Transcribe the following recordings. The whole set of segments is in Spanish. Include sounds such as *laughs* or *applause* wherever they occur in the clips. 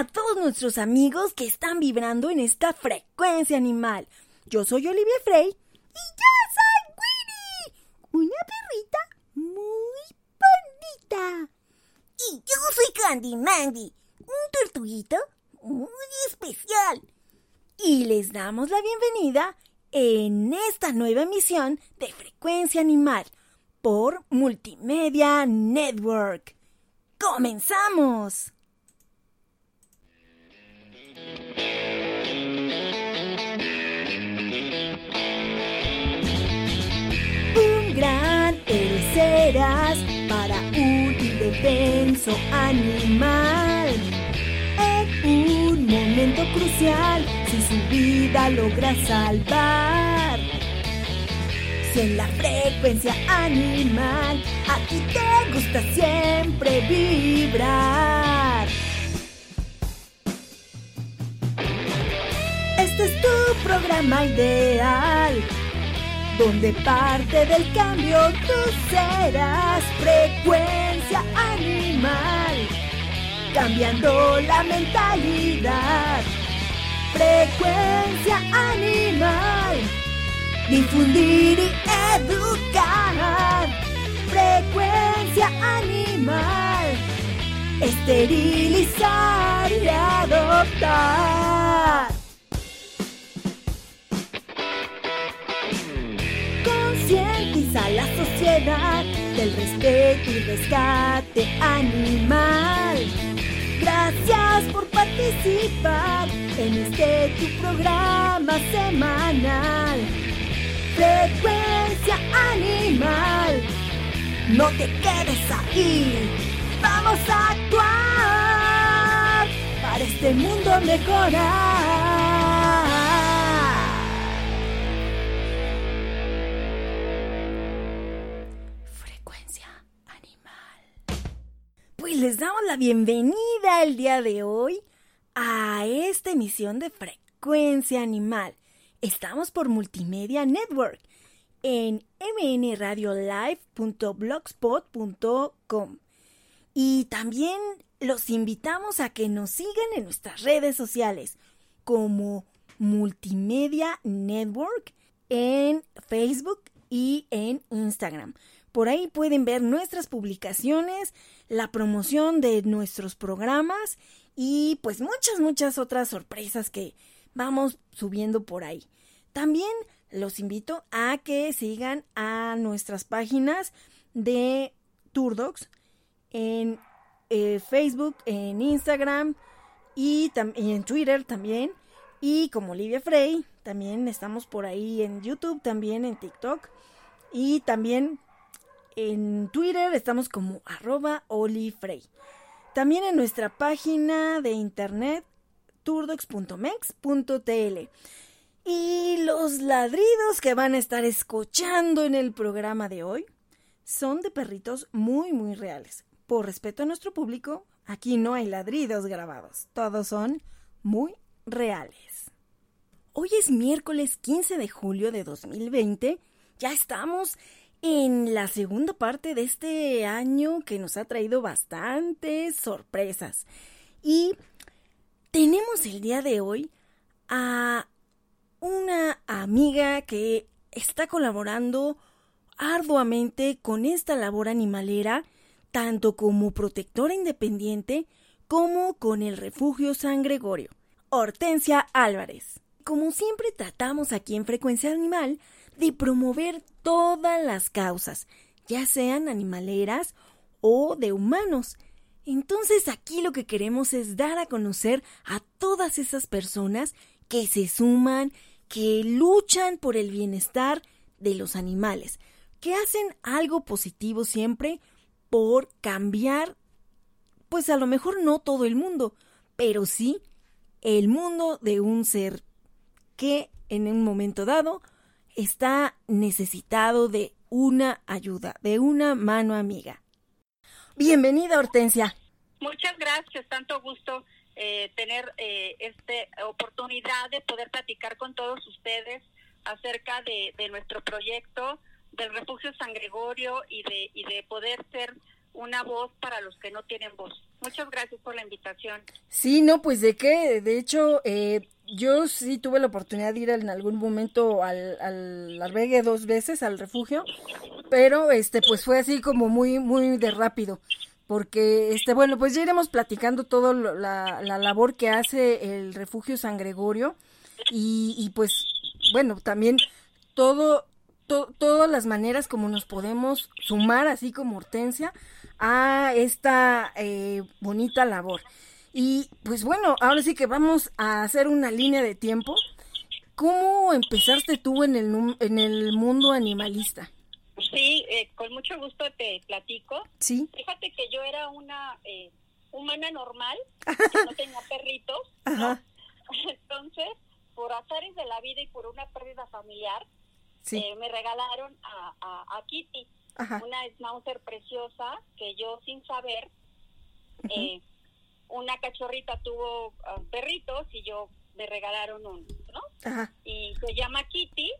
a todos nuestros amigos que están vibrando en esta frecuencia animal. Yo soy Olivia Frey y yo soy Winnie, una perrita muy bonita. Y yo soy Candy Mandy, un tortuguito muy especial. Y les damos la bienvenida en esta nueva emisión de Frecuencia Animal por Multimedia Network. ¡Comenzamos! Un gran héroe serás para un indefenso animal. En un momento crucial, si su vida logra salvar. Si en la frecuencia animal a ti te gusta siempre vibrar. Este es tu programa ideal, donde parte del cambio tú serás frecuencia animal, cambiando la mentalidad. Frecuencia animal, difundir y educar. Frecuencia animal, esterilizar y adoptar. A la sociedad del respeto y rescate animal. Gracias por participar en este tu programa semanal. Frecuencia animal. No te quedes ahí. Vamos a actuar para este mundo mejorar. Pues les damos la bienvenida el día de hoy a esta emisión de Frecuencia Animal. Estamos por Multimedia Network en mnradiolive.blogspot.com. Y también los invitamos a que nos sigan en nuestras redes sociales como Multimedia Network en Facebook y en Instagram. Por ahí pueden ver nuestras publicaciones, la promoción de nuestros programas y pues muchas, muchas otras sorpresas que vamos subiendo por ahí. También los invito a que sigan a nuestras páginas de Turdocs en eh, Facebook, en Instagram y, y, en Twitter también. Y como Olivia Frey, también estamos por ahí en YouTube, también en TikTok. Y también en Twitter estamos como arroba olifrey. También en nuestra página de internet turdox.mex.tl. Y los ladridos que van a estar escuchando en el programa de hoy son de perritos muy, muy reales. Por respeto a nuestro público, aquí no hay ladridos grabados. Todos son muy reales. Hoy es miércoles 15 de julio de 2020. Ya estamos en la segunda parte de este año que nos ha traído bastantes sorpresas. Y tenemos el día de hoy a una amiga que está colaborando arduamente con esta labor animalera, tanto como protectora independiente como con el refugio San Gregorio. Hortensia Álvarez. Como siempre tratamos aquí en Frecuencia Animal de promover todas las causas, ya sean animaleras o de humanos. Entonces aquí lo que queremos es dar a conocer a todas esas personas que se suman, que luchan por el bienestar de los animales, que hacen algo positivo siempre por cambiar, pues a lo mejor no todo el mundo, pero sí el mundo de un ser que en un momento dado está necesitado de una ayuda, de una mano amiga. Bienvenida, Hortensia. Muchas gracias, tanto gusto eh, tener eh, esta oportunidad de poder platicar con todos ustedes acerca de, de, nuestro proyecto del Refugio San Gregorio y de, y de poder ser una voz para los que no tienen voz. Muchas gracias por la invitación. Sí, no, pues de qué, de hecho, eh, yo sí tuve la oportunidad de ir en algún momento al, al albergue dos veces, al refugio, pero este, pues fue así como muy, muy de rápido porque este bueno pues ya iremos platicando todo la, la labor que hace el refugio San Gregorio y, y pues bueno también todo todas las maneras como nos podemos sumar así como Hortensia a esta eh, bonita labor y pues bueno ahora sí que vamos a hacer una línea de tiempo cómo empezaste tú en el en el mundo animalista Sí, eh, con mucho gusto te platico. Sí. Fíjate que yo era una eh, humana normal, *laughs* que no tenía perritos. Ajá. *laughs* Entonces, por azares de la vida y por una pérdida familiar, eh, me regalaron a, a, Kitty, una schnauzer preciosa que yo sin saber, una cachorrita tuvo ah, perritos y yo me regalaron uno, ¿no? Ajá. Y se llama Kitty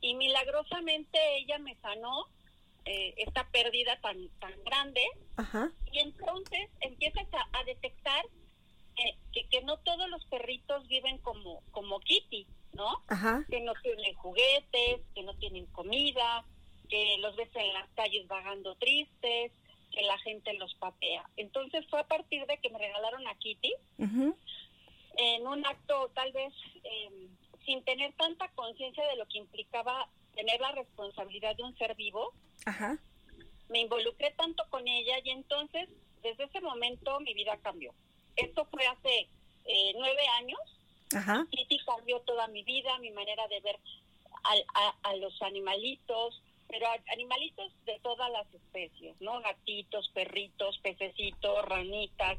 y milagrosamente ella me sanó eh, esta pérdida tan tan grande. Y entonces empiezas a, detectar que, que, no todos los perritos viven como como Kitty no que no tienen juguetes que no tienen comida que los ves en las calles vagando tristes que la gente los patea entonces fue a partir de que me regalaron a Kitty en un acto tal vez eh, sin tener tanta conciencia de lo que implicaba tener la responsabilidad de un ser vivo, me involucré tanto con ella y entonces desde ese momento mi vida cambió. Esto fue hace eh, nueve años. Ajá. Kitty cambió toda mi vida, mi manera de ver a, los animalitos, pero animalitos de todas las especies, ¿no? Gatitos, perritos, pececitos, ranitas,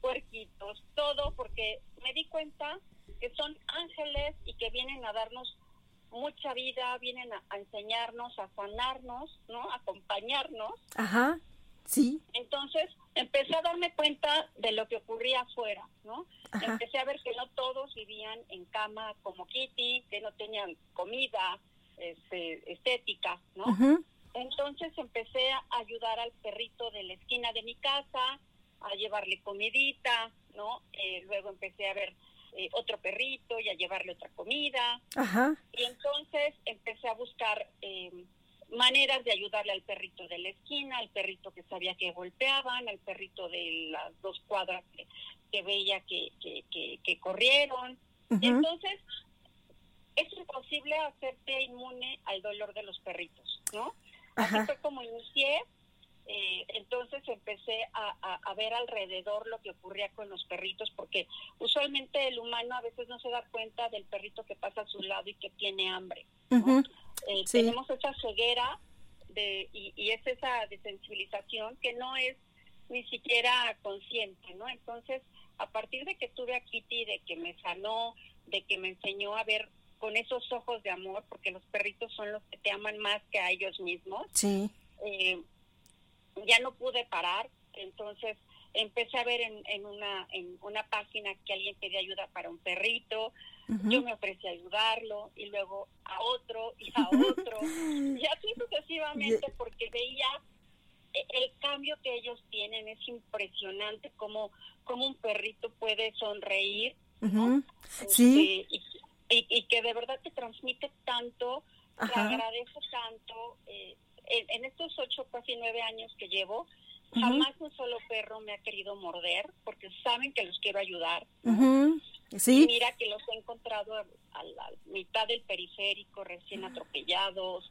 puerquitos, todo, porque me di cuenta que son ángeles y que vienen a darnos mucha vida, vienen a, enseñarnos, a sanarnos, ¿no? A acompañarnos. Ajá, sí. Entonces empecé a darme cuenta de lo que ocurría afuera, ¿no? Empecé a ver que no todos vivían en cama como Kitty, que no tenían comida, este, estética, ¿no? Entonces empecé a ayudar al perrito de la esquina de mi casa, a llevarle comidita, ¿no? Eh, luego empecé a ver eh, otro perrito y a llevarle otra comida. Y entonces empecé a buscar eh, maneras de ayudarle al perrito de la esquina, al perrito que sabía que golpeaban, al perrito de las dos cuadras que, veía que, que, corrieron. Entonces, es imposible hacerte inmune al dolor de los perritos, ¿no? Así fue como inicié eh, entonces empecé a, ver alrededor lo que ocurría con los perritos, porque usualmente el humano a veces no se da cuenta del perrito que pasa a su lado y que tiene hambre. Eh, tenemos esa ceguera de, y, es esa desensibilización que no es ni siquiera consciente, ¿no? Entonces, a partir de que tuve a Kitty, de que me sanó, de que me enseñó a ver con esos ojos de amor, porque los perritos son los que te aman más que a ellos mismos. Sí. Eh, ya no pude parar, entonces empecé a ver en, en, una, en una página que alguien pedía ayuda para un perrito, yo me ofrecí a ayudarlo y luego a otro y a *laughs* otro, y así sucesivamente porque veía e, el cambio que ellos tienen, es impresionante cómo, cómo un perrito puede sonreír, sí. Este, y, y, que de verdad te transmite tanto, te agradezco tanto, eh, en, estos ocho, casi nueve años que llevo, jamás un solo perro me ha querido morder porque saben que los quiero ayudar. Sí. mira que los he encontrado a, la mitad del periférico, recién atropellados,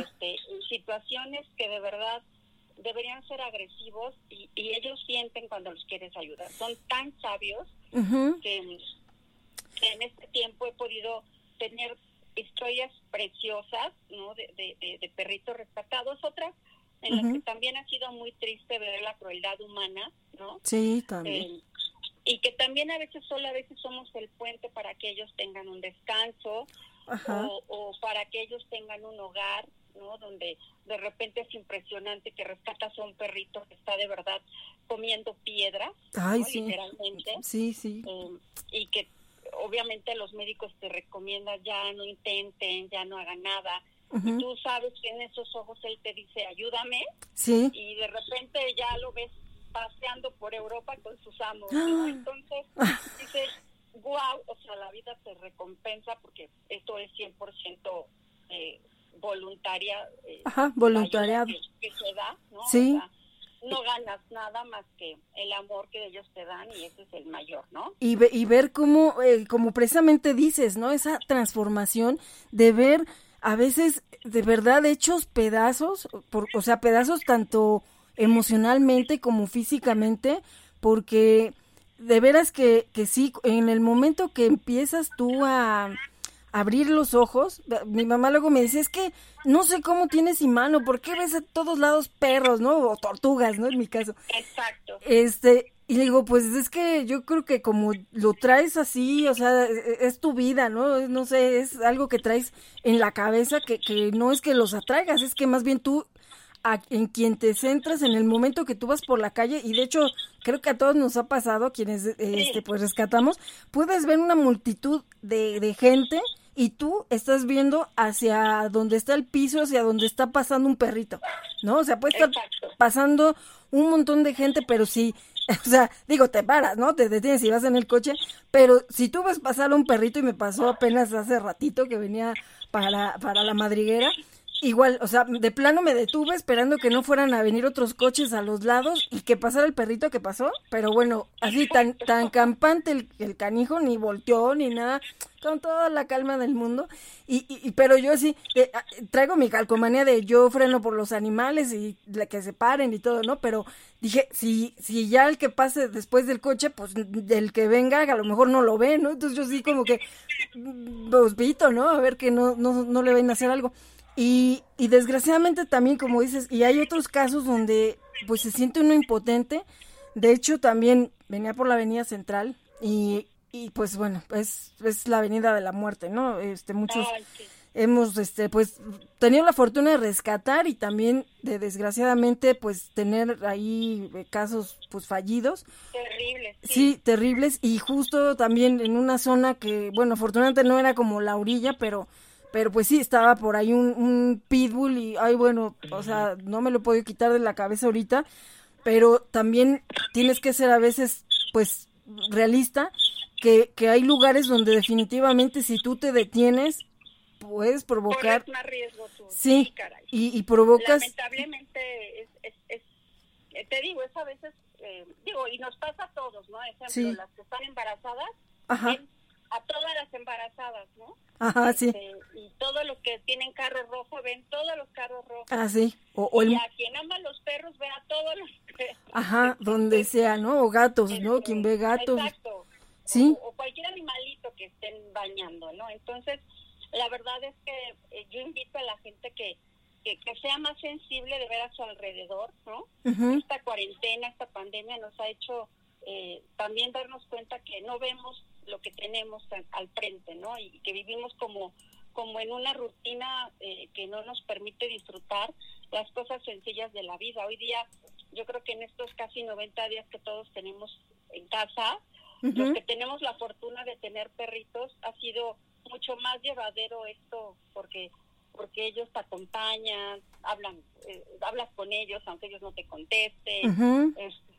este, situaciones que de verdad deberían ser agresivos y, ellos sienten cuando los quieres ayudar. Son tan sabios que en este tiempo he podido tener historias preciosas, ¿no? De, de, perritos rescatados, otras en las que también ha sido muy triste ver la crueldad humana, ¿no? Sí, también. Eh, y que también a veces solo a veces somos el puente para que ellos tengan un descanso o, o, para que ellos tengan un hogar, ¿no? Donde de repente es impresionante que rescatas a un perrito que está de verdad comiendo piedras, Ay, sí. literalmente. Sí, sí. Eh, y que obviamente los médicos te recomiendan ya no intenten, ya no hagan nada, y tú sabes que en esos ojos él te dice, ayúdame, Sí. y de repente ya lo ves paseando por Europa con sus amos, Ah. ¿no? Entonces *laughs* dices, wow, o sea, la vida te recompensa porque esto es 100% eh, voluntaria. eh, Ajá, voluntariado. que se da, ¿no? Sí. O sea, no ganas nada más que el amor que ellos te dan y ese es el mayor, ¿no? y, ve- y ver cómo, eh, como precisamente dices, ¿no? Esa transformación de ver a veces de verdad hechos pedazos, por, o sea, pedazos tanto emocionalmente como físicamente, porque de veras que, que sí, en el momento que empiezas tú a abrir los ojos, mi mamá luego me dice, es que no sé cómo tienes mano, ¿por qué ves a todos lados perros, no? O tortugas, ¿no? En mi caso. Exacto. Este, y le digo, pues es que yo creo que como lo traes así, o sea, e- es tu vida, ¿no? No sé, es algo que traes en la cabeza que, que no es que los atraigas, es que más bien tú a- en quien te centras en el momento que tú vas por la calle y de hecho creo que a todos nos ha pasado quienes eh, este pues rescatamos puedes ver una multitud de, de gente y tú estás viendo hacia donde está el piso hacia donde está pasando un perrito no o sea puede estar Exacto. pasando un montón de gente pero sí *laughs* o sea digo te paras no te detienes y vas en el coche pero si tú ves pasar a un perrito y me pasó apenas hace ratito que venía para para la madriguera Igual, o sea, de plano me detuve esperando que no fueran a venir otros coches a los lados y que pasara el perrito que pasó, pero bueno, así tan tan campante el, el canijo, ni volteó ni nada, con toda la calma del mundo. Y, y- pero yo sí, eh, ah, traigo mi calcomanía de yo freno por los animales y la que se paren y todo, ¿no? Pero dije, si, si ya el que pase después del coche, pues del que venga, a lo mejor no lo ve, ¿no? Entonces yo sí como que, mm, pues pito, ¿no? A ver que no, no, no le vayan a hacer algo. Y, y desgraciadamente también, como dices, y hay otros casos donde pues se siente uno impotente. De hecho, también venía por la avenida central y, y pues bueno, es, es la avenida de la muerte, ¿no? Este, muchos Ay, sí. hemos este pues tenido la fortuna de rescatar y también de desgraciadamente pues tener ahí eh, casos pues fallidos Terrible. sí terribles y justo también en una zona que bueno afortunadamente no era como la orilla pero pero pues sí estaba por ahí un, un pitbull y ay bueno o sea no me lo puedo quitar de la cabeza ahorita pero también tienes que ser a veces pues realista que, que hay lugares donde definitivamente si tú te detienes puedes provocar Corres más riesgo tú. sí caray. y, y provocas Lamentablemente, es, es, es- eh, te digo, es a veces, eh, digo, y nos pasa a todos, ¿no? Ejemplo, Sí. las que están embarazadas, Ajá. A todas las embarazadas, ¿no? ajá sí Este, y todos los que tienen carro rojo ven todos los carros rojos. ah sí o, o el Y a quien ama los perros ve a todos los *laughs* perros. ajá donde sea no o gatos no Este, quien ve gatos Exacto. Sí. O, o cualquier animalito que estén bañando, ¿no? Entonces, la verdad es que eh, yo invito a la gente que, que, que sea más sensible de ver a su alrededor, ¿no? Esta cuarentena, esta pandemia nos ha hecho eh, también darnos cuenta que no vemos lo que tenemos al, al frente, ¿no? Y que vivimos como como en una rutina eh, que no nos permite disfrutar las cosas sencillas de la vida. Hoy día, yo creo que en estos casi 90 días que todos tenemos en casa, los Ujú. que tenemos la fortuna de tener perritos, ha sido mucho más llevadero esto porque porque ellos te acompañan, hablan, eh, hablas con ellos aunque ellos no te contesten. Este,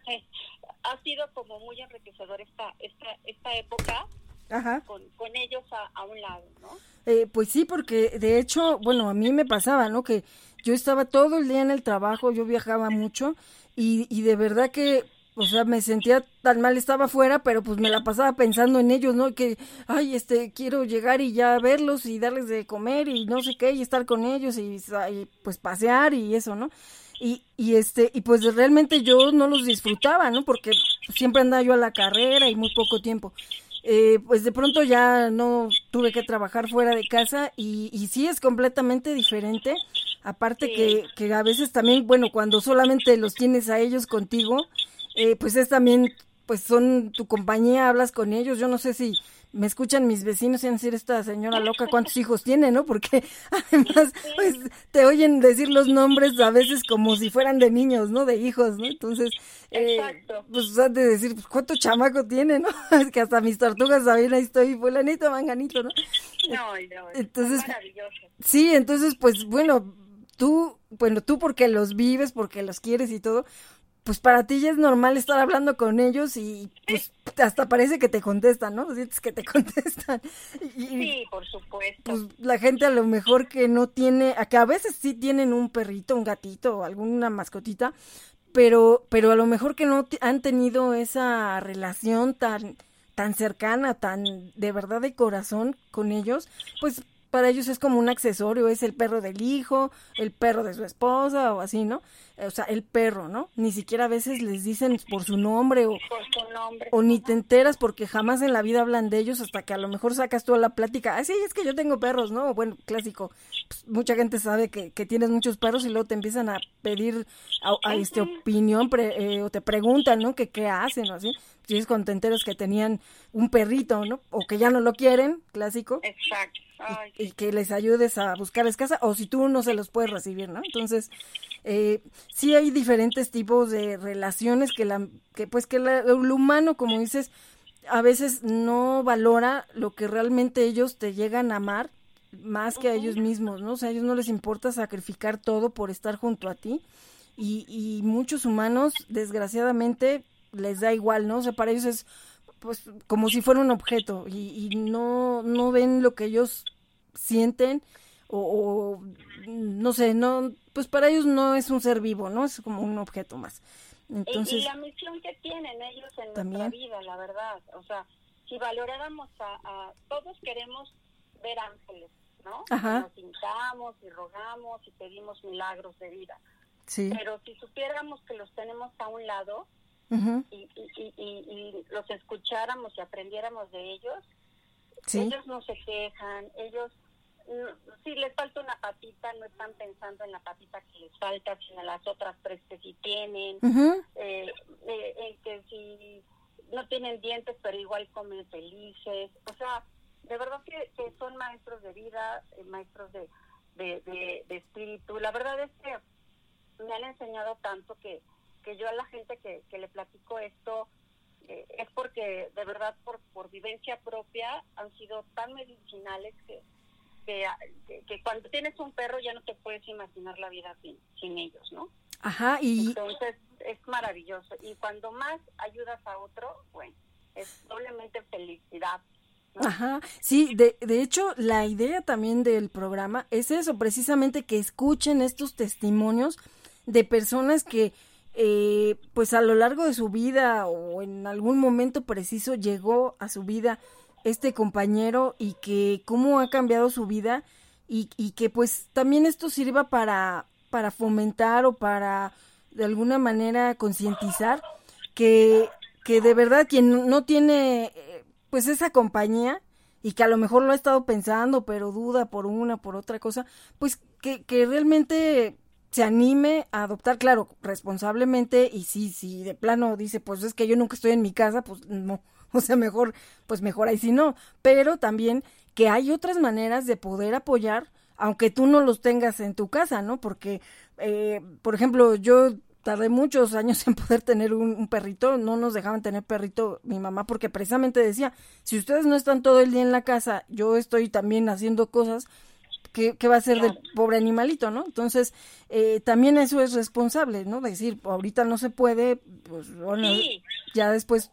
ha sido como muy enriquecedor esta esta esta época Ajá. con, con ellos a, a un lado, ¿no? Eh, pues sí, porque de hecho, bueno, a mí me pasaba, ¿no? Que yo estaba todo el día en el trabajo, yo viajaba mucho y, y de verdad que, o sea, me sentía tan mal, estaba afuera, pero pues me la pasaba pensando en ellos, ¿no? Que, ay, este, quiero llegar y ya verlos y darles de comer y no sé qué, y estar con ellos y, y, pues pasear y eso, ¿no? Y, y este, y pues realmente yo no los disfrutaba, ¿no? Porque siempre andaba yo a la carrera y muy poco tiempo eh, pues de pronto ya no tuve que trabajar fuera de casa y, y sí es completamente diferente. Aparte Sí. que, que a veces también, bueno, cuando solamente los tienes a ellos contigo, eh, pues es también pues son tu compañía, hablas con ellos, yo no sé si me escuchan mis vecinos y van a decir esta señora loca cuántos hijos tiene, ¿no? Porque *laughs* además pues te oyen decir los nombres a veces como si fueran de niños, ¿no? De hijos, ¿no? Entonces, eh, pues has de decir, pues, ¿cuánto chamaco tiene, no? *laughs* Es que hasta mis tortugas saben, ahí estoy, fulanito, manganito, ¿no? No, no, *laughs* entonces, sí, entonces, pues bueno, tú, bueno, tú porque los vives, porque los quieres y todo, pues para ti ya es normal estar hablando con ellos y pues hasta parece que te contestan, ¿no? Sientes que te *laughs* contestan. sí, por supuesto. Pues la gente a lo mejor que no tiene, a que a veces sí tienen un perrito, un gatito o alguna mascotita, pero, pero a lo mejor que no han tenido esa relación tan, tan cercana, tan de verdad de corazón con ellos, pues para ellos es como un accesorio, es el perro del hijo, el perro de su esposa o así, ¿no? O sea, el perro, ¿no? Ni siquiera a veces les dicen por su nombre o, o ni te enteras porque jamás en la vida hablan de ellos hasta que a lo mejor sacas tú a la plática, ah, sí, es que yo tengo perros, ¿no? Bueno, clásico, pues, mucha gente sabe que, que, tienes muchos perros y luego te empiezan a pedir a, este opinión eh, o te preguntan, ¿no? Que qué hacen o así. Si es cuando te enteras que tenían un perrito, ¿no? O que ya no lo quieren, clásico. Exacto y, que les ayudes a buscarles casa o si tú no se los puedes recibir, ¿no? Entonces, eh, sí hay diferentes tipos de relaciones que la que pues que el humano, como dices, a veces no valora lo que realmente ellos te llegan a amar más que a ellos mismos, ¿no? O sea, a ellos no les importa sacrificar todo por estar junto a ti y, y muchos humanos, desgraciadamente, les da igual, ¿no? O sea, para ellos es pues como si fuera un objeto y, no, no ven lo que ellos sienten o, no sé, no, pues para ellos no es un ser vivo, ¿no? Es como un objeto más. Entonces, y, la misión que tienen ellos en nuestra vida, la verdad, o sea, si valoráramos a, todos queremos ver ángeles, ¿no? Nos pintamos y rogamos y pedimos milagros de vida. Sí. Pero si supiéramos que los tenemos a un lado, y, y, los escucháramos y aprendiéramos de ellos, ellos no se quejan, ellos si les falta una patita, no están pensando en la patita que les falta, sino en las otras tres que sí tienen, eh, eh, que si no tienen dientes, pero igual comen felices. O sea, de verdad que, son maestros de vida, eh, maestros de, de, de, espíritu. La verdad es que me han enseñado tanto que que yo a la gente que, que le platico esto eh, es porque de verdad por, por vivencia propia han sido tan medicinales que, que, cuando tienes un perro ya no te puedes imaginar la vida sin, sin ellos, ¿no? Ajá, y... Entonces es maravilloso. Y cuando más ayudas a otro, bueno, es doblemente felicidad. Ajá, sí, de, de hecho la idea también del programa es eso, precisamente que escuchen estos testimonios de personas que eh, pues a lo largo de su vida o en algún momento preciso llegó a su vida este compañero y que cómo ha cambiado su vida y, y que pues también esto sirva para, para fomentar o para de alguna manera concientizar que, que de verdad quien no tiene eh, pues esa compañía y que a lo mejor lo ha estado pensando pero duda por una, por otra cosa, pues que, que realmente se anime a adoptar, claro, responsablemente y sí, si de plano dice, pues es que yo nunca estoy en mi casa, pues no, *laughs* o sea, mejor, pues mejor ahí sí no, pero también que hay otras maneras de poder apoyar, aunque tú no los tengas en tu casa, ¿no? Porque, eh, por ejemplo, yo tardé muchos años *laughs* en poder tener un, un, perrito, no nos dejaban tener perrito mi mamá porque precisamente decía, si ustedes no están todo el día en la casa, yo estoy también haciendo cosas, ¿qué, va a ser del pobre animalito, no? Entonces, eh, también eso es responsable, ¿no? Decir, ahorita no se puede, pues bueno, ya después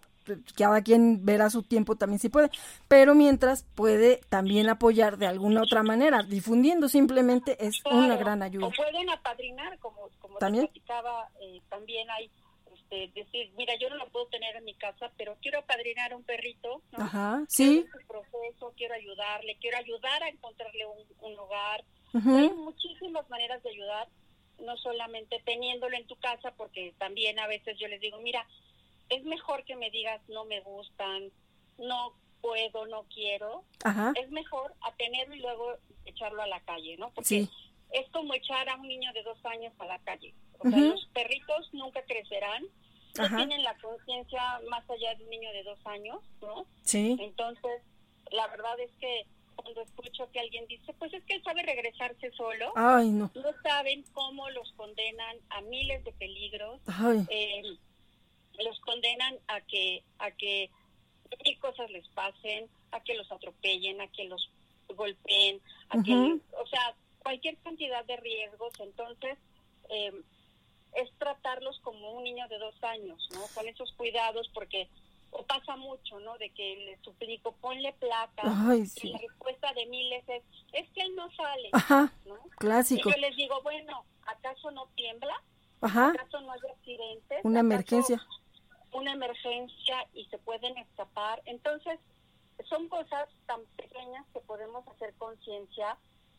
cada quien verá su tiempo también si puede, pero mientras puede también apoyar de alguna otra manera, difundiendo simplemente es una gran ayuda. O pueden apadrinar, como, como ¿También? platicaba, eh, también hay decir, mira, yo no lo puedo tener en mi casa, pero quiero apadrinar un perrito, ¿no? Ajá, sí. Quiero proceso, quiero ayudarle, quiero ayudar a encontrarle un, hogar. Hay muchísimas maneras de ayudar, no solamente teniéndolo en tu casa, porque también a veces yo les digo, mira, es mejor que me digas no me gustan, no puedo, no quiero. Es mejor a tenerlo y luego echarlo a la calle, ¿no? Porque es como echar a un niño de dos años a la calle. O sea, los perritos nunca crecerán no tienen la conciencia más allá de un niño de dos años, ¿no? Sí. Entonces, la verdad es que cuando escucho que alguien dice, pues es que él sabe regresarse solo, Ay, no. no saben cómo los condenan a miles de peligros, Ay. eh, los condenan a que a que cosas les pasen, a que los atropellen, a que los golpeen, a que, o sea, cualquier cantidad de riesgos. Entonces, eh, es tratarlos como un niño de dos años, ¿no? Con esos cuidados, porque o pasa mucho, ¿no? De que le suplico, ponle plata. Ay, Y sí. la respuesta de miles es, es que él no sale, Ajá, ¿no? Y clásico. yo les digo, bueno, ¿acaso no tiembla? Ajá, ¿Acaso no hay accidentes? una ¿Acaso emergencia. Una emergencia y se pueden escapar. Entonces, son cosas tan pequeñas que podemos hacer conciencia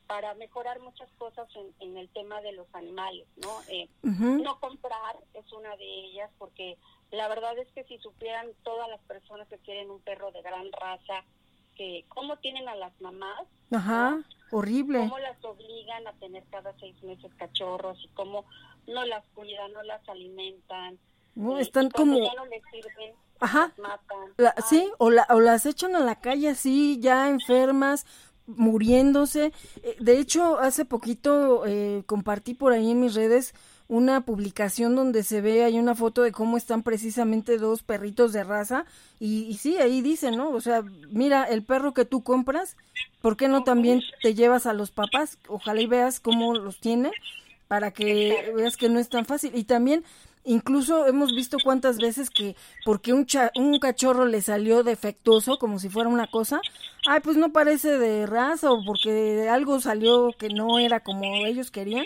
para mejorar muchas cosas en, en el tema de los animales, ¿no? Eh, no comprar es una de ellas porque la verdad es que si supieran todas las personas que quieren un perro de gran raza, que cómo tienen a las mamás, Ajá, horrible. cómo las obligan a tener cada seis meses cachorros y cómo no las cuidan, no las alimentan. No, están como... ya no les sirven, Ajá, las matan. La- sí, o, la, o las echan a la calle así, ya enfermas, muriéndose. Eh, De hecho, hace poquito eh, compartí por ahí en mis redes una publicación donde se ve, hay una foto de cómo están precisamente dos perritos de raza y, y sí, ahí dice, ¿no? O sea, mira, el perro que tú compras, ¿por qué no también te llevas a los papás? Ojalá y veas cómo los tiene para que veas que no es tan fácil. Y también, incluso hemos visto cuántas veces que porque un, cha- un cachorro le salió defectuoso, como si fuera una cosa, ay, pues no parece de raza o porque algo salió que no era como ellos querían,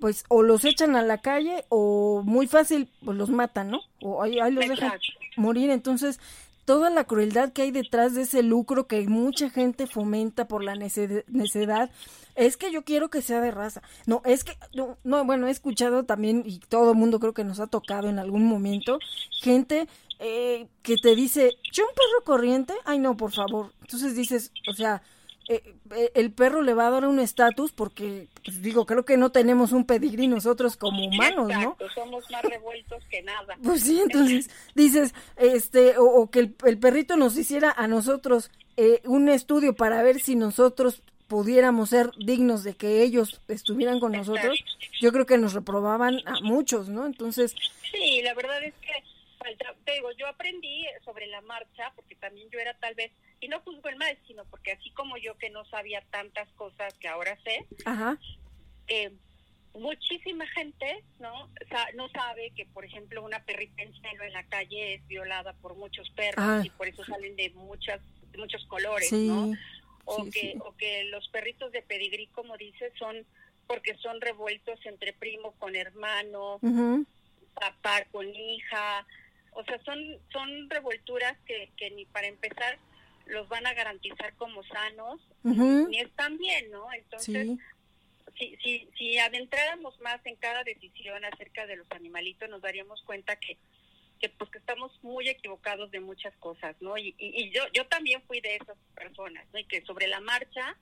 pues o los echan a la calle o muy fácil, pues los matan, ¿no? O ahí, ahí los dejan morir. Entonces, toda la crueldad que hay detrás de ese lucro que mucha gente fomenta por la neced- necedad, es que yo quiero que sea de raza. No, es que, no, no, bueno, he escuchado también, y todo el mundo creo que nos ha tocado en algún momento, gente eh, que te dice, yo un perro corriente, ay no, por favor. Entonces dices, o sea, eh, eh, el perro le va a dar un estatus porque, pues digo, creo que no tenemos un pedigrí nosotros como humanos, ¿no? Exacto, somos más revueltos que nada. *laughs* Pues sí, entonces dices, este, o, o que el, el perrito nos hiciera a nosotros eh, un estudio para ver si nosotros pudiéramos ser dignos de que ellos estuvieran con nosotros, yo creo que nos reprobaban a muchos, ¿no? Entonces, Sí, la verdad es que, falta- te digo, yo aprendí sobre la marcha, porque también yo era tal vez, y no juzgo el mal, sino porque así como yo que no sabía tantas cosas que ahora sé, ajá, eh, muchísima gente no Sa- no sabe que por ejemplo una perrita en celo en la calle es violada por muchos perros Ah. y por eso salen de muchas de muchos colores sí, no o sí, que sí. o que los perritos de pedigrí como dices son porque son revueltos entre primo con hermano papá con hija o sea son son revuelturas que, que ni para empezar los van a garantizar como sanos Ujú. ni están bien no entonces sí, si, si, si adentráramos más en cada decisión acerca de los animalitos, nos daríamos cuenta que, que pues que estamos muy equivocados de muchas cosas, ¿no? Y, y, y yo, yo también fui de esas personas, ¿no? Y que sobre la marcha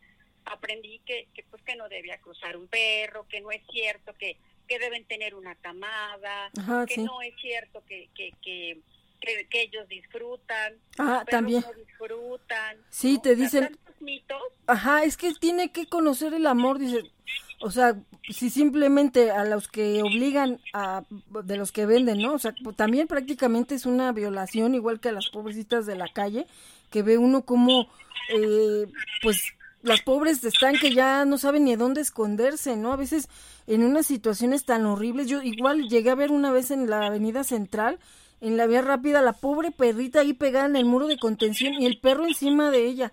aprendí que, que pues que no debía cruzar un perro, que no es cierto que, que deben tener una camada, Ajá, que sí. no es cierto que, que, que, que, que ellos disfrutan, Ah, también. no disfrutan. Sí, ¿no? te O sea, dicen- tantos mitos Ajá, es que tiene que conocer el amor, dice. O sea, si simplemente a los que obligan a, de los que venden, ¿no? O sea, pues, también prácticamente es una violación, igual que a las pobrecitas de la calle, que ve uno como, eh, pues, las pobres están que ya no saben ni a dónde esconderse, ¿no? A veces en unas situaciones tan horribles. Yo igual llegué a ver una vez en la avenida central, en la vía rápida, la pobre perrita ahí pegada en el muro de contención y el perro encima de ella.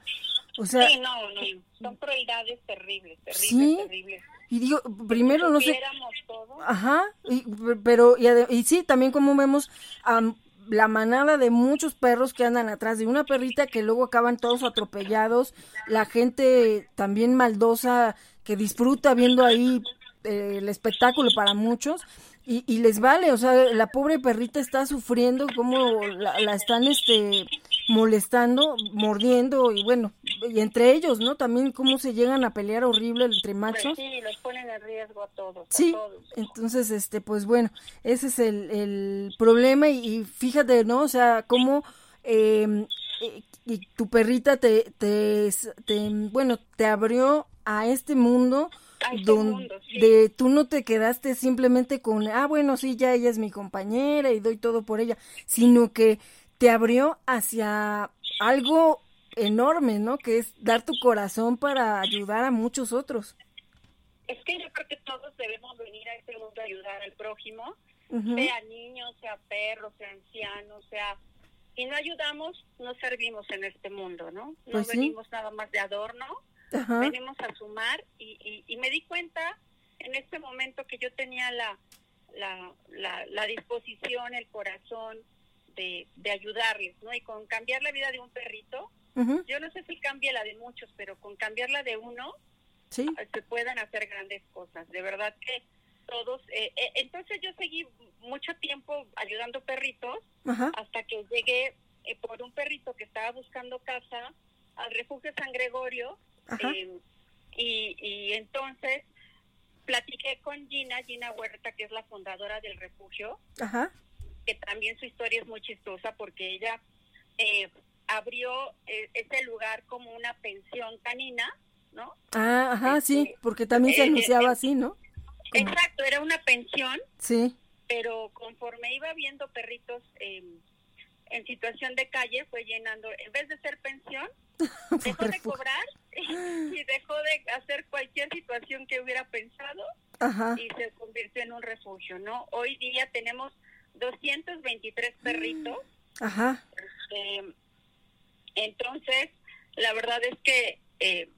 O sea, Sí, no, no, son crueldades terribles, terribles, Sí. terribles. y digo, primero no sé, todo, ajá, y, pero, y, y sí, también como vemos am, la manada de muchos perros que andan atrás de una perrita que luego acaban todos atropellados, la gente también maldosa que disfruta viendo ahí eh, el espectáculo para muchos. Y, y les vale, o sea, la pobre perrita está sufriendo, como la, la están este molestando, mordiendo y bueno, y entre ellos, ¿no? También cómo se llegan a pelear horrible entre Pues machos. sí, los ponen en riesgo a todos. a Sí, todos. entonces, este, pues bueno, ese es el, el problema y, y fíjate, ¿no? O sea, cómo eh, y tu perrita te, te, te, bueno, te abrió a este mundo A donde mundo, sí. de, tú no te quedaste simplemente con, ah, bueno, sí, ya ella es mi compañera y doy todo por ella, sino que te abrió hacia algo enorme, ¿no? Que es dar tu corazón para ayudar a muchos otros. Es que yo creo que todos debemos venir a este mundo a ayudar al prójimo, sea niños, sea perros, sea ancianos, sea... Si no ayudamos, no servimos en este mundo, ¿no? No Pues sí. venimos nada más de adorno, Ajá. venimos a sumar y, y, y me di cuenta en este momento que yo tenía la, la, la, la disposición, el corazón de, de ayudarles, ¿no? Y con cambiar la vida de un perrito, yo no sé si cambia la de muchos, pero con cambiarla de uno, Sí. se puedan hacer grandes cosas. De verdad que todos. eh, eh, entonces yo seguí mucho tiempo ayudando perritos Ajá. hasta que llegué eh, por un perrito que estaba buscando casa al refugio San Gregorio. Eh, y, y entonces platiqué con Gina, Gina Huerta, que es la fundadora del refugio, Ajá. que también su historia es muy chistosa porque ella eh, abrió eh, ese lugar como una pensión canina, ¿no? Ah, ajá, sí, Este, porque también se eh, anunciaba eh, así, ¿no? Como- Exacto, era una pensión, Sí. pero conforme iba viendo perritos eh, en situación de calle, fue llenando, en vez de ser pensión, *laughs* dejó de cobrar *laughs* y dejó de hacer cualquier situación que hubiera pensado Ajá. y se convirtió en un refugio, ¿no? Hoy día tenemos 223 perritos. Ajá. Eh, entonces, la verdad es que eh,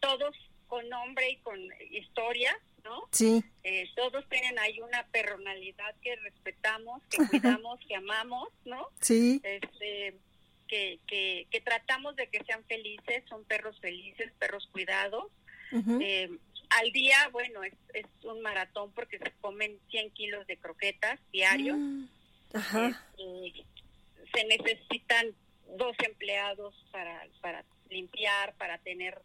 todos con nombre y con historia, ¿no? Sí. Eh, todos tienen ahí una personalidad que respetamos, que *laughs* cuidamos, que amamos, ¿no? Sí. Este, que, que, que tratamos de que sean felices, son perros felices, perros cuidados. Eh, al día, bueno, es, es un maratón porque se comen 100 kilos de croquetas diarios. Mm. Ajá. Este, se necesitan dos empleados para, para limpiar, para tener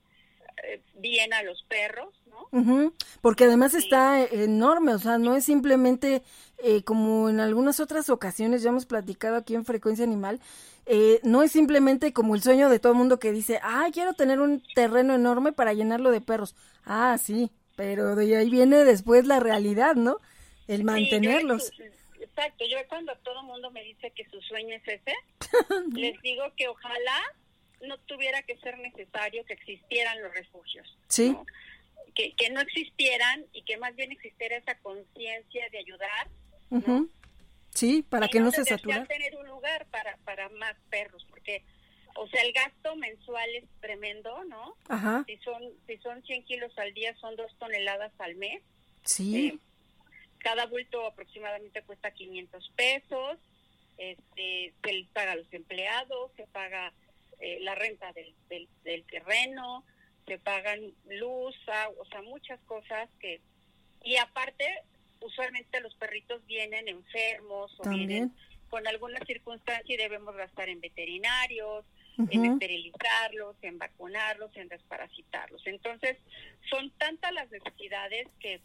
eh, bien a los perros, ¿no? Ujú, Porque además Sí. está enorme, o sea, no es simplemente eh, como en algunas otras ocasiones ya hemos platicado aquí en Frecuencia Animal, eh, no es simplemente como el sueño de todo el mundo que dice, ah, quiero tener un terreno enorme para llenarlo de perros. Ah, sí, pero de ahí viene después la realidad, ¿no? El Sí, mantenerlos. yo- exacto, yo cuando todo el mundo me dice que su sueño es ese, *laughs* les digo que ojalá no tuviera que ser necesario que existieran los refugios. Sí. ¿no? Que, que no existieran y que más bien existiera esa conciencia de ayudar Ujú. Sí, para que no se satura. tener un lugar para, para más perros, porque, o sea, el gasto mensual es tremendo, ¿no? Ajá, Si son, si son 100 kilos al día, son dos toneladas al mes. sí. Eh, cada bulto aproximadamente cuesta 500 pesos. Este, se les paga a los empleados, se paga eh, la renta del, del, del terreno, se pagan luz, agua, o sea, muchas cosas que... Y aparte, usualmente los perritos vienen enfermos o También. vienen con alguna circunstancia y debemos gastar en veterinarios, en esterilizarlos, en vacunarlos, en desparasitarlos. Entonces, son tantas las necesidades que,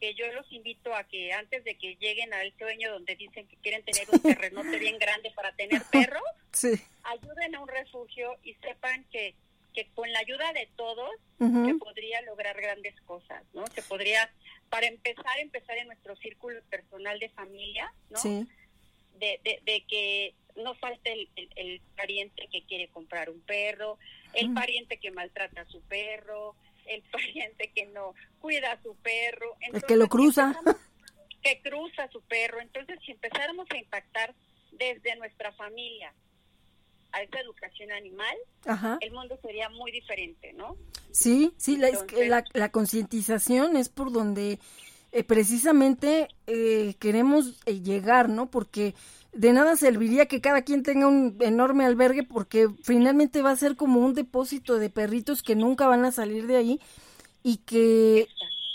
que yo los invito a que antes de que lleguen al sueño donde dicen que quieren tener un terrenote bien grande para tener *laughs* perros, Sí. ayuden a un refugio y sepan que, que con la ayuda de todos se podría lograr grandes cosas, ¿no? Se podría, para empezar, empezar en nuestro círculo personal de familia, ¿no? Sí. de, de, de que no falte el, el- el pariente que quiere comprar un perro, el pariente que maltrata a su perro, el *laughs* pariente que no cuida a su perro. El que lo Entonces, cruza. Que cruza a su perro. Entonces, si empezáramos a impactar desde nuestra familia a esa educación animal, Ajá. el mundo sería muy diferente, ¿no? Sí, sí, la, es que Entonces- la, la concientización es por donde eh, precisamente eh, queremos eh, llegar, ¿no? Porque de nada serviría que cada quien tenga un enorme albergue porque finalmente va a ser como un depósito de perritos que nunca van a salir de ahí y que,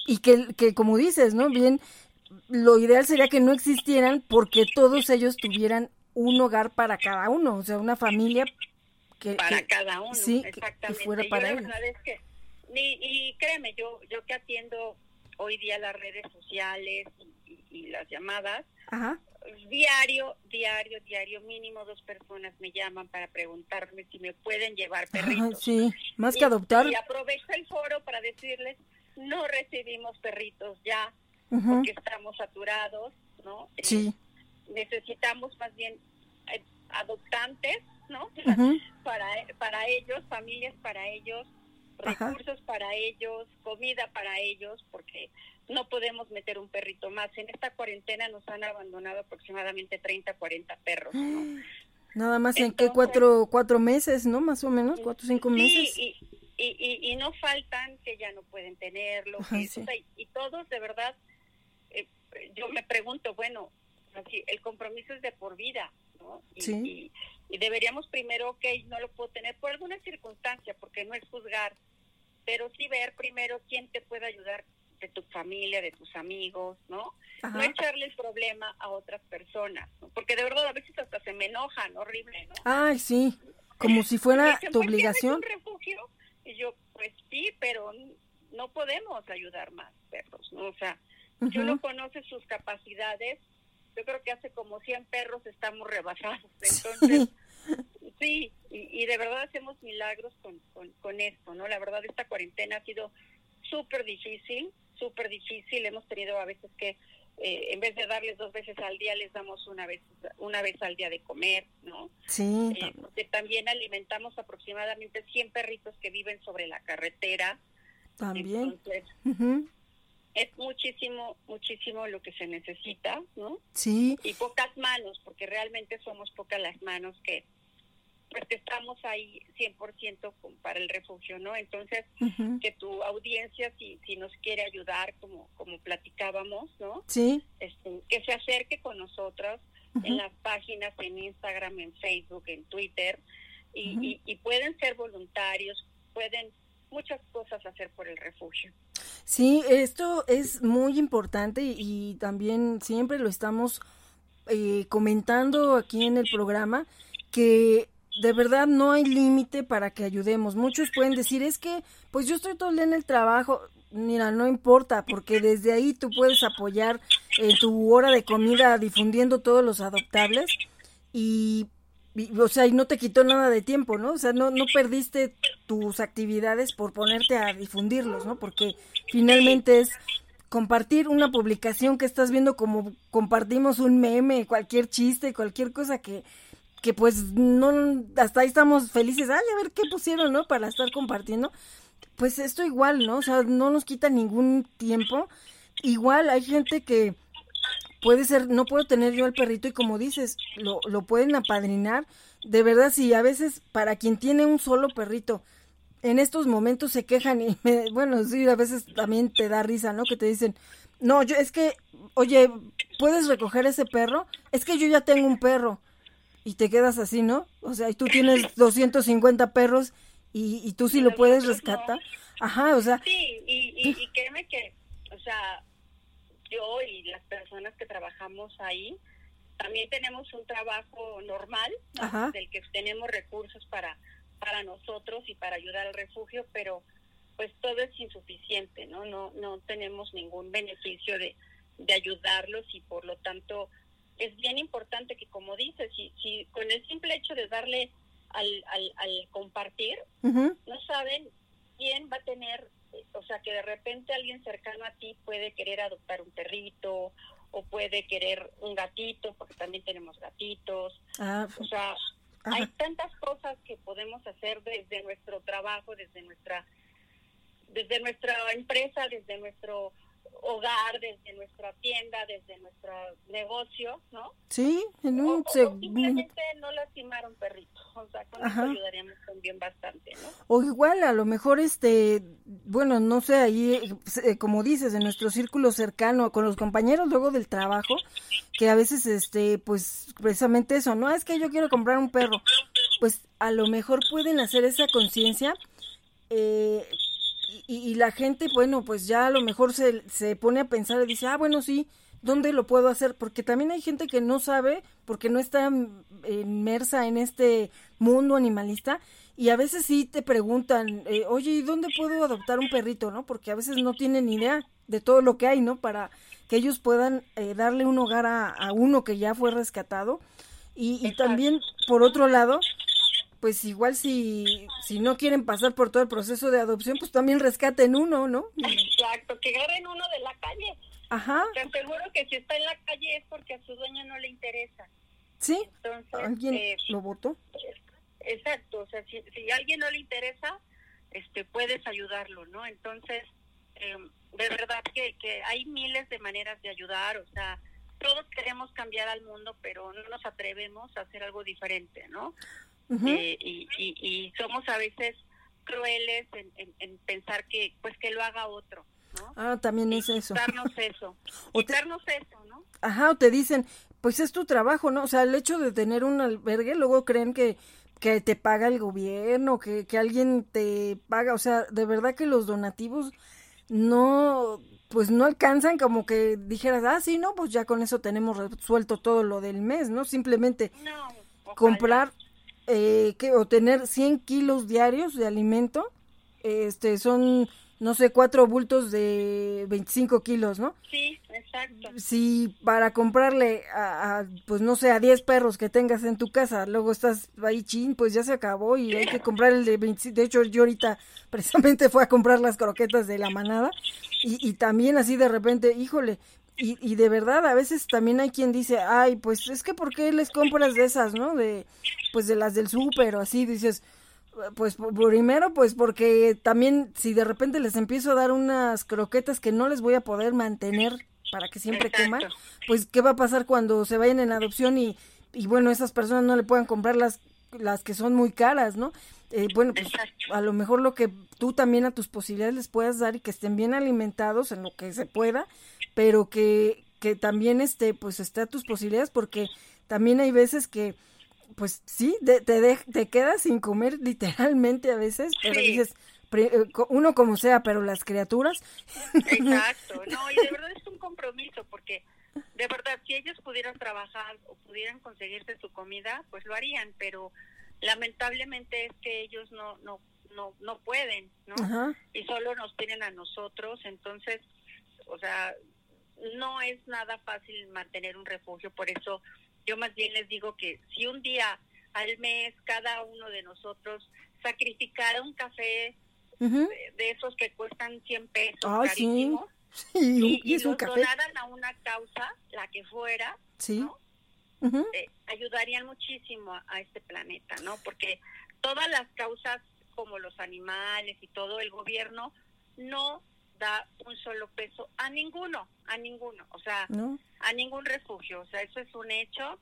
y que, que como dices, ¿no? Bien, lo ideal sería que no existieran porque todos ellos tuvieran un hogar para cada uno, o sea, una familia que, para cada uno, sí, exactamente. Que fuera para verdad es que, y créeme, yo, yo que atiendo hoy día las redes sociales y, y, las llamadas, Ajá. diario, diario, diario, mínimo dos personas me llaman para preguntarme si me pueden llevar perritos. Ajá, sí, más que adoptar. Y, aprovecho el foro para decirles, no recibimos perritos ya, porque estamos saturados, ¿no? Sí. Necesitamos más bien eh, adoptantes, ¿no? *laughs* Para, para ellos, familias para ellos, Ajá. recursos para ellos, comida para ellos, porque no podemos meter un perrito más. En esta cuarentena nos han abandonado aproximadamente 30, 40 perros. ¿no? *gasps* Nada más en qué Entonces- cuatro, cuatro meses, ¿no? Más o menos, cuatro o cinco meses. Sí, y, y, y, y no faltan que ya no pueden tenerlo. Ajá, que- sí. o sea, y todos, de verdad, eh, yo me pregunto, bueno, así, el compromiso es de por vida, ¿no? Y, Sí. y, y deberíamos primero, ok, no lo puedo tener por alguna circunstancia, porque no es juzgar, pero sí ver primero quién te puede ayudar de tu familia, de tus amigos, ¿no? No echarle el problema a otras personas, ¿no? porque de verdad a veces hasta se me enojan, horrible, ¿no? Ay, sí, como si fuera Dicen, tu "¿Por qué no es obligación. un refugio? Y yo, pues sí, pero no podemos ayudar más perros, ¿no? O sea, si uno conoce sus capacidades, yo creo que hace como 100 perros estamos rebasados. Entonces, *laughs* sí, y, y de verdad hacemos milagros con, con, con esto, ¿no? La verdad, esta cuarentena ha sido súper difícil, súper difícil. Hemos tenido a veces que, eh, en vez de darles dos veces al día, les damos una vez, una vez al día de comer, ¿no? Sí, Eh, porque también alimentamos aproximadamente 100 perritos que viven sobre la carretera. también. Entonces. Es muchísimo, muchísimo lo que se necesita, ¿no? Sí, Y pocas manos, porque realmente somos pocas las manos que, pues, que estamos ahí 100% con- para el refugio, ¿no? Entonces, que tu audiencia, si, si nos quiere ayudar, como, como platicábamos, ¿no? sí, Este, que se acerque con nosotros Ujú. en las páginas, en Instagram, en Facebook, en Twitter, y, y, y pueden ser voluntarios, pueden muchas cosas hacer por el refugio. Sí, esto es muy importante y, también siempre lo estamos eh, comentando aquí en el programa que de verdad no hay límite para que ayudemos. Muchos pueden decir, es que pues yo estoy todo el día en el trabajo. Mira, no importa, porque desde ahí tú puedes apoyar en tu hora de comida difundiendo todos los adoptables y, o sea, y no te quitó nada de tiempo, ¿no? O sea, no, no perdiste tus actividades por ponerte a difundirlos, ¿no? Porque finalmente es compartir una publicación que estás viendo como compartimos un meme, cualquier chiste, cualquier cosa que, que pues no, hasta ahí estamos felices, ay, a ver qué pusieron, ¿no? Para estar compartiendo. Pues esto igual, ¿no? O sea, no nos quita ningún tiempo. Igual hay gente que puede ser, no puedo tener yo al perrito y como dices, lo, lo pueden apadrinar. De verdad, sí, a veces para quien tiene un solo perrito, en estos momentos se quejan y *laughs* me- bueno, sí, a veces también te da risa, ¿no? Que te dicen, no, yo es que, oye, ¿puedes recoger ese perro? Es que yo ya tengo un perro. Y te quedas así, ¿no? O sea, y tú tienes *laughs* 250 perros y, y tú sí lo puedes rescatar. Ajá, o sea, Sí, y, y, y *laughs* créeme que, o sea, yo y las personas que trabajamos ahí, también tenemos un trabajo normal, del que tenemos recursos para, para nosotros y para ayudar al refugio, pero pues todo es insuficiente, ¿no? No, no tenemos ningún beneficio de, de ayudarlos y por lo tanto es bien importante que como dices, si, si con el simple hecho de darle al, al, al compartir, no saben quién va a tener, o sea, que de repente alguien cercano a ti puede querer adoptar un perrito o puede querer un gatito, porque también tenemos gatitos. ah, O sea, Ajá. hay tantas cosas que podemos hacer desde nuestro trabajo, desde nuestra desde nuestra empresa, desde nuestro hogar, desde nuestra tienda, desde nuestro negocio, ¿no? sí, en un o segundo. simplemente no lastimar a un perrito. O sea, con eso ayudaríamos también bastante, ¿no? O igual, a lo mejor, este, bueno, no sé, ahí, eh, como dices, en nuestro círculo cercano, con los compañeros luego del trabajo, que a veces, este, pues, precisamente eso, no, es que yo quiero comprar un perro, pues, a lo mejor pueden hacer esa conciencia, eh, y, y la gente, bueno, pues ya a lo mejor se, se pone a pensar y dice, ah, bueno, sí, ¿dónde lo puedo hacer? Porque también hay gente que no sabe, porque no está inmersa en este mundo animalista, y a veces sí te preguntan, eh, oye, ¿y dónde puedo adoptar un perrito? ¿No? Porque a veces no tienen idea de todo lo que hay, ¿no? Para que ellos puedan eh, darle un hogar a, a, uno que ya fue rescatado. Y, y también, por otro lado, pues igual si, si no quieren pasar por todo el proceso de adopción, pues también rescaten uno, ¿no? Exacto, que agarren uno de la calle. Ajá. Te aseguro que si está en la calle es porque a su dueño no le interesa. Sí. Entonces, ¿Alguien eh, lo votó? Exacto, o sea, si, si a alguien no le interesa, este, puedes ayudarlo, ¿no? Entonces, eh, de verdad que, que hay miles de maneras de ayudar, o sea, todos queremos cambiar al mundo, pero no nos atrevemos a hacer algo diferente, ¿no? Eh, y, y, y somos a veces crueles en, en, en pensar que, pues, que lo haga otro, ¿no? Ah, también es eso. Quitarnos eso, *laughs* O te- eso, ¿no? Ajá, o te dicen, pues es tu trabajo, ¿no? O sea, el hecho de tener un albergue, luego creen que, que te paga el gobierno, que, que alguien te paga, o sea, de verdad que los donativos no, pues no alcanzan como que dijeras, ah, sí, no, pues ya con eso tenemos resuelto todo lo del mes, ¿no? Simplemente No, comprar eh, que, o tener 100 kilos diarios de alimento, este, son, no sé, cuatro bultos de 25 kilos, ¿no? Sí, exacto. si para comprarle a, a, pues no sé, a 10 perros que tengas en tu casa, luego estás ahí chin, pues ya se acabó y hay que comprar el de 25. De hecho, yo ahorita *laughs* precisamente fui a comprar las croquetas de la manada y, y también así de repente, híjole, y, y de verdad a veces también hay quien dice, ay, pues es que ¿por qué les compras de esas, no? De, pues de las del súper o así, dices, pues primero, pues porque también si de repente les empiezo a dar unas croquetas que no les voy a poder mantener para que siempre Exacto. coman, pues qué va a pasar cuando se vayan en adopción y, y bueno, esas personas no le puedan comprar las, las que son muy caras, ¿no? Eh, bueno, pues Exacto. a lo mejor lo que tú también a tus posibilidades les puedas dar y que estén bien alimentados en lo que se pueda, pero que, que también este, pues esté a tus posibilidades porque también hay veces que pues sí, de- te, de- te quedas sin comer *laughs* literalmente a veces, pero Sí. dices, eh, uno como sea, pero las criaturas, *laughs* Exacto, no, y de verdad es un compromiso porque de verdad si ellos pudieran trabajar o pudieran conseguirse su comida, pues lo harían, pero lamentablemente es que ellos no no no no pueden, ¿no? ajá, Y solo nos tienen a nosotros, entonces, o sea, no es nada fácil mantener un refugio, por eso yo más bien les digo que si un día al mes cada uno de nosotros sacrificara un café de, de esos que cuestan 100 pesos, Ay, sí. *laughs* carísimos, y, y, y es un los café, donaran a una causa, la que fuera, sí, ¿no? eh, ayudarían muchísimo a, a este planeta, ¿no? Porque todas las causas, como los animales y todo, el gobierno no da un solo peso a ninguno, a ninguno, o sea, ¿no? a ningún refugio, o sea, eso es un hecho,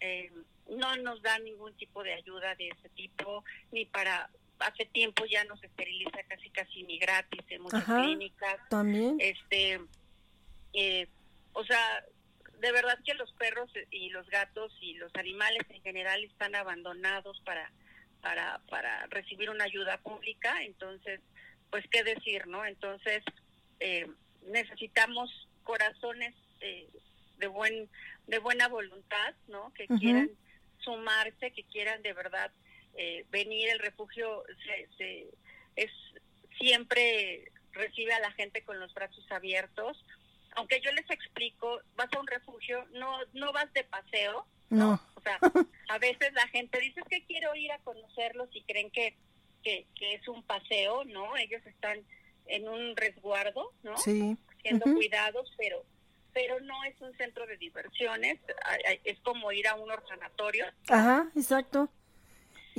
eh, no nos da ningún tipo de ayuda de ese tipo, ni para, hace tiempo ya nos esteriliza casi casi ni gratis en muchas Ajá. clínicas, También, este eh, o sea de verdad que los perros y los gatos y los animales en general están abandonados para para para recibir una ayuda pública. Entonces pues qué decir no entonces eh, necesitamos corazones eh, de buen de buena voluntad no que quieran sumarse que quieran de verdad eh, venir el refugio se, se- es siempre recibe a la gente con los brazos abiertos. Aunque yo les explico, vas a un refugio, no no vas de paseo, no, o sea, *laughs* a veces la gente dice "Es que quiero ir a conocerlos y creen que, que, que es un paseo, ¿no? Ellos están en un resguardo, ¿no? sí, Siendo cuidados, pero pero no es un centro de diversiones, es como ir a un orfanatorio, ajá, exacto,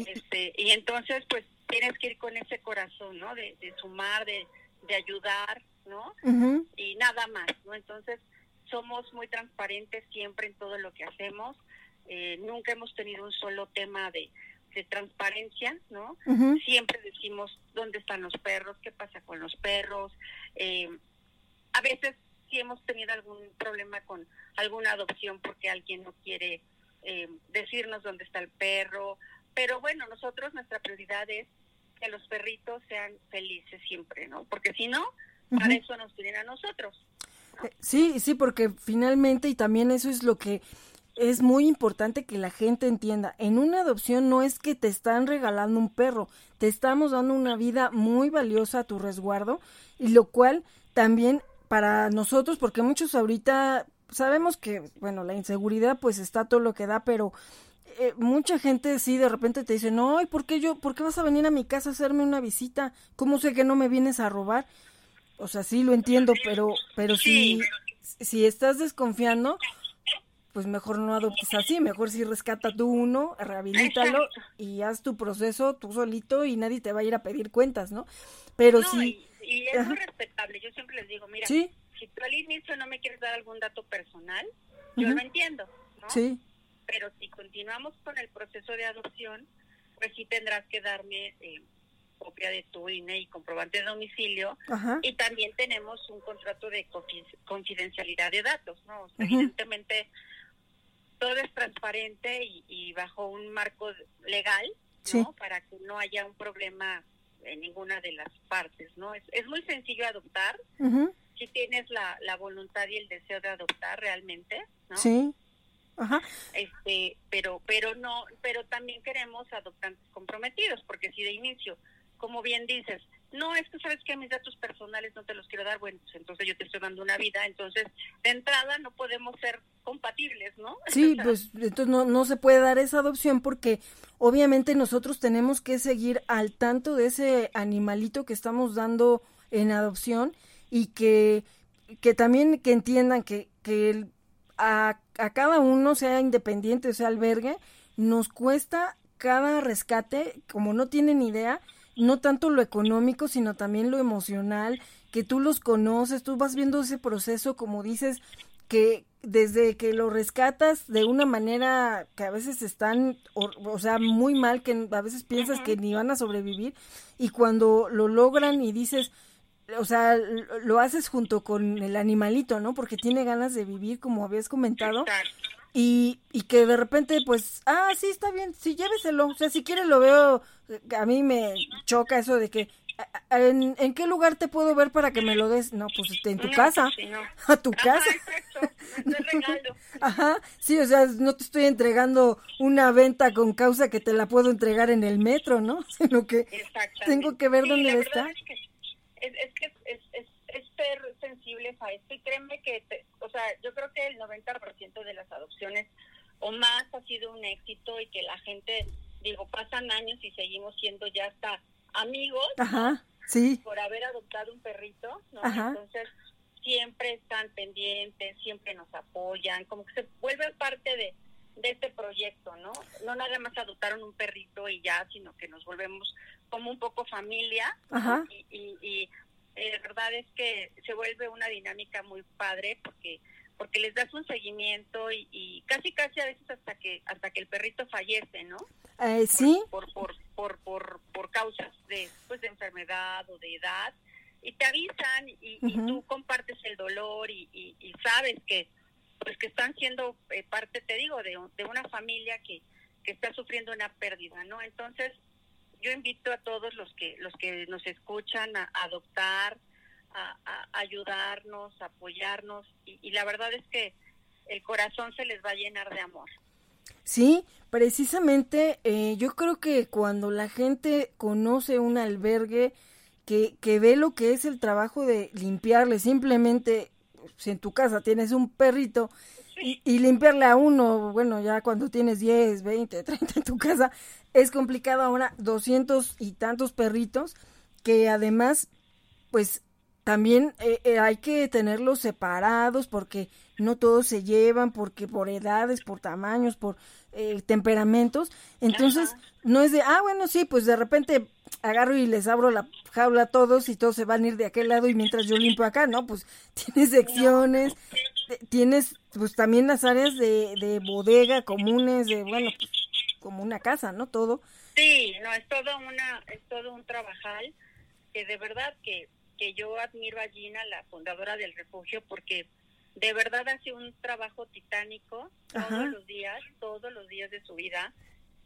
este y entonces pues tienes que ir con ese corazón, ¿no? De, de sumar, de, de ayudar, ¿no? y nada más, ¿no? Entonces, somos muy transparentes siempre en todo lo que hacemos. Eh, nunca hemos tenido un solo tema de, de transparencia, ¿no? Siempre decimos dónde están los perros, qué pasa con los perros. Eh, a veces sí hemos tenido algún problema con alguna adopción porque alguien no quiere eh, decirnos dónde está el perro. Pero bueno, nosotros nuestra prioridad es que los perritos sean felices siempre, ¿no? Porque si no, para eso nos tienen a nosotros. Eh, sí, sí, porque finalmente, y también eso es lo que es muy importante que la gente entienda. En una adopción no es que te están regalando un perro, te estamos dando una vida muy valiosa a tu resguardo, y lo cual también para nosotros, porque muchos ahorita sabemos que, bueno, la inseguridad pues está todo lo que da, pero eh, mucha gente sí de repente te dice, no, ¿y por qué yo, por qué vas a venir a mi casa a hacerme una visita? ¿Cómo sé que no me vienes a robar? O sea, sí lo entiendo, pero, pero si, si estás desconfiando, pues mejor no adoptes así, mejor si rescata tú uno, rehabilítalo y haz tu proceso tú solito y nadie te va a ir a pedir cuentas, ¿no? Pero sí. Y, es muy respetable, yo siempre les digo, mira, si tú al inicio no me quieres dar algún dato personal, yo lo entiendo, ¿no? Sí. Pero si continuamos con el proceso de adopción, pues sí tendrás que darme eh, copia de tu INE y comprobante de domicilio. Y también tenemos un contrato de confidencialidad de datos, ¿no? Evidentemente todo es transparente y, bajo un marco legal, ¿no? Para que no haya un problema en ninguna de las partes, ¿no? Es, es muy sencillo adoptar, si tienes la, la voluntad y el deseo de adoptar realmente, ¿no? Sí. Ajá. Este, pero, pero no, pero también queremos adoptantes comprometidos, porque si de inicio, como bien dices, no, es que sabes que mis datos personales no te los quiero dar, bueno, pues entonces yo te estoy dando una vida, entonces de entrada no podemos ser compatibles, ¿no? *laughs* Sí, pues entonces no, no se puede dar esa adopción porque obviamente nosotros tenemos que seguir al tanto de ese animalito que estamos dando en adopción y que, que también que entiendan que, que a, a cada uno, sea independiente o sea albergue, nos cuesta cada rescate, como no tienen idea, no tanto lo económico, sino también lo emocional, que tú los conoces, tú vas viendo ese proceso, como dices, que desde que lo rescatas de una manera que a veces están, o, sea, muy mal, que a veces piensas que ni van a sobrevivir, y cuando lo logran y dices, o sea, lo haces junto con el animalito, ¿no? Porque tiene ganas de vivir, como habías comentado. Y, y que de repente, pues, ah, sí, está bien, sí, lléveselo. O sea, si quieres lo veo, a mí me choca eso de que, ¿en, en qué lugar te puedo ver para que me lo des? No, pues en tu casa, pues *laughs* a tu casa. *laughs* Ajá, sí, o sea, no te estoy entregando una venta con causa que te la puedo entregar en el metro, ¿no? *laughs* Sino que tengo que ver dónde está. Es que, es, que es, es, es ser sensibles a esto y créeme que, o sea, yo creo que el 90% de las adopciones o más ha sido un éxito y que la gente, digo, pasan años y seguimos siendo ya hasta amigos Ajá, sí. por haber adoptado un perrito, ¿no? Entonces, siempre están pendientes, siempre nos apoyan, como que se vuelven parte de, de este proyecto, ¿no? No nada más adoptaron un perrito y ya, sino que nos volvemos como un poco familia Ajá. y, y, eh, la verdad es que se vuelve una dinámica muy padre porque porque les das un seguimiento y, casi casi a veces hasta que hasta que el perrito fallece, ¿no? Eh, sí. Por por, por por por causas de pues de enfermedad o de edad y te avisan y, tú compartes el dolor y, y, sabes que pues que están siendo eh, parte te digo de, de una familia que que está sufriendo una pérdida, ¿no? Entonces yo invito a todos los que los que nos escuchan a, adoptar, a, ayudarnos, a apoyarnos y, la verdad es que el corazón se les va a llenar de amor. Sí, precisamente eh, yo creo que cuando la gente conoce un albergue que, que ve lo que es el trabajo de limpiarle, simplemente si en tu casa tienes un perrito y, limpiarle a uno, bueno, ya cuando tienes 10, 20, 30 en tu casa, es complicado ahora, 200 y tantos perritos, que además, pues también eh, eh, hay que tenerlos separados porque no todos se llevan, porque por edades, por tamaños, por eh, temperamentos. Entonces, no es de, ah, bueno, sí, pues de repente agarro y les abro la jaula a todos y todos se van a ir de aquel lado y mientras yo limpio acá, ¿no? Pues *laughs* tienes secciones, tienes pues también las áreas de, de bodega comunes, de, bueno, pues, como una casa, ¿no? Todo. Sí, no, es todo, una, es todo un trabajal que de verdad que, que yo admiro a Gina, la fundadora del refugio, porque de verdad hace un trabajo titánico todos los días, todos los días de su vida.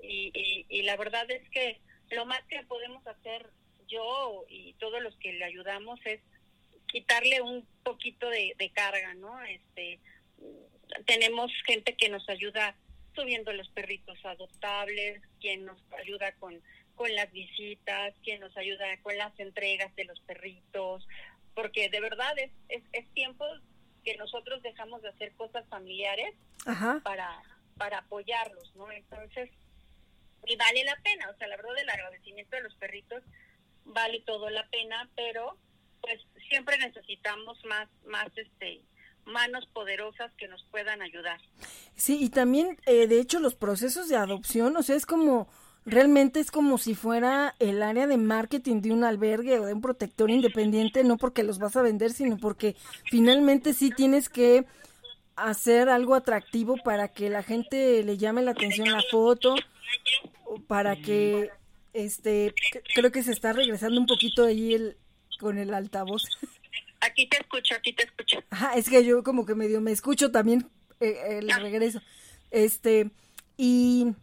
Y, y, la verdad es que lo más que podemos hacer yo y todos los que le ayudamos es quitarle un poquito de, de carga, ¿no? Este, tenemos gente que nos ayuda subiendo los perritos adoptables, quien nos ayuda con, con las visitas, quien nos ayuda con las entregas de los perritos, porque de verdad es, es, es tiempo que nosotros dejamos de hacer cosas familiares para para apoyarlos, ¿no? Entonces, y vale la pena, o sea, la verdad el agradecimiento de los perritos vale todo la pena, pero pues siempre necesitamos más más este manos poderosas que nos puedan ayudar. Sí, y también, eh, de hecho, los procesos de adopción, o sea, es como, realmente es como si fuera el área de marketing de un albergue o de un protector independiente, no porque los vas a vender, sino porque finalmente sí tienes que hacer algo atractivo para que la gente le llame la atención la foto, para que, este, creo que se está regresando un poquito ahí el, con el altavoz. *laughs* Aquí te escucho, aquí te escucho. Ajá, es que yo como que medio me escucho también eh, el ah. regreso. Este, y,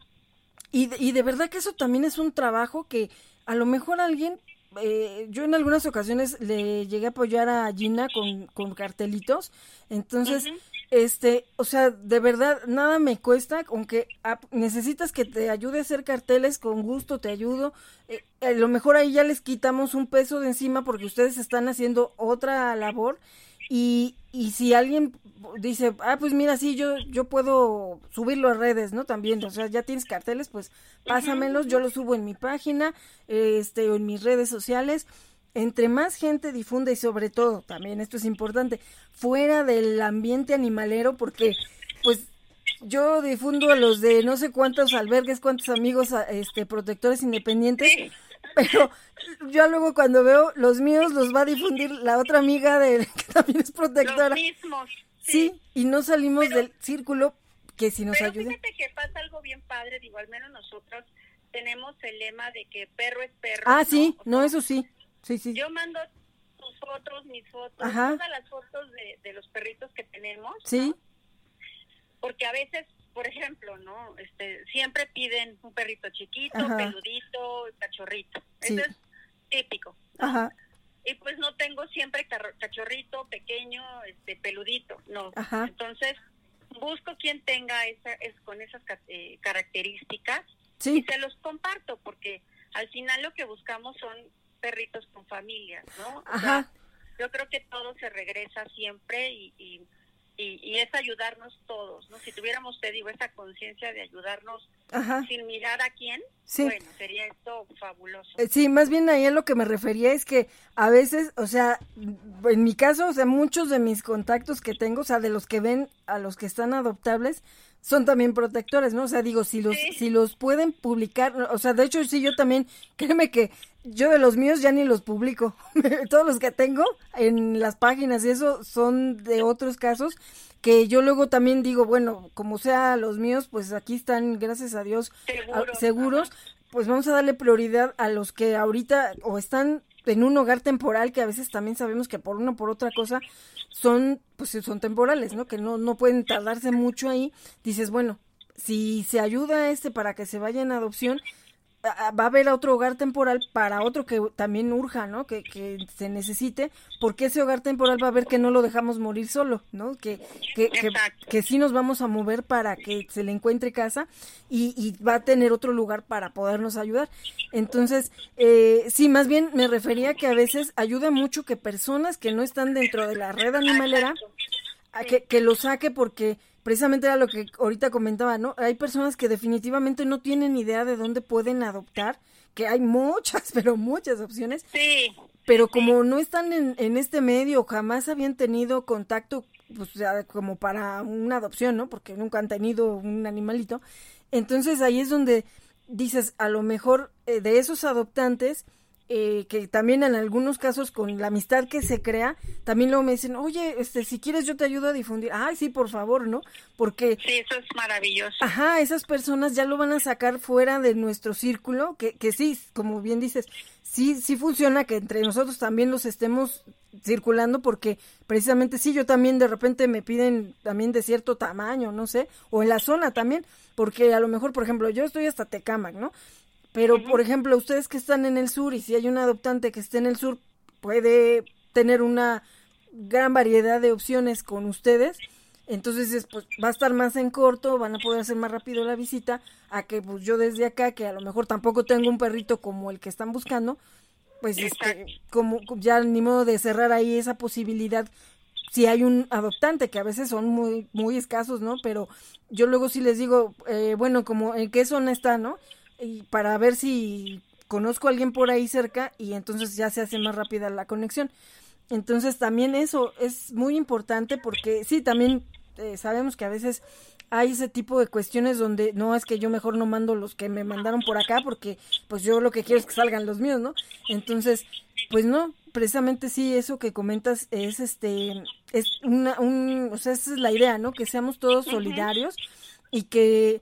y, y de verdad que eso también es un trabajo que a lo mejor alguien eh, yo en algunas ocasiones le llegué a apoyar a Gina con, con cartelitos, entonces, este, o sea, de verdad, nada me cuesta, aunque necesitas que te ayude a hacer carteles, con gusto te ayudo, eh, a lo mejor ahí ya les quitamos un peso de encima porque ustedes están haciendo otra labor y, y si alguien dice, ah, pues mira, sí, yo, yo puedo subirlo a redes, ¿no? También, o sea, ya tienes carteles, pues pásamelos, yo los subo en mi página, este, o en mis redes sociales. Entre más gente difunda y sobre todo, también esto es importante, fuera del ambiente animalero, porque, pues, yo difundo a los de no sé cuántos albergues, cuántos amigos, este, protectores independientes, pero yo luego cuando veo los míos los va a difundir la otra amiga de *laughs* que también es protectora. Los mismos. Sí, y no salimos del círculo que si nos pero ayuda. Fíjate que pasa algo bien padre, digo, al menos nosotros tenemos el lema de que perro es perro. Ah, sí, no, eso sí. Sí, sí. Yo mando tus fotos, mis fotos, todas las fotos de, de los perritos que tenemos. Sí. Porque a veces por ejemplo, ¿no? Este, siempre piden un perrito chiquito, peludito, cachorrito. Eso es típico. Ajá. Y pues no tengo siempre cachorrito, pequeño, este, peludito, no. Entonces, busco quien tenga esa, es, con esas eh, características y se los comparto, porque al final lo que buscamos son perritos con familias, ¿no? Ajá. yo creo que todo se regresa siempre y y, es ayudarnos todos, ¿no? Si tuviéramos, te digo, esa conciencia de ayudarnos sin mirar a quién, bueno, sería esto fabuloso. Eh, sí, más bien ahí a lo que me refería es que a veces, o sea, en mi caso, o sea, muchos de mis contactos que tengo, o sea, de los que ven a los que están adoptables, son también protectores, ¿no? O sea, digo, si los, si los pueden publicar, o sea, de hecho, sí, yo también, *laughs* créeme que yo de los míos ya ni los publico. *laughs* Todos los que tengo en las páginas y eso son de otros casos que yo luego también digo, bueno, como sea los míos, pues aquí están, gracias a Dios, seguros, pues vamos a darle prioridad a los que ahorita o están en un hogar temporal que a veces también sabemos que por una o por otra cosa son pues son temporales, ¿no? Que no no pueden tardarse mucho ahí. Dices, bueno, si se ayuda a este para que se vaya en adopción, va a haber otro hogar temporal para otro que también urja, ¿no? Que, que se necesite, porque ese hogar temporal va a ver que no lo dejamos morir solo, ¿no? Que, que, que, que, sí nos vamos a mover para que se le encuentre casa y, y va a tener otro lugar para podernos ayudar. Entonces, eh, sí, más bien me refería que a veces ayuda mucho que personas que no están dentro de la red animalera, a que, que lo saque porque precisamente era lo que ahorita comentaba, ¿no? Hay personas que definitivamente no tienen idea de dónde pueden adoptar, que hay muchas, *laughs* pero muchas opciones. Sí. Pero como no están en, en este medio, jamás habían tenido contacto, pues, como para una adopción, ¿no? Porque nunca han tenido un animalito. Entonces ahí es donde dices, a lo mejor eh, de esos adoptantes, eh, que también en algunos casos con la amistad que se crea, también luego me dicen, oye, este, si quieres yo te ayudo a difundir. Ay, sí, por favor, ¿no? Porque... Sí, eso es maravilloso. Ajá, esas personas ya lo van a sacar fuera de nuestro círculo, que, que sí, como bien dices, sí, sí funciona que entre nosotros también los estemos circulando porque precisamente sí, yo también de repente me piden también de cierto tamaño, no sé, o en la zona también, porque a lo mejor, por ejemplo, yo estoy hasta Tecamac, ¿no? Pero, por ejemplo, ustedes que están en el sur y si hay un adoptante que esté en el sur, puede tener una gran variedad de opciones con ustedes. Entonces, pues va a estar más en corto, van a poder hacer más rápido la visita, a que pues yo desde acá, que a lo mejor tampoco tengo un perrito como el que están buscando, pues este, como ya ni modo de cerrar ahí esa posibilidad si hay un adoptante, que a veces son muy, muy escasos, ¿no? Pero yo luego sí les digo, eh, bueno, como en qué zona está, ¿no? Y para ver si conozco a alguien por ahí cerca y entonces ya se hace más rápida la conexión. Entonces también eso es muy importante porque sí, también eh, sabemos que a veces hay ese tipo de cuestiones donde no es que yo mejor no mando los que me mandaron por acá porque pues yo lo que quiero es que salgan los míos, ¿no? Entonces, pues no, precisamente sí, eso que comentas es este, es una, un, o sea, esa es la idea, ¿no? Que seamos todos solidarios y que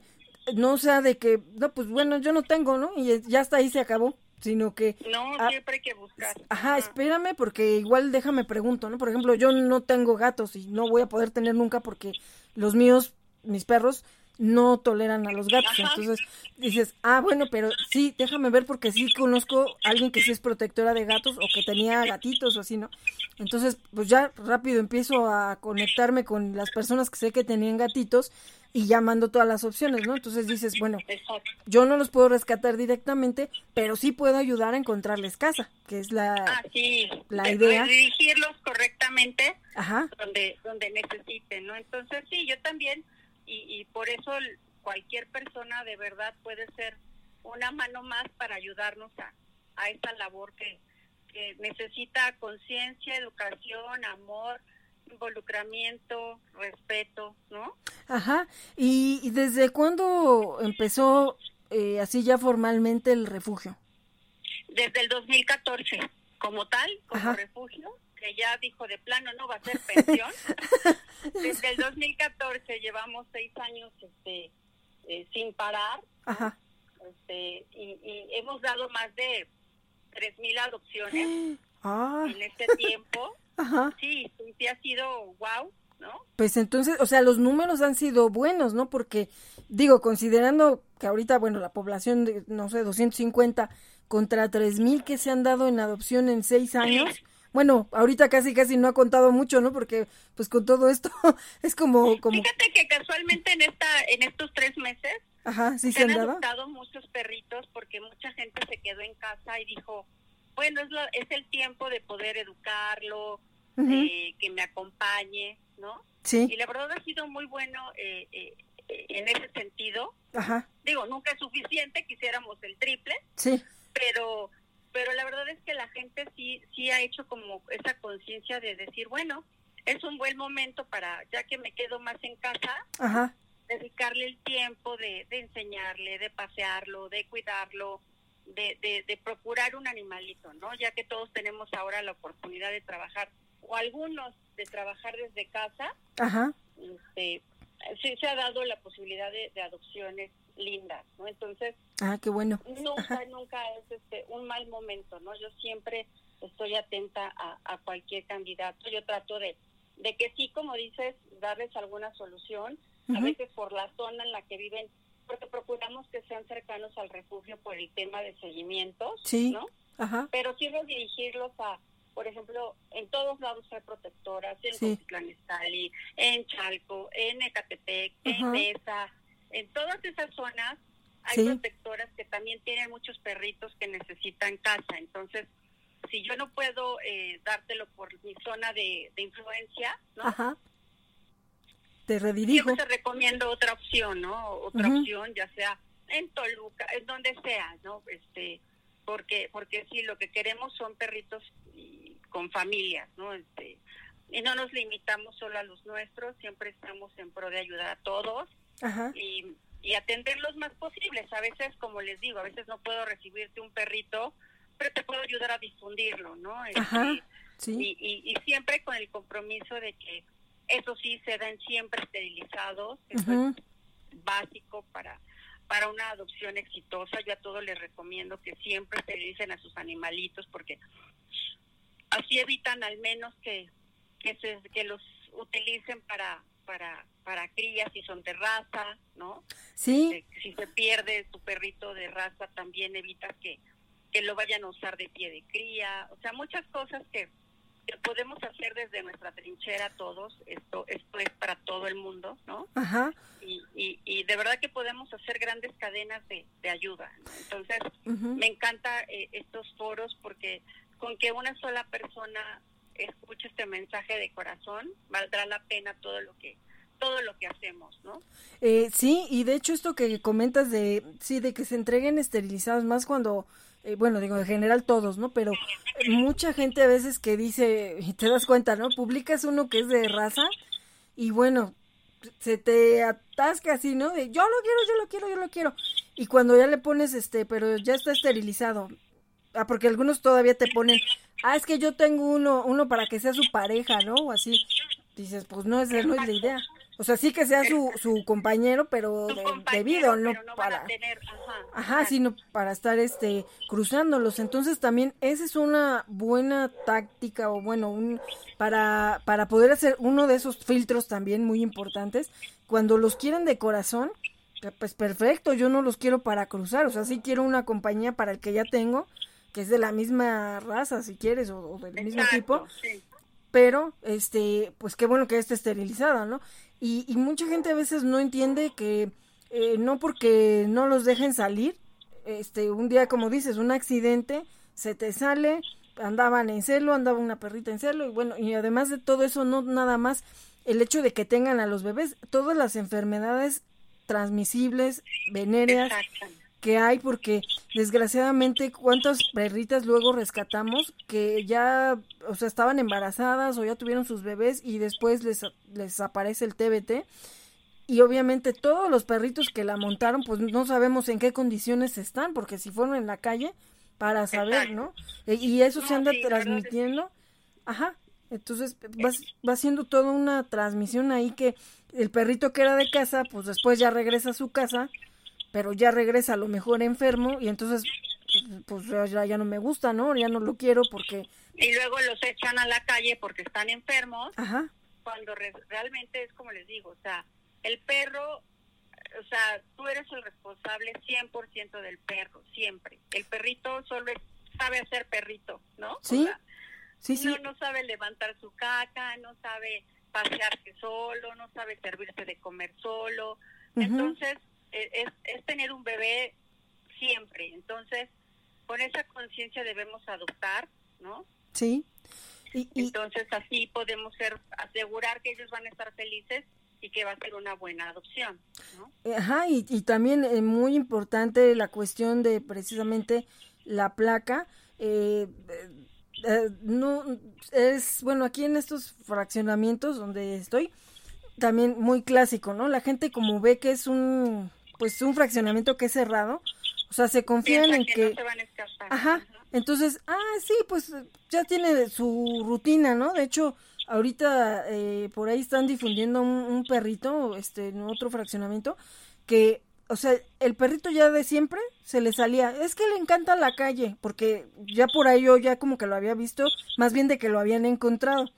no sea de que, no, pues bueno, yo no tengo, ¿no? Y ya hasta ahí se acabó sino que... No, siempre hay que buscar. Ajá, espérame porque igual déjame pregunto, ¿no? Por ejemplo, yo no tengo gatos y no voy a poder tener nunca porque los míos mis perros no toleran a los gatos. Entonces dices, ah, bueno, pero sí, déjame ver porque sí conozco a alguien que sí es protectora de gatos o que tenía gatitos o así, ¿no? Entonces, pues ya rápido empiezo a conectarme con las personas que sé que tenían gatitos y ya mando todas las opciones, ¿no? Entonces dices, bueno, yo no los puedo rescatar directamente, pero sí puedo ayudar a encontrarles casa, que es la, ah, la idea. dirigirlos correctamente donde donde necesiten, ¿no? Entonces sí, yo también y, por eso cualquier persona de verdad puede ser una mano más para ayudarnos a, a esta labor que, que necesita conciencia, educación, amor, involucramiento, respeto, ¿no? Ajá. ¿Y, desde cuándo empezó eh, así ya formalmente el refugio? Desde el 2014, como tal, como refugio que ya dijo de plano no va a ser pensión. *laughs* Desde el 2014 llevamos seis años este, eh, sin parar. Este, y, hemos dado más de 3.000 adopciones *gasps* ah. en este *laughs* tiempo. Sí, sí ha sido wow. ¿No? Pues entonces, o sea, los números han sido buenos, ¿no? Porque, digo, considerando que ahorita, bueno, la población de, no sé, 250 contra 3.000 que se han dado en adopción en seis años, bueno, ahorita casi casi no ha contado mucho, ¿no? Porque pues con todo esto *laughs* es como, como... Fíjate que casualmente en esta en estos tres meses Ajá, ¿sí se, han, adoptado muchos perritos porque mucha gente se quedó en casa y dijo, bueno, es, lo, es el tiempo de poder educarlo, eh, que me acompañe, ¿no? Sí. Y la verdad ha sido muy bueno eh, eh, en ese sentido. Ajá. Digo, nunca es suficiente, quisiéramos el triple. Sí. Pero pero la verdad es que la gente sí sí ha hecho como esa conciencia de decir, bueno, es un buen momento para, ya que me quedo más en casa, dedicarle el tiempo de, de, enseñarle, de pasearlo, de cuidarlo, de, de, procurar un animalito, ¿no? Ya que todos tenemos ahora la oportunidad de trabajar, o algunos de trabajar desde casa, Ajá. Este, se ha dado la posibilidad de, de adopciones lindas, ¿no? Entonces, ah, qué bueno. Nunca, nunca es este, un mal momento, ¿no? Yo siempre estoy atenta a, cualquier candidato. Yo trato de, de que sí, como dices, darles alguna solución, a veces por la zona en la que viven, porque procuramos que sean cercanos al refugio por el tema de seguimientos, sí. ¿no? Ajá. Pero sí dirigirlos a, por ejemplo, en todos lados hay protectoras, en sí. en Chalco, en Ecatepec, en Mesa, en todas esas zonas hay protectoras que también tienen muchos perritos que necesitan casa. Entonces, si yo no puedo eh, dártelo por mi zona de, influencia, ¿no? Ajá. Te redirijo. Yo te recomiendo otra opción, ¿no? Otra opción, ya sea en Toluca, en donde sea, ¿no? Este, porque porque sí, lo que queremos son perritos con familias, ¿no? Este, y no nos limitamos solo a los nuestros, siempre estamos en pro de ayudar a todos y, y atender los más posibles. A veces, como les digo, a veces no puedo recibirte un perrito, pero te puedo ayudar a difundirlo, ¿no? Este, y, y, siempre con el compromiso de que eso sí se dan siempre esterilizados, eso es básico para para una adopción exitosa. Yo a todos les recomiendo que siempre esterilicen a sus animalitos porque así evitan al menos que que, se, que los utilicen para para, para crías si son de raza, ¿no? Sí. Este, si se pierde tu perrito de raza, también evita que, que lo vayan a usar de pie de cría. O sea, muchas cosas que, que podemos hacer desde nuestra trinchera todos, esto esto es para todo el mundo, ¿no? Ajá. Y, y, y de verdad que podemos hacer grandes cadenas de, de ayuda. ¿no? Entonces, me encanta eh, estos foros porque con que una sola persona escuche este mensaje de corazón, valdrá la pena todo lo que todo lo que hacemos, ¿no? Eh, sí, y de hecho esto que comentas de, sí, de que se entreguen esterilizados, más cuando, eh, bueno, digo, en general todos, ¿no? Pero mucha gente a veces que dice, *laughs* y te das cuenta, ¿no? Publicas uno que es de raza y bueno, se te atasca así, ¿no? De yo lo quiero, yo lo quiero, yo lo quiero. Y cuando ya le pones este, pero ya está esterilizado. Ah, porque algunos todavía te ponen, ah, es que yo tengo uno, uno para que sea su pareja, ¿no? O así. Dices, pues no, esa no es la idea. O sea, sí que sea su, su compañero, pero de- compañero, debido, no, pero no van para... tener, ajá, Ajá, sino para estar este cruzándolos. Entonces también esa es una buena táctica o bueno, un para para poder hacer uno de esos filtros también muy importantes cuando los quieren de corazón, pues perfecto, yo no los quiero para cruzar, o sea, sí quiero una compañía para el que ya tengo, que es de la misma raza si quieres o, o del mismo Exacto, tipo, sí. pero este pues qué bueno que esté esterilizada no y, y mucha gente a veces no entiende que eh, no porque no los dejen salir este un día como dices un accidente se te sale andaban en celo andaba una perrita en celo y bueno y además de todo eso no nada más el hecho de que tengan a los bebés todas las enfermedades transmisibles venéreas Exacto. Que hay porque desgraciadamente cuántas perritas luego rescatamos que ya o sea estaban embarazadas o ya tuvieron sus bebés y después les, les aparece el TBT y obviamente todos los perritos que la montaron pues no sabemos en qué condiciones están porque si fueron en la calle para saber, ¿no? E- Y eso se anda transmitiendo. Ajá. Entonces va, va siendo toda una transmisión ahí que el perrito que era de casa, pues después ya regresa a su casa, pero ya regresa a lo mejor enfermo y entonces pues ya, ya no me gusta, ¿no? Ya no lo quiero porque, Y luego los echan a la calle porque están enfermos, ajá, cuando re- realmente es como les digo, o sea, el perro, o sea, tú eres el responsable 100% del perro, siempre. El perrito solo sabe hacer perrito, ¿no? O Sí, sea, sí, sí, No, no sabe levantar su caca, no sabe pasearse solo, no sabe servirse de comer solo. Entonces, es, es tener un bebé siempre. Entonces, con esa conciencia debemos adoptar, ¿no? sí. Y, y, Entonces, así podemos ser asegurar que ellos van a estar felices y que va a ser una buena adopción, ¿no? Ajá, y, y también eh, muy importante la cuestión de precisamente la placa. eh, eh, eh, no es bueno aquí en estos fraccionamientos donde estoy también muy clásico, ¿no? La gente como ve que es un pues un fraccionamiento que es cerrado, o sea, se confían en que, que no se van a escapar. Ajá. Entonces, ah, sí, pues ya tiene su rutina, ¿no? De hecho, ahorita eh, por ahí están difundiendo un, un perrito, este, en otro fraccionamiento, que, o sea, el perrito ya de siempre se le salía. Es que le encanta la calle, porque ya por ahí yo ya como que lo había visto, más bien de que lo habían encontrado.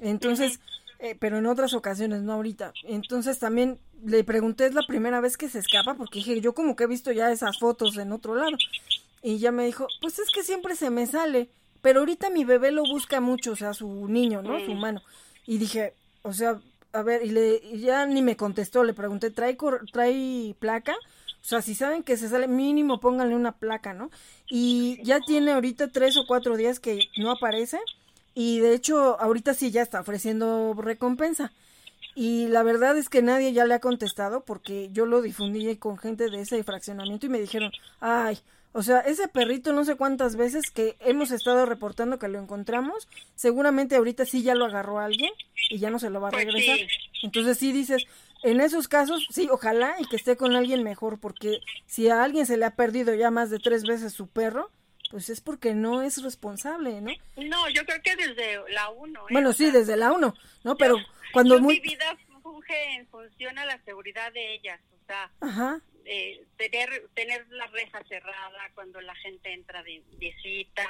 Entonces, eh, pero en otras ocasiones, no ahorita. Entonces también le pregunté, es la primera vez que se escapa, porque dije, yo como que he visto ya esas fotos en otro lado. Y ya me dijo, pues es que siempre se me sale, pero ahorita mi bebé lo busca mucho, o sea, su niño, ¿no? Su mano. Y dije, o sea, a ver, y, le, y ya ni me contestó, le pregunté, ¿trae, cor- ¿trae placa? O sea, si saben que se sale, mínimo pónganle una placa, ¿no? Y ya tiene ahorita tres o cuatro días que no aparece. Y de hecho, ahorita sí ya está ofreciendo recompensa. Y la verdad es que nadie ya le ha contestado porque yo lo difundí con gente de ese fraccionamiento y me dijeron, ay, o sea, ese perrito no sé cuántas veces que hemos estado reportando que lo encontramos, seguramente ahorita sí ya lo agarró alguien y ya no se lo va a Pues regresar. sí. Entonces sí dices, en esos casos, sí, ojalá y que esté con alguien mejor, porque si a alguien se le ha perdido ya más de tres veces su perro, pues es porque no es responsable, ¿no? No, yo creo que desde la 1. Bueno, sí, desde la uno, ¿no? Pero cuando Mi muy... vida funge en función a la seguridad de ellas, o sea, Ajá, eh, tener tener la reja cerrada cuando la gente entra de visita,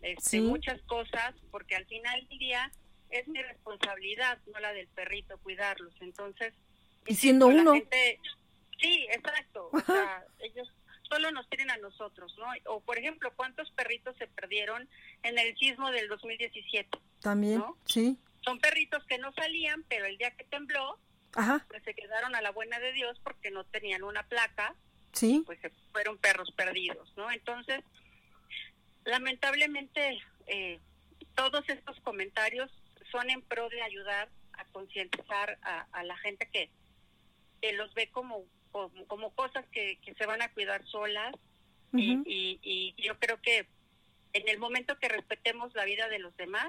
este, Sí. muchas cosas, porque al final del día es mi responsabilidad, no la del perrito, cuidarlos. Entonces, Y siendo uno. gente- sí, exacto. O sea, ellos solo nos tienen a nosotros, ¿no? O por ejemplo, ¿cuántos perritos se perdieron en el sismo del 2017? También, sí. Son perritos que no salían, pero el día que tembló, Ajá. pues se quedaron a la buena de Dios porque no tenían una placa, Sí. pues se fueron perros perdidos, ¿no? Entonces, lamentablemente, eh, todos estos comentarios son en pro de ayudar a concientizar a, a la gente que, que los ve como, como, como cosas que, que se van a cuidar solas y yo creo que en el momento que respetemos la vida de los demás,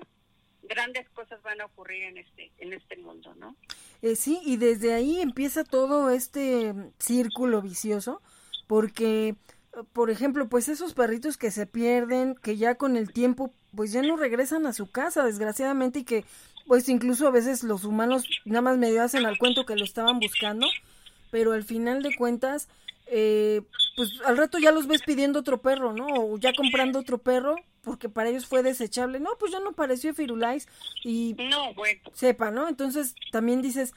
grandes cosas van a ocurrir en este en este mundo, ¿no? Eh, sí, y desde ahí empieza todo este mm, círculo vicioso, porque, eh, por ejemplo, pues esos perritos que se pierden, que ya con el tiempo, pues ya no regresan a su casa, desgraciadamente, y que, pues incluso a veces los humanos nada más medio hacen al cuento que lo estaban buscando, pero al final de cuentas, eh, pues al rato ya los ves pidiendo otro perro, ¿no? O ya comprando otro perro, porque para ellos fue desechable. No, pues ya no pareció Firulais y No, bueno, sepa, ¿no? Entonces también dices,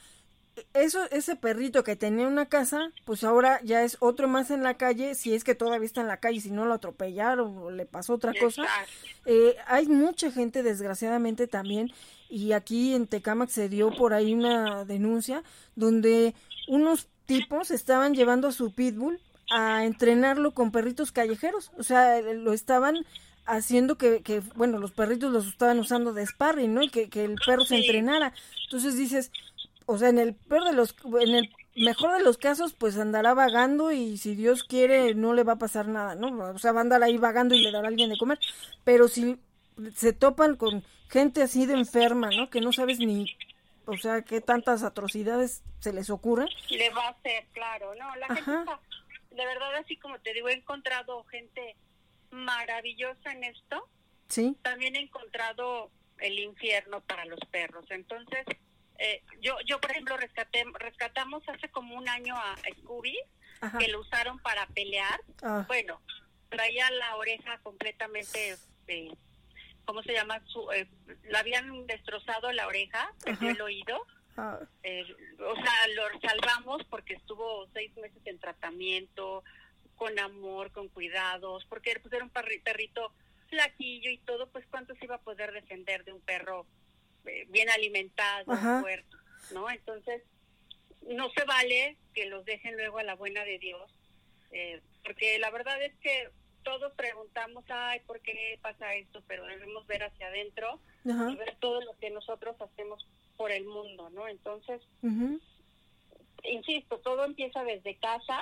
eso, ese perrito que tenía una casa, pues ahora ya es otro más en la calle, si es que todavía está en la calle, si no lo atropellaron o le pasó otra cosa. Eh, hay mucha gente, desgraciadamente también, y aquí en Tecámac se dio por ahí una denuncia donde unos tipos estaban llevando a su pitbull a entrenarlo con perritos callejeros, o sea, lo estaban haciendo que, que bueno, los perritos los estaban usando de sparring, ¿no? Y que, que el perro se entrenara. Entonces dices, o sea, en el peor de los, en el mejor de los casos, pues andará vagando y si Dios quiere no le va a pasar nada, ¿no? O sea, va a andar ahí vagando y le dará a alguien de comer. Pero si se topan con gente así de enferma, ¿no? Que no sabes ni, o sea, qué tantas atrocidades se les ocurren. le va a hacer, claro, no, la gente está, de verdad, así como te digo, he encontrado gente maravillosa en esto, Sí, también he encontrado el infierno para los perros, entonces, eh, yo, yo por ejemplo, rescaté, rescatamos hace como un año a Scooby, ajá. que lo usaron para pelear, Ah, bueno, traía la oreja completamente, este, ¿cómo se llama? Su, eh, la habían destrozado la oreja, perdió el oído, ah, eh, o sea, lo salvamos porque estuvo seis meses en tratamiento, con amor, con cuidados, porque pues, era un perri- perrito flaquillo y todo, pues cuánto se iba a poder defender de un perro eh, bien alimentado, Ajá. fuerte, ¿no? Entonces, no se vale que los dejen luego a la buena de Dios, eh, porque la verdad es que todos preguntamos, ay, ¿por qué pasa esto? Pero debemos ver hacia adentro ajá, y ver todo lo que nosotros hacemos por el mundo, ¿no? Entonces, insisto, todo empieza desde casa.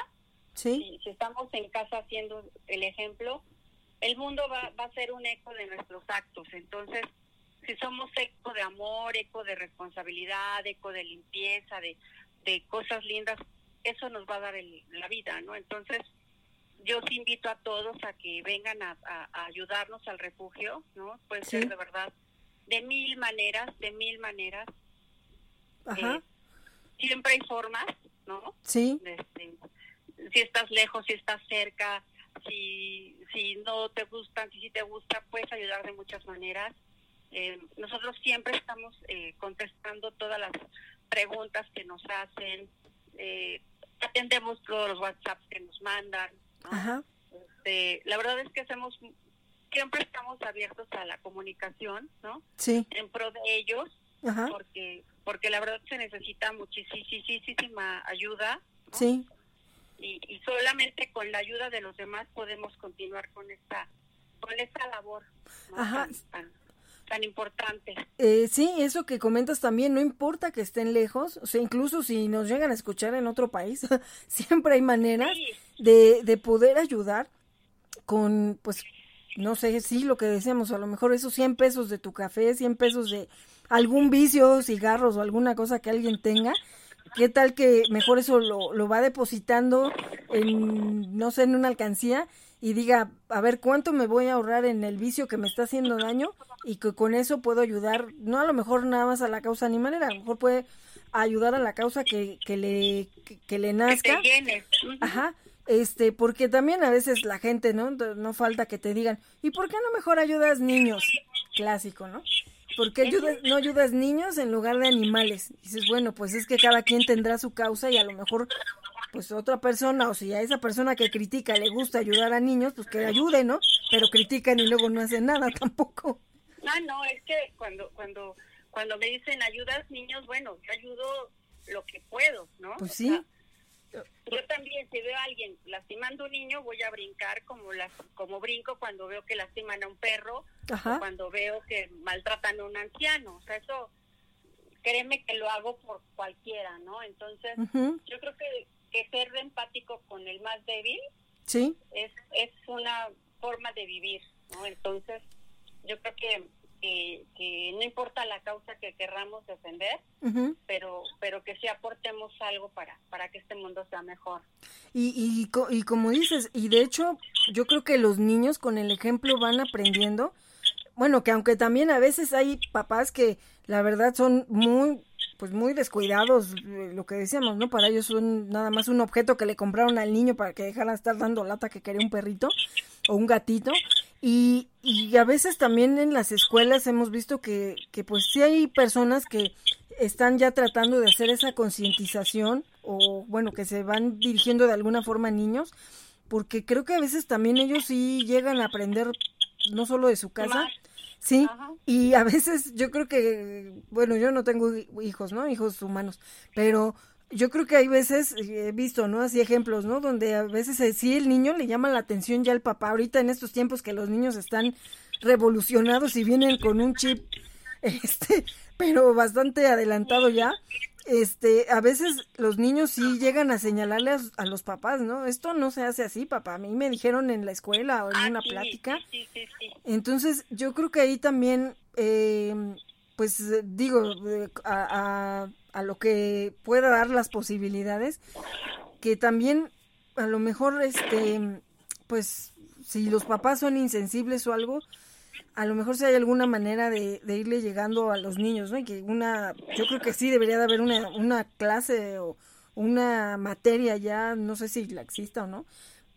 sí, Si, si estamos en casa haciendo el ejemplo, el mundo va, va a ser un eco de nuestros actos. Entonces, si somos eco de amor, eco de responsabilidad, eco de limpieza, de, de cosas lindas, eso nos va a dar el- la vida, ¿no? Entonces, yo sí invito a todos a que vengan a, a- a ayudarnos al refugio, ¿no? Puede Sí. ser de verdad de mil maneras, de mil maneras. ajá, Eh, siempre hay formas, ¿no? sí, Este, si estás lejos, si estás cerca, si, si no te gustan, si sí te gusta, puedes ayudar de muchas maneras. Eh, nosotros siempre estamos eh, contestando todas las preguntas que nos hacen, eh, atendemos todos los WhatsApps que nos mandan. ¿No? ajá, Este, la verdad es que hacemos, siempre estamos abiertos a la comunicación, ¿no? sí, En pro de ellos, ajá, porque porque la verdad se necesita muchísima ayuda ¿no? sí, y, y solamente con la ayuda de los demás podemos continuar con esta con esta labor ¿no? Ajá. tan, tan, tan importante. Eh, sí, eso que comentas también, no importa que estén lejos, o sea, incluso si nos llegan a escuchar en otro país, *laughs* siempre hay maneras Sí, de, de poder ayudar con, pues, no sé, sí, lo que decíamos, a lo mejor esos 100 pesos de tu café, 100 pesos de algún vicio, cigarros o alguna cosa que alguien tenga, ¿qué tal que mejor eso lo, lo va depositando en, no sé, en una alcancía y diga, a ver, ¿cuánto me voy a ahorrar en el vicio que me está haciendo daño? Y que con eso puedo ayudar, no a lo mejor nada más a la causa animalera, a lo mejor puede ayudar a la causa que, que le, que, que le nazca. Ajá, este, porque también a veces la gente, ¿no? No falta que te digan, ¿y por qué no mejor ayudas niños? Clásico, ¿no? ¿Por qué ayudas, no ayudas niños en lugar de animales? Dices, bueno, pues es que cada quien tendrá su causa y a lo mejor pues otra persona o si a esa persona que critica le gusta ayudar a niños, pues que ayude, ¿no? Pero critican y luego no hacen nada *laughs* tampoco. Ah, no, es que cuando cuando cuando me dicen ayudas niños, bueno, yo ayudo lo que puedo, ¿no? Pues sí. Yo también si veo a alguien lastimando a un niño voy a brincar como las como brinco cuando veo que lastiman a un perro o cuando veo que maltratan a un anciano, o sea, eso créeme que lo hago por cualquiera, ¿no? Entonces, yo creo que, que ser empático con el más débil sí. es, es una forma de vivir, ¿no? Entonces, yo creo que, que, no importa la causa que querramos defender, pero, pero que sí aportemos algo para, para que este mundo sea mejor. Y, y, y como dices, y de hecho, yo creo que los niños con el ejemplo van aprendiendo bueno, que aunque también a veces hay papás que la verdad son muy pues muy descuidados, eh, lo que decíamos, ¿no? Para ellos son nada más un objeto que le compraron al niño para que dejara de estar dando lata que quería un perrito o un gatito. Y, y a veces también en las escuelas hemos visto que, que pues sí hay personas que están ya tratando de hacer esa concientización o bueno, que se van dirigiendo de alguna forma a niños, porque creo que a veces también ellos sí llegan a aprender no solo de su casa, Sí, y a veces yo creo que, bueno, yo no tengo hijos, ¿no? Hijos humanos, pero yo creo que hay veces, he visto, ¿no? Así ejemplos, ¿no? Donde a veces eh, sí el niño le llama la atención ya al papá. Ahorita en estos tiempos que los niños están revolucionados y vienen con un chip, *laughs* este, pero bastante adelantado ya, este, a veces los niños sí llegan a señalarle a, los papás, ¿no? Esto no se hace así, papá. A mí me dijeron en la escuela o en ah, una plática. Sí, sí, Entonces, yo creo que ahí también, eh, pues digo, a, a, lo que pueda dar las posibilidades, que también a lo mejor, este, pues, si los papás son insensibles o algo, a lo mejor si hay alguna manera de, irle llegando a los niños, ¿no? Y que una, yo creo que sí debería de haber una, una clase o una materia ya, no sé si la exista o no,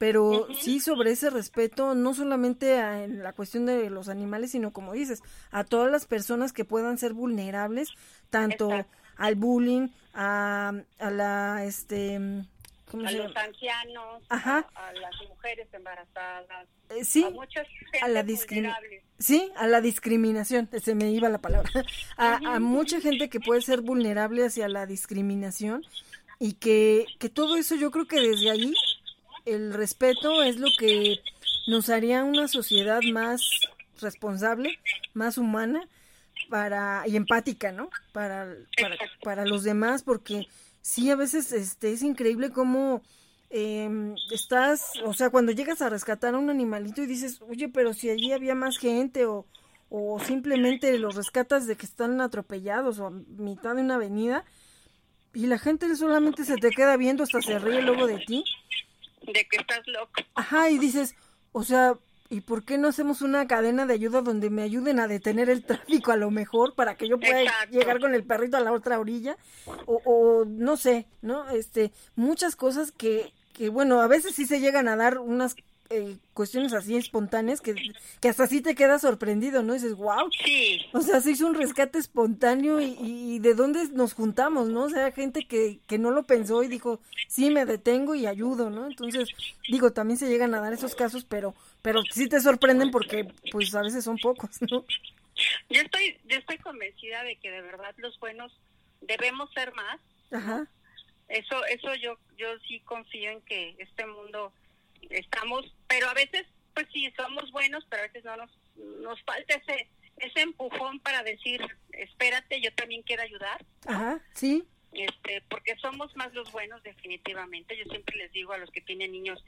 pero sí sobre ese respeto, no solamente a, en la cuestión de los animales, sino como dices, a todas las personas que puedan ser vulnerables, tanto al bullying, a, a la, este, a los ancianos, a, las mujeres embarazadas, eh, sí, a, la Sí, a la discriminación, se me iba la palabra. *laughs* A, mucha gente que puede ser vulnerable hacia la discriminación y que, que todo eso yo creo que desde ahí el respeto es lo que nos haría una sociedad más responsable, más humana para y empática, ¿no? Para, para, los demás, porque sí, a veces este, es increíble cómo eh, estás, o sea, cuando llegas a rescatar a un animalito y dices, oye, pero si allí había más gente o, o simplemente los rescatas de que están atropellados o a mitad de una avenida y la gente solamente se te queda viendo hasta se ríe luego de ti. De que estás loco. Ajá, y dices, o sea, ¿y por qué no hacemos una cadena de ayuda donde me ayuden a detener el tráfico a lo mejor para que yo pueda llegar con el perrito a la otra orilla? O, o no sé, ¿no? Este, muchas cosas que, que bueno, a veces sí se llegan a dar unas eh, cuestiones así espontáneas que, que hasta así te quedas sorprendido, ¿no? dices, wow. Sí. O sea, se hizo un rescate espontáneo y, y, de dónde nos juntamos, ¿no? O sea, gente que, que no lo pensó y dijo, sí, me detengo y ayudo, ¿no? Entonces, digo, también se llegan a dar esos casos, pero, pero sí te sorprenden porque, pues, a veces son pocos, ¿no? Yo estoy, yo estoy convencida de que de verdad los buenos debemos ser más. Ajá. Eso, eso yo, yo sí confío en que este mundo estamos, pero a veces, pues sí, somos buenos, pero a veces no nos, nos falta ese, ese empujón para decir, espérate, yo también quiero ayudar. Ajá, sí. Este, porque somos más los buenos definitivamente. Yo siempre les digo a los que tienen niños,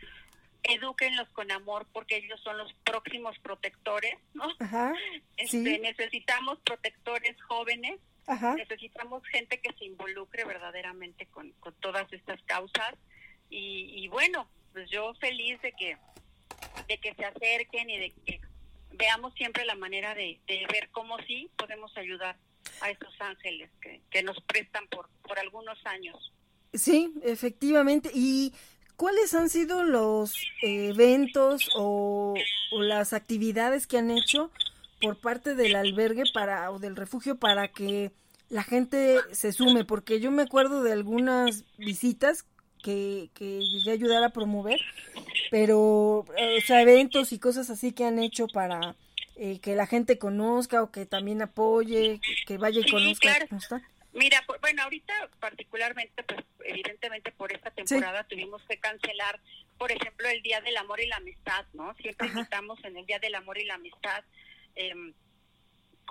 edúquenlos con amor porque ellos son los próximos protectores, ¿no? Ajá, este, Necesitamos protectores jóvenes, necesitamos gente que se involucre verdaderamente con, con todas estas causas y, y bueno, pues yo feliz de que de que se acerquen y de que veamos siempre la manera de, ver cómo sí podemos ayudar a estos ángeles que, que nos prestan por, por algunos años. Sí, efectivamente. ¿Y cuáles han sido los eventos o, o, las actividades que han hecho por parte del albergue para o del refugio para que la gente se sume? Porque yo me acuerdo de algunas visitas que, que llegué a ayudar a promover, pero, eh, o sea, eventos y cosas así que han hecho para eh, que la gente conozca o que también apoye, que vaya y Sí, conozca. claro. ¿cómo está? Mira, pues, bueno, ahorita particularmente, pues evidentemente por esta temporada tuvimos que cancelar, por ejemplo, el Día del Amor y la Amistad, ¿no? Siempre Ajá. invitamos en el Día del Amor y la Amistad. em,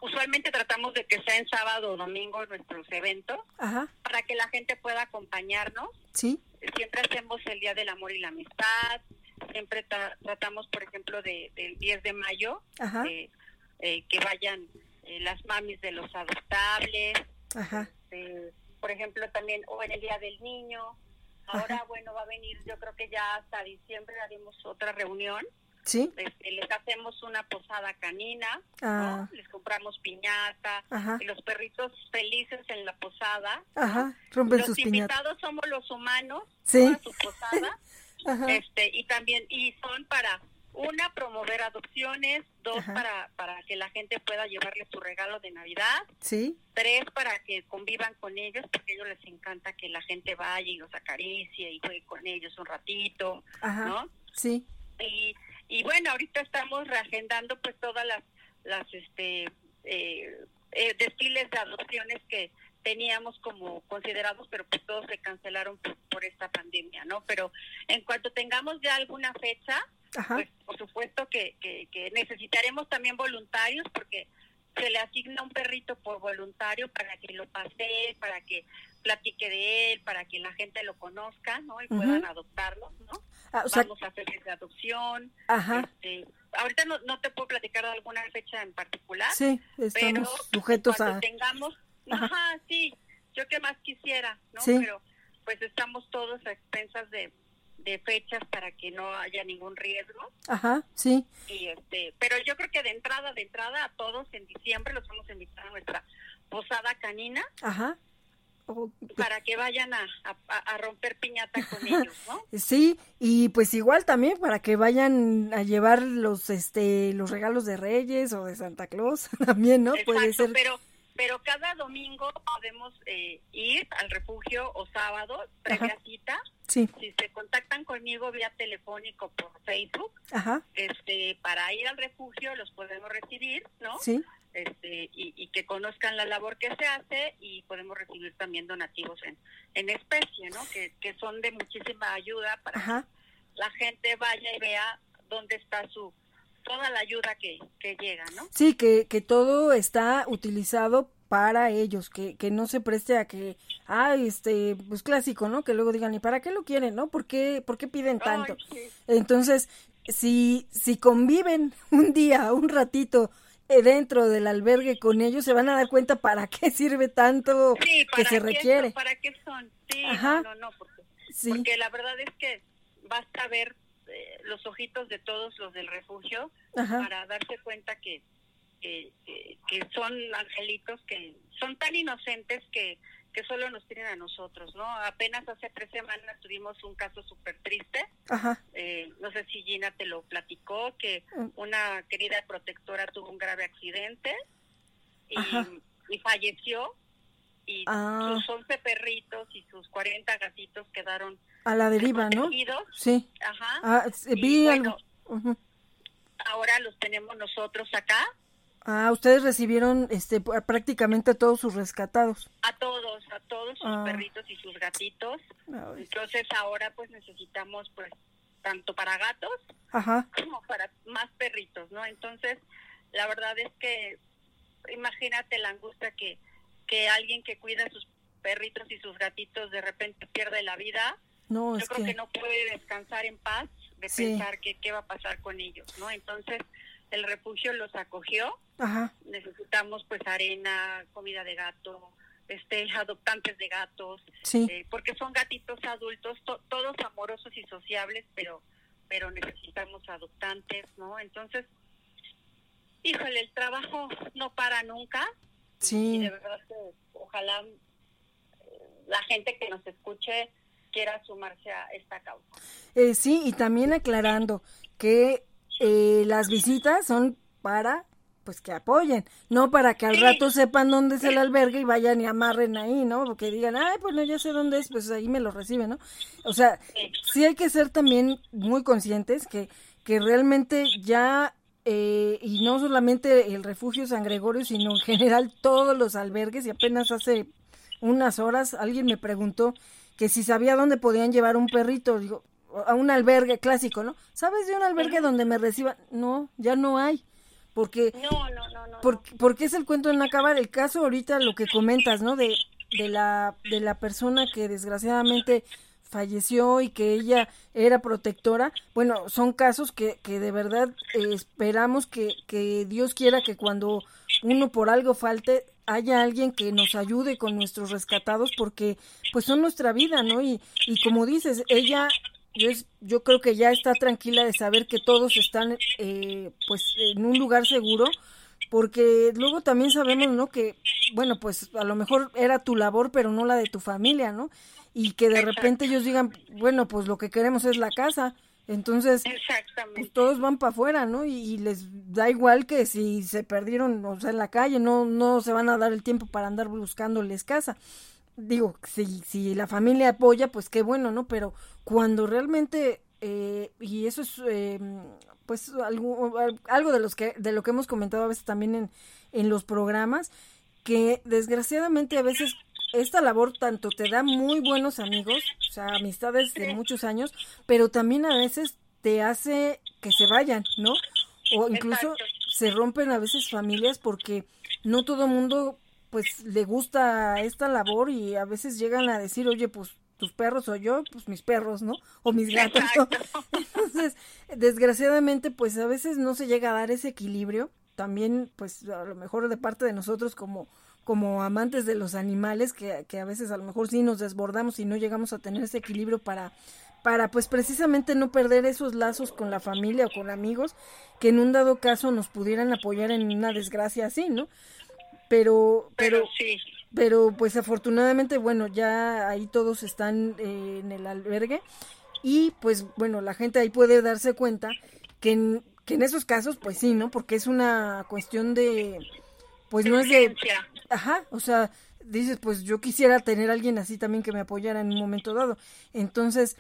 usualmente tratamos de que sea en sábado o domingo nuestros eventos Ajá, para que la gente pueda acompañarnos. sí, Siempre hacemos el Día del Amor y la Amistad. Siempre tra- tratamos, por ejemplo, de, del 10 de mayo, eh, eh, que vayan eh, las mamis de los adoptables, ajá, este, por ejemplo, también, o en el Día del Niño. Ahora, bueno, va a venir, yo creo que ya hasta diciembre haremos otra reunión. Sí, Este, les hacemos una posada canina, Ah. ¿no? les compramos piñata, ajá, y los perritos felices en la posada. ajá, rompen Los sus invitados somos los humanos, Sí. su posada, *laughs* Ajá, este, y también, y son para, una, promover adopciones, dos, Ajá. para, para que la gente pueda llevarle su regalo de Navidad, sí, Tres, para que convivan con ellos, porque a ellos les encanta que la gente vaya y los acaricie y juegue con ellos un ratito, ajá, ¿no? sí, Y, y bueno, ahorita estamos reagendando pues todas las, las este, eh, eh, desfiles de adopciones que teníamos como considerados, pero pues todos se cancelaron por, por esta pandemia, ¿no? Pero en cuanto tengamos ya alguna fecha, ajá, pues por supuesto que, que, que necesitaremos también voluntarios porque se le asigna un perrito por voluntario para que lo pase, para que platique de él, para que la gente lo conozca, ¿no? Y puedan adoptarlo, ¿no? Ah, o sea, Vamos a hacer de adopción. ajá, Este, ahorita no, no te puedo platicar de alguna fecha en particular, sí, pero estamos sujetos cuando a, tengamos, Ajá. ajá, sí, yo que más quisiera, ¿no? Sí. Pero pues estamos todos a expensas de, de fechas para que no haya ningún riesgo ajá, sí, y este pero yo creo que de entrada de entrada a todos en diciembre los vamos a invitar a nuestra posada canina ajá, Para que vayan a, a, a romper piñata con *laughs* ellos no Sí, y pues igual también para que vayan a llevar los este los regalos de Reyes o de Santa Claus *laughs* también, ¿no? Puede Exacto, ser. pero pero cada domingo podemos eh, ir al refugio o sábado previa cita. Sí, si se contactan conmigo vía telefónico por Facebook ajá, este para ir al refugio los podemos recibir no sí, este, y, y que conozcan la labor que se hace y podemos recibir también donativos en, en especie, ¿no? Que, que son de muchísima ayuda para ajá, que la gente vaya y vea dónde está su toda la ayuda que, que llega, ¿no? sí, que, que todo está utilizado para ellos, que, que no se preste a que, ah, este, pues clásico, ¿no? Que luego digan, ¿y para qué lo quieren, no? ¿Por qué, por qué piden tanto? Ay, sí. Entonces, si, si conviven *laughs* un día, un ratito dentro del albergue con ellos, se van a dar cuenta para qué sirve tanto Sí, que ¿para se requiere. ¿Para qué son? Sí, Ajá. no, no, porque, Sí, porque la verdad es que basta ver eh, los ojitos de todos los del refugio ajá, para darse cuenta que, que- que son angelitos que son tan inocentes que, que solo nos tienen a nosotros, ¿no? Apenas hace tres semanas tuvimos un caso súper triste, ajá, eh, no sé si Gina te lo platicó, que Mm. una querida protectora tuvo un grave accidente y, falleció y Ah. sus 11 perritos y sus 40 gatitos quedaron a la deriva, ¿no? Sí, Ajá. ah, Y vi bueno, algo. Ahora los tenemos nosotros acá Ah, ustedes recibieron este prácticamente a todos sus rescatados. A todos, a todos sus Ah. perritos y sus gatitos. Ay, Entonces ahora pues necesitamos pues tanto para gatos Ajá, como para más perritos, ¿no? Entonces la verdad es que imagínate la angustia que, que alguien que cuida a sus perritos y sus gatitos de repente pierde la vida. no, Yo es creo que... que no puede descansar en paz de Sí. pensar que qué va a pasar con ellos, ¿no? Entonces el refugio los acogió. Ajá, necesitamos pues arena, comida de gato, este adoptantes de gatos, sí, eh, porque son gatitos adultos, to- todos amorosos y sociables, pero pero necesitamos adoptantes, ¿no? Entonces, híjole, el trabajo no para nunca. Y sí, de verdad que ojalá eh, la gente que nos escuche quiera sumarse a esta causa. Eh, sí, y también aclarando que eh, las visitas son para pues que apoyen, no para que al rato sepan dónde es el albergue y vayan y amarren ahí, ¿no? Porque digan, ay, pues no, ya sé dónde es, pues ahí me lo reciben, ¿no? O sea, sí hay que ser también muy conscientes que, que realmente ya, eh, y no solamente el refugio San Gregorio, sino en general todos los albergues, y apenas hace unas horas alguien me preguntó que si sabía dónde podían llevar un perrito, digo, a un albergue clásico, ¿no? ¿Sabes de un albergue donde me reciban? No, ya no hay porque no, no, no, no, porque, es el cuento en acabar el caso ahorita lo que comentas no de, de la de la persona que desgraciadamente falleció y que ella era protectora. Bueno son casos que, que de verdad eh, esperamos que, que Dios quiera que cuando uno por algo falte haya alguien que nos ayude con nuestros rescatados porque pues son nuestra vida no y, y como dices ella yo, yo creo que ya está tranquila de saber que todos están eh, pues en un lugar seguro porque luego también sabemos no que bueno pues a lo mejor era tu labor pero no la de tu familia no y que de repente ellos digan bueno pues lo que queremos es la casa entonces pues, todos van para afuera no y, les da igual que si se perdieron o sea en la calle no no se van a dar el tiempo para andar buscándoles casa digo, si, si la familia apoya, pues qué bueno, ¿no? Pero cuando realmente, eh, y eso es, eh, pues, algo, algo de, los que, de lo que hemos comentado a veces también en, en los programas, que desgraciadamente a veces esta labor tanto te da muy buenos amigos, o sea, amistades de muchos años, pero también a veces te hace que se vayan, ¿no? O incluso se rompen a veces familias porque no todo mundo pues le gusta esta labor y a veces llegan a decir, oye, pues tus perros o yo, pues mis perros, ¿no? O mis gatos. *laughs* Entonces, desgraciadamente, pues a veces no se llega a dar ese equilibrio. También, pues a lo mejor de parte de nosotros como como amantes de los animales, que, que a veces a lo mejor sí nos desbordamos y no llegamos a tener ese equilibrio para para pues precisamente no perder esos lazos con la familia o con amigos que en un dado caso nos pudieran apoyar en una desgracia así, ¿no? Pero pero, sí. pero pues afortunadamente bueno ya ahí todos están eh, en el albergue y pues bueno la gente ahí puede darse cuenta que en, que en esos casos pues sí no porque es una cuestión de pues no es de ajá o sea dices pues yo quisiera tener a alguien así también que me apoyara en un momento dado. Entonces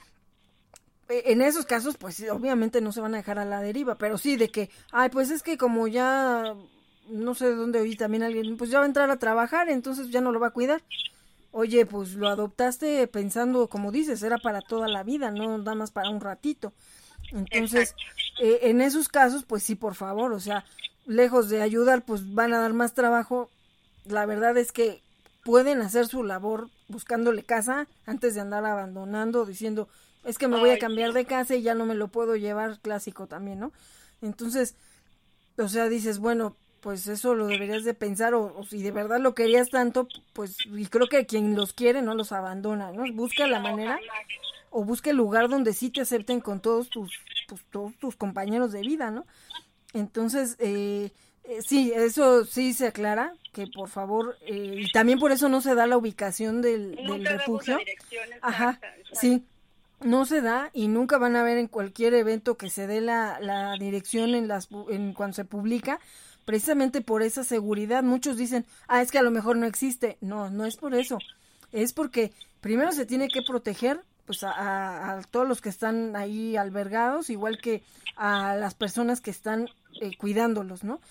e, en esos casos, pues obviamente no se van a dejar a la deriva, pero sí de que, ay, pues es que como ya no sé de dónde oí también alguien, pues ya va a entrar a trabajar, entonces ya no lo va a cuidar. Oye, pues lo adoptaste pensando, como dices, era para toda la vida, no nada más para un ratito. Entonces, eh, en esos casos, pues sí, por favor, o sea, lejos de ayudar, pues van a dar más trabajo. La verdad es que pueden hacer su labor buscándole casa antes de andar abandonando, diciendo, es que me voy a cambiar de casa y ya no me lo puedo llevar, clásico también, ¿no? Entonces, o sea, dices, bueno, pues eso lo deberías de pensar o, si de verdad lo querías tanto, pues y creo que quien los quiere no los abandona, ¿no? Busca la manera o busca el lugar donde sí te acepten con todos tus, pues, todos tus compañeros de vida, ¿no? Entonces, eh, eh, sí, eso sí se aclara, que por favor, eh, y también por eso no se da la ubicación del, del refugio. Ajá, sí, no se da y nunca van a ver en cualquier evento que se dé la, la dirección en las en cuando se publica precisamente por esa seguridad. Muchos dicen, ah, es que a lo mejor no existe. No, no es por eso. Es porque primero se tiene que proteger pues a, todos los que están ahí albergados, igual que a las personas que están eh, cuidándolos, ¿no?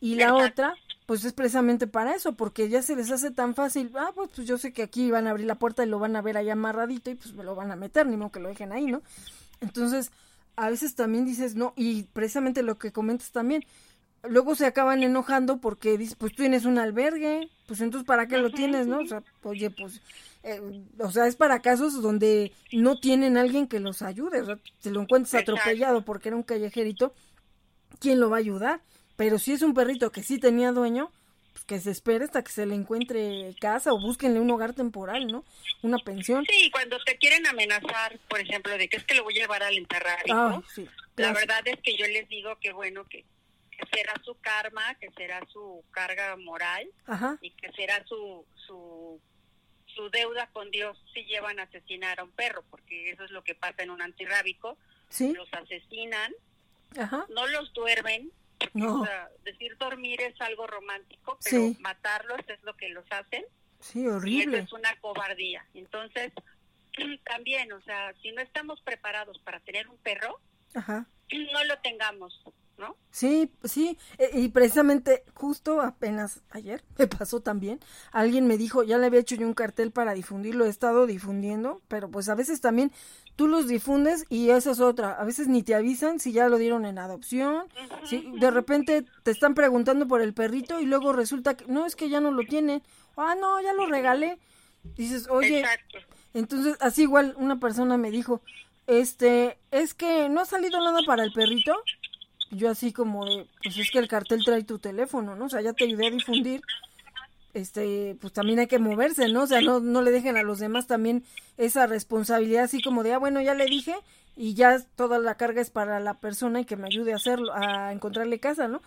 Y la otra, pues es precisamente para eso, porque ya se les hace tan fácil, ah, pues, pues, yo sé que aquí van a abrir la puerta y lo van a ver ahí amarradito y pues me lo van a meter, ni modo que lo dejen ahí, ¿no? Entonces, a veces también dices, no, y precisamente lo que comentas también, luego se acaban enojando porque dices, pues tú tienes un albergue, pues entonces ¿para qué lo tienes, no? O sea, oye, pues, eh, o sea, es para casos donde no tienen alguien que los ayude, o sea, te lo encuentras atropellado porque era un callejerito, ¿quién lo va a ayudar? Pero si es un perrito que sí tenía dueño, pues que se espere hasta que se le encuentre casa o búsquenle un hogar temporal, ¿no? Una pensión. Sí, cuando te quieren amenazar, por ejemplo, de que es que lo voy a llevar al enterrar, ah, sí, la verdad es que yo les digo que bueno, que será su karma, que será su carga moral y que será su, su, su deuda con Dios si llevan a asesinar a un perro, porque eso es lo que pasa en un antirrábico. Los asesinan, no los duermen, decir dormir es algo romántico, pero Sí. matarlos es lo que los hacen. Sí, Y eso horrible. es una cobardía. Entonces, *clears throat* también, o sea, si no estamos preparados para tener un perro, Ajá. no lo tengamos, ¿no? Sí, sí, e- y precisamente justo apenas ayer *laughs* me pasó también. Alguien me dijo, ya le había hecho yo un cartel para difundirlo, he estado difundiendo, pero pues a veces también tú los difundes y esa es otra. A veces ni te avisan si ya lo dieron en adopción. Sí, de repente te están preguntando por el perrito y luego resulta que no, es que ya no lo tienen. Ah, no, ya lo regalé. Dices, oye, Exacto. entonces, así igual una persona me dijo, este, es que no ha salido nada para el perrito. Yo así como de, pues es que el cartel trae tu teléfono, ¿no? O sea, ya te ayudé a difundir. Este, pues también hay que moverse, ¿no? O sea, no, no le dejen a los demás también esa responsabilidad así como de, ah, bueno, ya le dije y ya toda la carga es para la persona y que me ayude a hacerlo, a encontrarle casa, ¿no?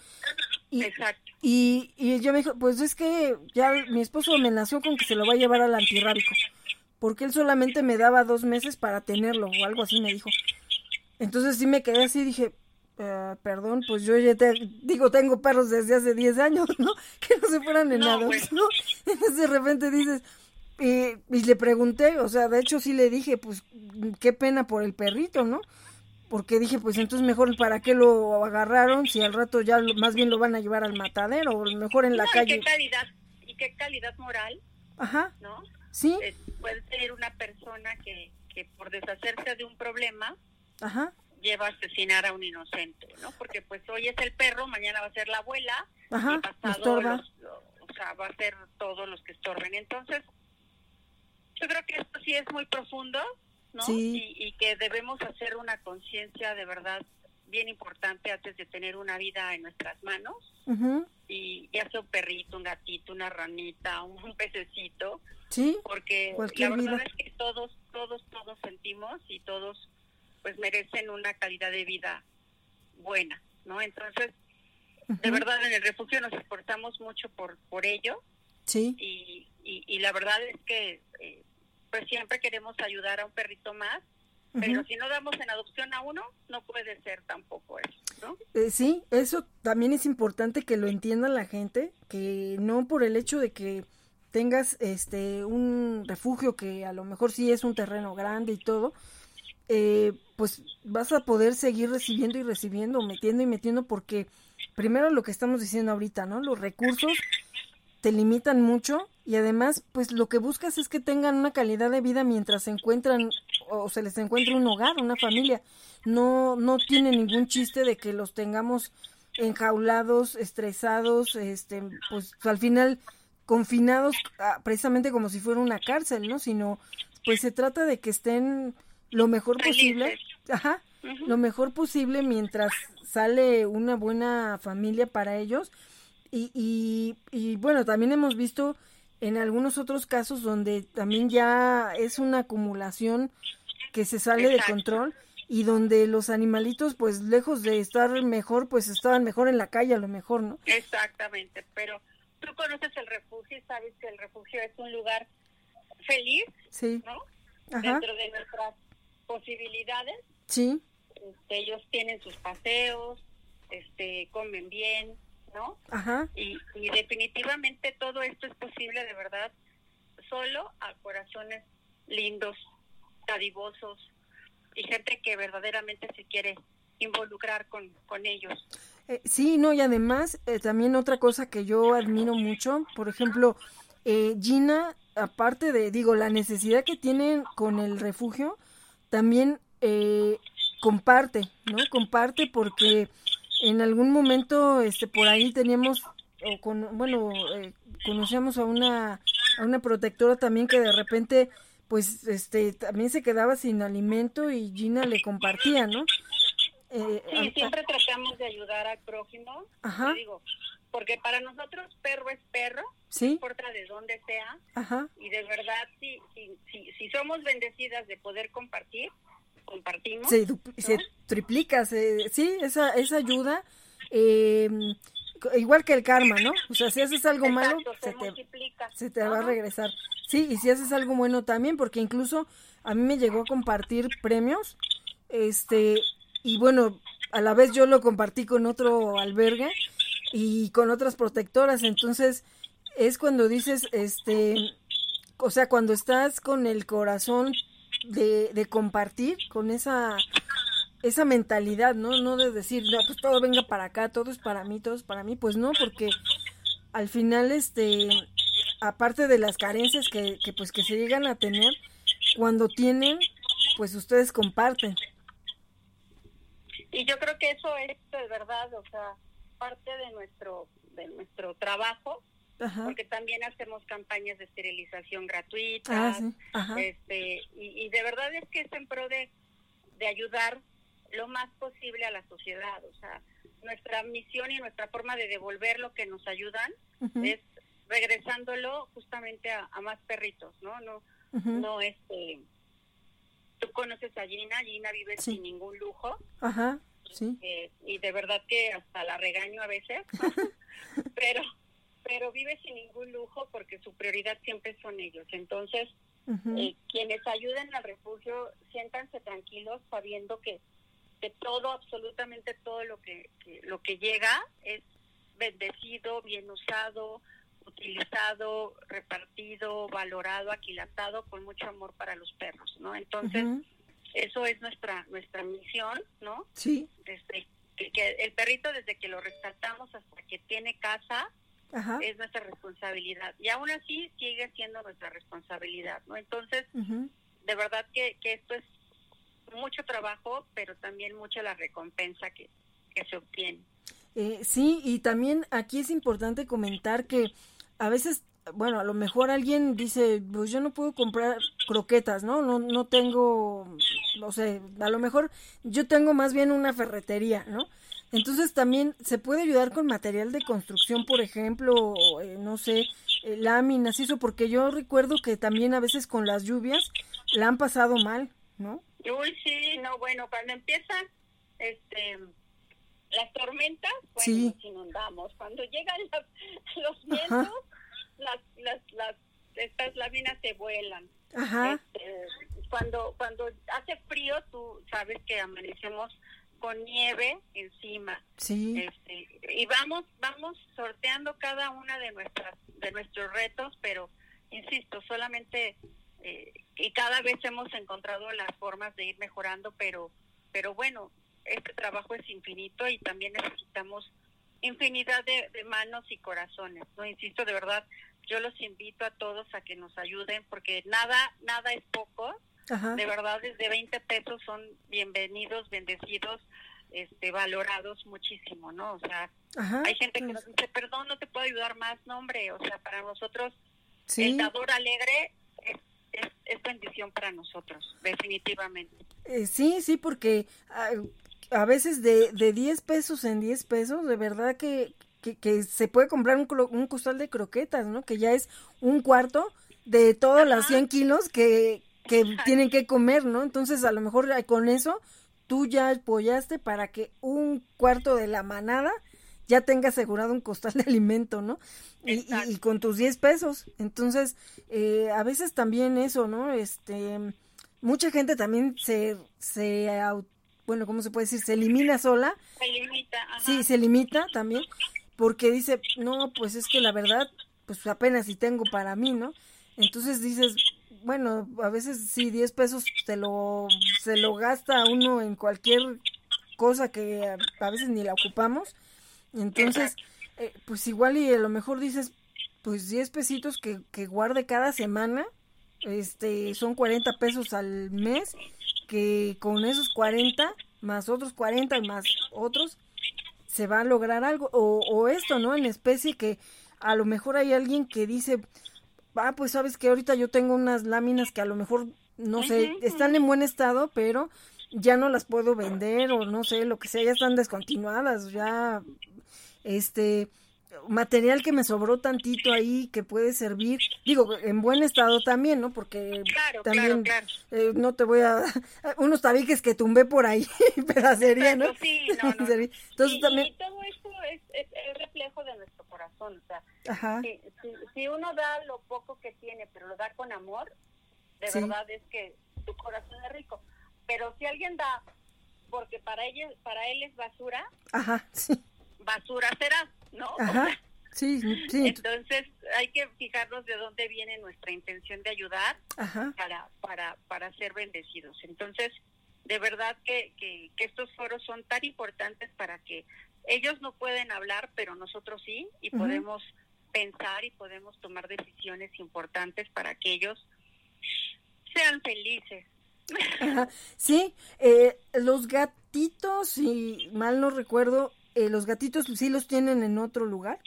Y, Exacto. y, y yo me dijo, pues es que ya mi esposo amenazó con que se lo va a llevar al antirrábico, porque él solamente me daba dos meses para tenerlo, o algo así me dijo. Entonces sí me quedé así, dije, "Eh, perdón, pues yo ya te, digo, tengo perros desde hace 10 años, ¿no? *laughs* Que no se fueran en No, adopción. *laughs* Entonces de repente dices, y, y le pregunté, o sea, de hecho sí le dije, pues qué pena por el perrito, ¿no? Porque dije, pues entonces mejor para qué lo agarraron si al rato ya lo- más bien lo van a llevar al matadero o mejor en la No, y calle. qué calidad, y qué calidad moral, Ajá, ¿no? sí, Eh, puede tener una persona que, que por deshacerse de un problema ajá, lleva a asesinar a un inocente, ¿no? Porque pues hoy es el perro, mañana va a ser la abuela, ajá, y pasado los- o sea, va a ser todos los que estorben. Entonces, yo creo que esto sí es muy profundo, ¿no? Sí. Y, y que debemos hacer una conciencia de verdad bien importante antes de tener una vida en nuestras manos Ujú, y ya sea un perrito, un gatito, una ranita, un, un pececito, Sí, porque Cualquier la verdad vida. es que todos, todos, todos sentimos y todos pues merecen una calidad de vida buena, ¿no? Entonces, de verdad en el refugio nos esforzamos mucho por, por ello sí, y, y, y la verdad es que eh, pues siempre queremos ayudar a un perrito más, pero si no damos en adopción a uno, no puede ser tampoco eso, ¿no? Eh, sí, eso también es importante que lo entienda la gente, que no por el hecho de que tengas este un refugio que a lo mejor sí es un terreno grande y todo, eh, pues vas a poder seguir recibiendo y recibiendo, metiendo y metiendo, porque primero lo que estamos diciendo ahorita, ¿no? Los recursos te limitan mucho y además, pues lo que buscas es que tengan una calidad de vida mientras se encuentran o se les encuentra un hogar, una familia. No, no tiene ningún chiste de que los tengamos enjaulados, estresados, este, pues al final confinados ah, precisamente como si fuera una cárcel, ¿no? Sino, pues se trata de que estén lo mejor posible, ajá, lo mejor posible mientras sale una buena familia para ellos. Y, y, y bueno, también hemos visto en algunos otros casos donde también ya es una acumulación que se sale de control y donde los animalitos pues lejos de estar mejor pues estaban mejor en la calle a lo mejor, ¿no? Exactamente, pero tú conoces el refugio y sabes que el refugio es un lugar feliz, Sí, ¿no? ajá, Dentro de nuestras posibilidades, sí, este, ellos tienen sus paseos, este, comen bien, ¿no? ajá, Y, y definitivamente todo esto es posible de verdad solo a corazones lindos, dadivosos y gente que verdaderamente se quiere involucrar con, con ellos. Eh, sí, no, y además eh, también otra cosa que yo admiro mucho, por ejemplo, eh, Gina, aparte de, digo, la necesidad que tienen con el refugio, también eh, comparte, ¿no? Comparte porque en algún momento, este, por ahí teníamos, o con, bueno, eh, conocíamos a una, a una protectora también que de repente, pues, este, también se quedaba sin alimento y Gina le compartía, ¿no? Eh, Sí, siempre tratamos de ayudar al prójimo, Ajá. te digo, porque para nosotros perro es perro, no Sí, importa de dónde sea, ajá, y de verdad, si, si, si, si somos bendecidas de poder compartir, compartimos. se, du- se triplica, se- sí, esa, esa ayuda, eh, igual que el karma, ¿no? O sea, si haces algo malo, se se, te, se te va a regresar. Sí, y si haces algo bueno también, porque incluso a mí me llegó a compartir premios, este, y bueno, a la vez yo lo compartí con otro albergue, y con otras protectoras. Entonces, es cuando dices, este, o sea, cuando estás con el corazón de, de compartir, con esa esa mentalidad, ¿no? No de decir, no, pues todo venga para acá, todo es para mí, todo es para mí, pues no, porque al final, este, aparte de las carencias que, que pues que se llegan a tener, cuando tienen, pues ustedes comparten. Y yo creo que eso es de verdad, o sea, parte de nuestro de nuestro trabajo, porque también hacemos campañas de esterilización gratuitas, ah, este y, y, de verdad es que es en pro de, de ayudar lo más posible a la sociedad. O sea, nuestra misión y nuestra forma de devolver lo que nos ayudan es regresándolo justamente a, más perritos, ¿no? No, no este. Tú conoces a Gina, Gina vive sin ningún lujo. Ajá, sí. Eh, y de verdad que hasta la regaño a veces, *laughs* pero pero vive sin ningún lujo porque su prioridad siempre son ellos. Entonces, eh, quienes ayuden al refugio, siéntanse tranquilos sabiendo que que todo, absolutamente todo lo que, lo que llega es bendecido, bien usado, utilizado, repartido, valorado, aquilatado con mucho amor para los perros, ¿no? Entonces, eso es nuestra nuestra misión, ¿no? Sí. Desde que, el perrito desde que lo rescatamos hasta que tiene casa es nuestra responsabilidad y aún así sigue siendo nuestra responsabilidad, ¿no? Entonces, de verdad que, que esto es mucho trabajo, pero también mucha la recompensa que, se obtiene. Eh, sí, y también aquí es importante comentar que a veces, bueno, a lo mejor alguien dice, pues yo no puedo comprar croquetas, ¿no? No, no tengo, no sé, a lo mejor yo tengo más bien una ferretería, ¿no? Entonces también se puede ayudar con material de construcción, por ejemplo, eh, no sé, eh, láminas, eso, porque yo recuerdo que también a veces con las lluvias la han pasado mal, ¿no? Uy, sí, no, bueno, cuando empiezan este, las tormentas, bueno, nos inundamos. Cuando llegan los vientos, las, las, las, estas láminas se vuelan. Ajá. Este, cuando, cuando hace frío, tú sabes que amanecemos con nieve encima. Sí. Este, y vamos, vamos sorteando cada una de nuestras, de nuestros retos, pero insisto, solamente eh, y cada vez hemos encontrado las formas de ir mejorando, pero, pero bueno, este trabajo es infinito y también necesitamos infinidad de, manos y corazones. No insisto, de verdad, yo los invito a todos a que nos ayuden porque nada, nada es poco. De verdad, desde 20 pesos son bienvenidos, bendecidos, este, valorados muchísimo, ¿no? O sea, hay gente que nos dice, perdón, no te puedo ayudar más, no, hombre, o sea, para nosotros el dador alegre es, bendición para nosotros, definitivamente. Eh, sí, sí, porque a, veces de, de 10 pesos en 10 pesos, de verdad que, que, se puede comprar un, un, costal de croquetas, ¿no? Que ya es un cuarto de todos los 100 kilos que, que tienen que comer, ¿no? Entonces, a lo mejor con eso tú ya apoyaste para que un cuarto de la manada ya tenga asegurado un costal de alimento, ¿no? Y, y, con tus 10 pesos. Entonces, eh, a veces también eso, ¿no? Este, mucha gente también se, se, bueno, ¿cómo se puede decir? Se elimina sola. Se limita, Sí, se limita también, porque dice, no, pues es que la verdad, pues apenas si tengo para mí, ¿no? Entonces dices, bueno, a veces sí, 10 pesos se lo, se lo gasta uno en cualquier cosa que a veces ni la ocupamos entonces, eh, pues igual y a lo mejor dices, pues 10 pesitos que, que guarde cada semana, este, son 40 pesos al mes, que con esos 40, más otros 40 y más otros, se va a lograr algo. O, o esto, ¿no? En especie que a lo mejor hay alguien que dice, ah, pues sabes que ahorita yo tengo unas láminas que a lo mejor, no sé, están en buen estado, pero ya no las puedo vender o no sé, lo que sea, ya están descontinuadas, ya este material que me sobró tantito ahí que puede servir, digo, en buen estado también, ¿no? Porque también eh, no te voy a... *laughs* unos tabiques que tumbé por ahí, *laughs* pedacería, ¿no? Sí, no, no. *laughs* Entonces también... Y todo esto es, es, reflejo de nuestro corazón, o sea, Si, si, uno da lo poco que tiene, pero lo da con amor, de verdad es que tu corazón es rico. Pero si alguien da porque para ella, para él es basura, Ajá, sí basura será, ¿no? Ajá. Sí, *laughs* sí. Entonces hay que fijarnos de dónde viene nuestra intención de ayudar para para para ser bendecidos. Entonces, de verdad que, que, estos foros son tan importantes para que ellos no pueden hablar, pero nosotros sí, y podemos pensar y podemos tomar decisiones importantes para que ellos sean felices. Sí, eh, los gatitos, si mal no recuerdo, eh, los gatitos sí los tienen en otro lugar.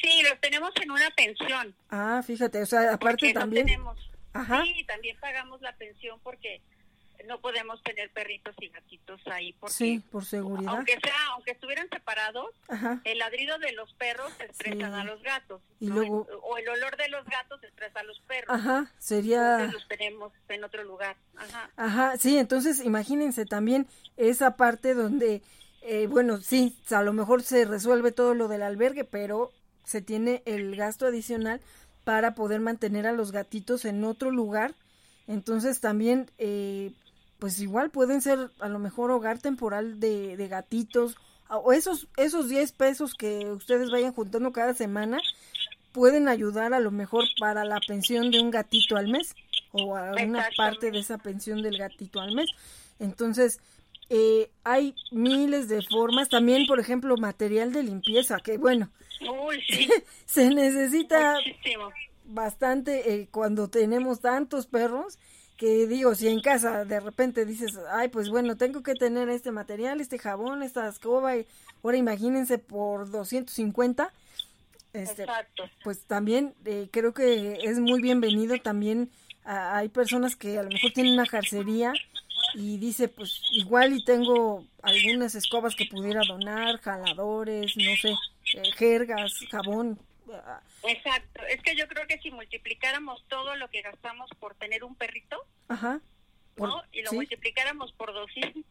Sí, los tenemos en una pensión. Ah, fíjate, o sea, aparte también. Ajá. Sí, también pagamos la pensión porque no podemos tener perritos y gatitos ahí porque sí, por seguridad. Aunque sea, aunque estuvieran separados, el ladrido de los perros estresan a los gatos. Y luego o el olor de los gatos estresa a los perros. Ajá, sería entonces los tenemos en otro lugar. Ajá. Ajá, sí, entonces imagínense también esa parte donde eh, bueno, sí, a lo mejor se resuelve todo lo del albergue, pero se tiene el gasto adicional para poder mantener a los gatitos en otro lugar. Entonces también, eh, pues igual pueden ser a lo mejor hogar temporal de, de gatitos o esos, esos 10 pesos que ustedes vayan juntando cada semana pueden ayudar a lo mejor para la pensión de un gatito al mes o a una parte de esa pensión del gatito al mes. Entonces, eh, hay miles de formas, también por ejemplo material de limpieza, que bueno, *laughs* se necesita bastante eh, cuando tenemos tantos perros, que digo, si en casa de repente dices, ay, pues bueno, tengo que tener este material, este jabón, esta escoba, y ahora imagínense por 250, este, pues también eh, creo que es muy bienvenido también, hay personas que a lo mejor tienen una jarcería, y dice, pues igual y tengo algunas escobas que pudiera donar, jaladores, no sé, eh, jergas, jabón. Exacto, es que yo creo que si multiplicáramos todo lo que gastamos por tener un perrito, Ajá. ¿no? y lo multiplicáramos por 200,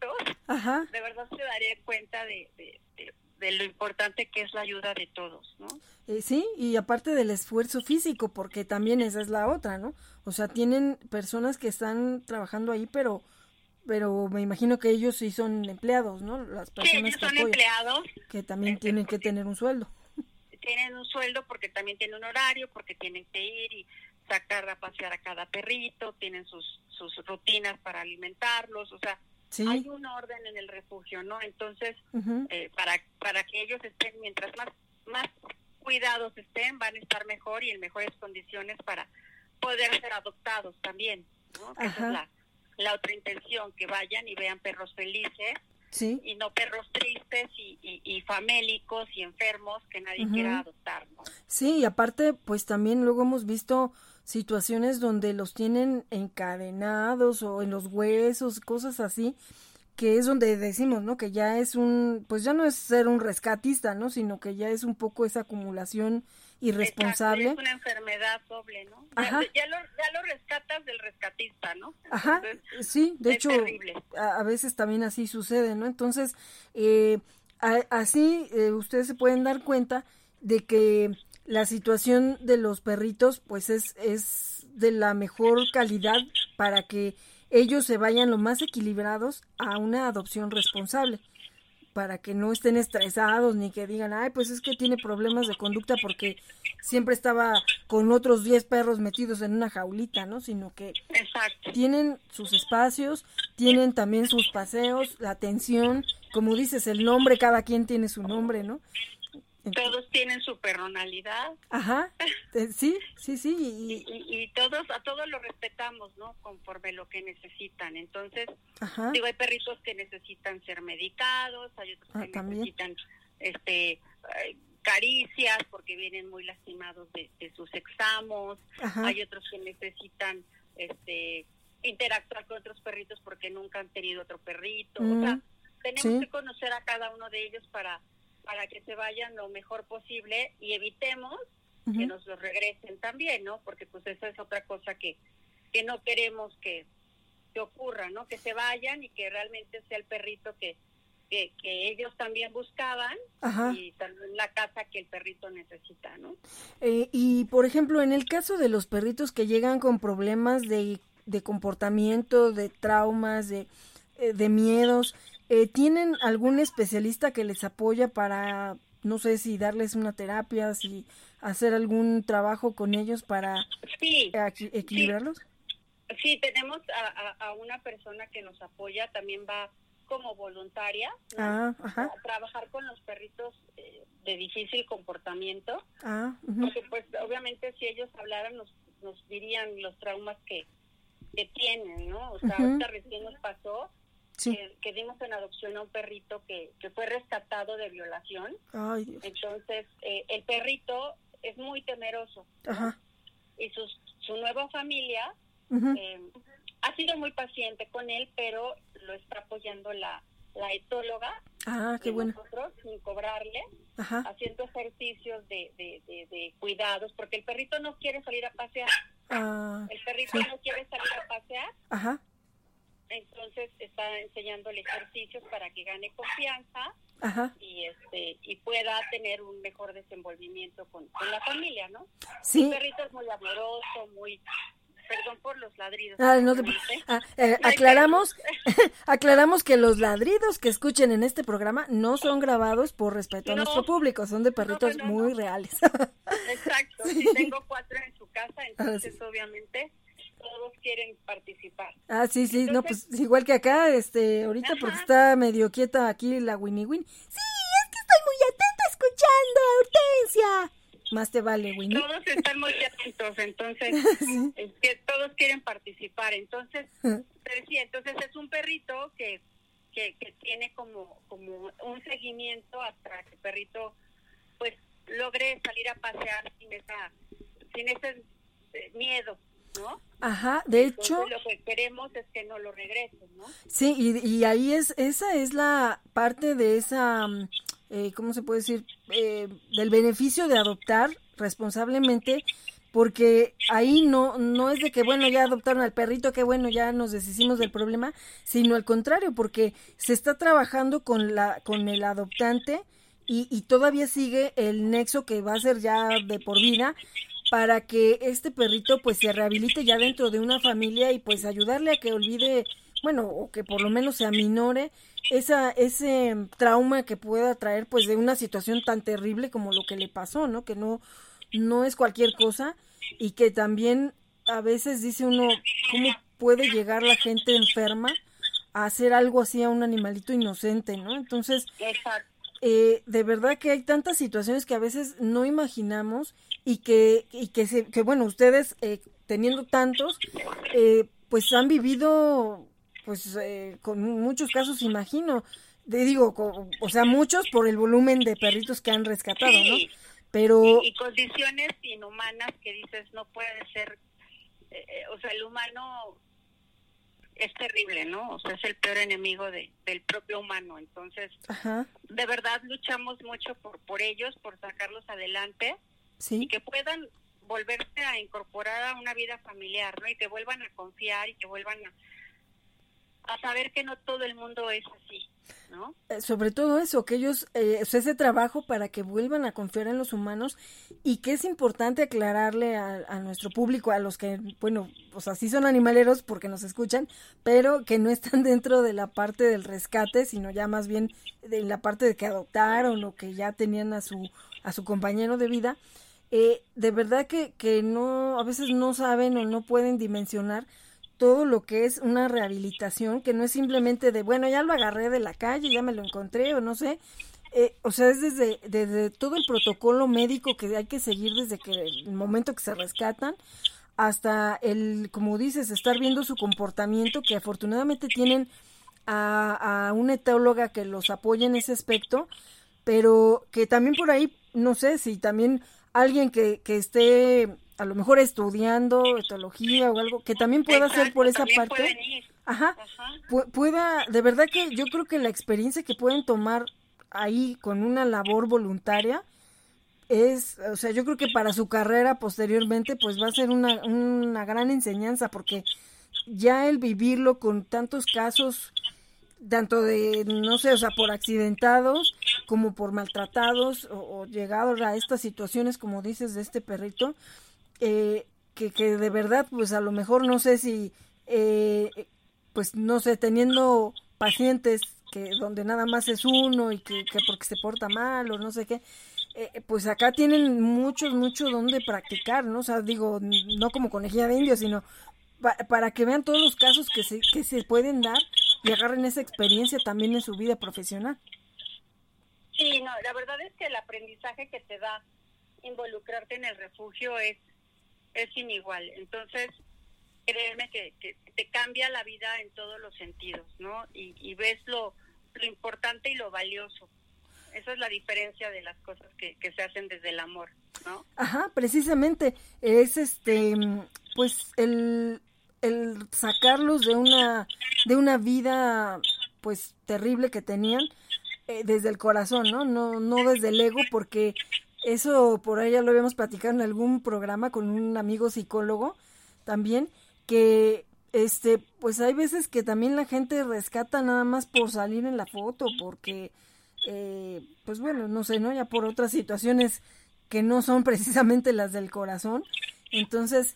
Ajá. de verdad se daría cuenta de, de, lo importante que es la ayuda de todos, ¿no? Eh, sí, y aparte del esfuerzo físico, porque también esa es la otra, ¿no? O sea, tienen personas que están trabajando ahí, pero pero me imagino que ellos sí son empleados, ¿no? Las personas sí, son empleados. Que también tienen que tener un sueldo. Tienen un sueldo porque también tienen un horario, porque tienen que ir y sacar a pasear a cada perrito, tienen sus, sus rutinas para alimentarlos, o sea, hay un orden en el refugio, ¿no? Entonces, eh, para, para que ellos estén, mientras más, más cuidados estén, van a estar mejor y en mejores condiciones para poder ser adoptados también, ¿no? Esa es la, la otra intención, que vayan y vean perros felices y no perros tristes y, y, famélicos y enfermos que nadie quiera adoptar. Sí, y aparte, pues también luego hemos visto situaciones donde los tienen encadenados o en los huesos, cosas así, que es donde decimos, ¿no? Que ya es un, pues ya no es ser un rescatista, ¿no? Sino que ya es un poco esa acumulación irresponsable. es una enfermedad doble, ¿no? Ya, lo, ya, lo, rescatas del rescatista, ¿no? Ajá, sí, de hecho, a, veces también así sucede, ¿no? Entonces, eh, así eh, ustedes se pueden dar cuenta de que la situación de los perritos, pues es, es de la mejor calidad para que ellos se vayan lo más equilibrados a una adopción responsable para que no estén estresados ni que digan, ay, pues es que tiene problemas de conducta porque siempre estaba con otros 10 perros metidos en una jaulita, ¿no? Sino que tienen sus espacios, tienen también sus paseos, la atención, como dices, el nombre, cada quien tiene su nombre, ¿no? Todos tienen su personalidad. Ajá, *laughs* eh, sí, sí, sí. Y, todos, a todos lo respetamos, ¿no? Conforme lo que necesitan. Entonces, digo, hay perritos que necesitan ser medicados, hay otros ah, que necesitan este caricias porque vienen muy lastimados de, sus examos, hay otros que necesitan este interactuar con otros perritos porque nunca han tenido otro perrito. o sea, tenemos que conocer a cada uno de ellos para para que se vayan lo mejor posible y evitemos que nos los regresen también, ¿no? Porque pues esa es otra cosa que, que no queremos que, que ocurra, ¿no? Que se vayan y que realmente sea el perrito que, que, ellos también buscaban y también la casa que el perrito necesita, ¿no? Eh, y por ejemplo, en el caso de los perritos que llegan con problemas de, de comportamiento, de traumas, de, eh, de miedos, eh, ¿Tienen algún especialista que les apoya para no sé si darles una terapia, si hacer algún trabajo con ellos para Sí, equilibrarlos. sí, tenemos a, a- a una persona que nos apoya, también va como voluntaria ¿no? Ah, ajá. a trabajar con los perritos eh, de difícil comportamiento, Ah, porque pues obviamente si ellos hablaran nos, nos dirían los traumas que, que tienen, ¿no? O sea, ahorita recién nos pasó sí. que, que dimos en adopción a un perrito que, que fue rescatado de violación, Ay, Dios. entonces eh, el perrito es muy temeroso y sus, su nueva familia eh, ha sido muy paciente con él, pero lo está apoyando la, la etóloga Ah, qué bueno. nosotros sin cobrarle, Ajá. haciendo ejercicios de, de, de, de cuidados, porque el perrito no quiere salir a pasear, Ah, el perrito Sí. no quiere salir a pasear, ajá. Entonces está enseñándole ejercicios para que gane confianza Ajá. y este y pueda tener un mejor desenvolvimiento con, con la familia, ¿no? Sí. Perrito es muy amoroso, muy perdón por los ladridos. Ah, no ah, eh, aclaramos, *laughs* aclaramos que los ladridos que escuchen en este programa no son grabados por respeto a nuestro público, son de perritos no, muy reales. Exacto, *laughs* sí, tengo cuatro en su casa, entonces sí. obviamente todos quieren participar. ah, sí, sí, no, pues igual que acá, este, ahorita porque está medio quieta aquí la Winnie Win. Sí, es que estoy muy atenta escuchando, Hortensia. Más te vale, Winnie. Todos están muy *laughs* atentos, entonces es que todos quieren participar. Entonces, *laughs* decía, entonces es un perrito que, que, que tiene como, como un seguimiento hasta que el perrito pues logre salir a pasear sin esa sin ese eh, miedo, ¿no? Ajá, de hecho, lo que queremos es que no lo regresen, ¿no? Sí, y, y ahí es, esa es la parte de esa, mm, eh, ¿cómo se puede decir? Eh, del beneficio de adoptar responsablemente, porque ahí no, no es de que, bueno, ya adoptaron al perrito, que bueno, ya nos deshicimos del problema, sino al contrario, porque se está trabajando con, la, con el adoptante y, y todavía sigue el nexo que va a ser ya de por vida para que este perrito pues se rehabilite ya dentro de una familia y pues ayudarle a que olvide, bueno, o que por lo menos se aminore esa, ese trauma que pueda traer pues de una situación tan terrible como lo que le pasó, ¿no? Que no, no es cualquier cosa y que también a veces dice uno, ¿cómo puede llegar la gente enferma a hacer algo así a un animalito inocente, ¿no? Entonces, Exacto. Eh, de verdad que hay tantas situaciones que a veces no imaginamos y que, y que, se, que bueno, ustedes eh, teniendo tantos, eh, pues han vivido, pues eh, con muchos casos, imagino, de, digo, co- o sea, muchos por el volumen de perritos que han rescatado, ¿no? Pero, y, y condiciones inhumanas que dices no puede ser eh, eh, o sea el humano es terrible no o sea es el peor enemigo de, del propio humano. Entonces ajá, de verdad luchamos mucho por por ellos por sacarlos adelante y que puedan volverse a incorporar a una vida familiar no y que vuelvan a confiar y que vuelvan a, a saber que no todo el mundo es así no Eh, sobre todo eso, que ellos, eh, ese trabajo para que vuelvan a confiar en los humanos y que es importante aclararle a, a nuestro público, a los que, bueno, o sea, sí son animaleros porque nos escuchan, pero que no están *laughs* dentro de la parte del rescate, sino ya más bien de la parte de que adoptaron o que ya tenían a su, a su compañero de vida. Eh, de verdad que, que no, a veces no saben o no pueden dimensionar todo lo que es una rehabilitación, que no es simplemente de, bueno, ya lo agarré de la calle, ya me lo encontré o no sé. Eh, o sea, es desde, desde todo el protocolo médico que hay que seguir desde que el momento que se rescatan hasta el, como dices, estar viendo su comportamiento, que afortunadamente tienen a, a una etóloga que los apoya en ese aspecto, pero que también por ahí, no sé si también alguien que, que esté a lo mejor estudiando etología o algo, que también pueda hacer Exacto, por esa parte. Ajá, Ajá. pu- pueda, de verdad que yo creo que la experiencia que pueden tomar ahí con una labor voluntaria es, o sea, yo creo que para su carrera posteriormente pues va a ser una, una gran enseñanza porque ya el vivirlo con tantos casos, tanto de, no sé, o sea, por accidentados como por maltratados o, o llegados a estas situaciones como dices de este perrito, eh, que, que de verdad pues a lo mejor no sé si, eh, pues no sé, teniendo pacientes que donde nada más es uno y que, que porque se porta mal o no sé qué, eh, pues acá tienen muchos, mucho donde practicar, ¿no? O sea, digo, no como conejilla de indio, sino para que vean todos los casos que se, que se pueden dar y agarren esa experiencia también en su vida profesional. Sí, no, la verdad es que el aprendizaje que te da involucrarte en el refugio es, es inigual. Entonces, créeme que, que te cambia la vida en todos los sentidos, ¿no? Y, y ves lo, lo importante y lo valioso. Esa es la diferencia de las cosas que, que se hacen desde el amor, ¿no? Ajá, precisamente. Es este, pues el, el sacarlos de una, de una vida, pues terrible que tenían eh, desde el corazón, ¿no? No, no desde el ego, porque eso por ahí ya lo habíamos platicado en algún programa con un amigo psicólogo también, que este, pues hay veces que también la gente rescata nada más por salir en la foto, porque, eh, pues bueno, no sé, ¿no? Ya por otras situaciones que no son *laughs* precisamente las del corazón. Entonces,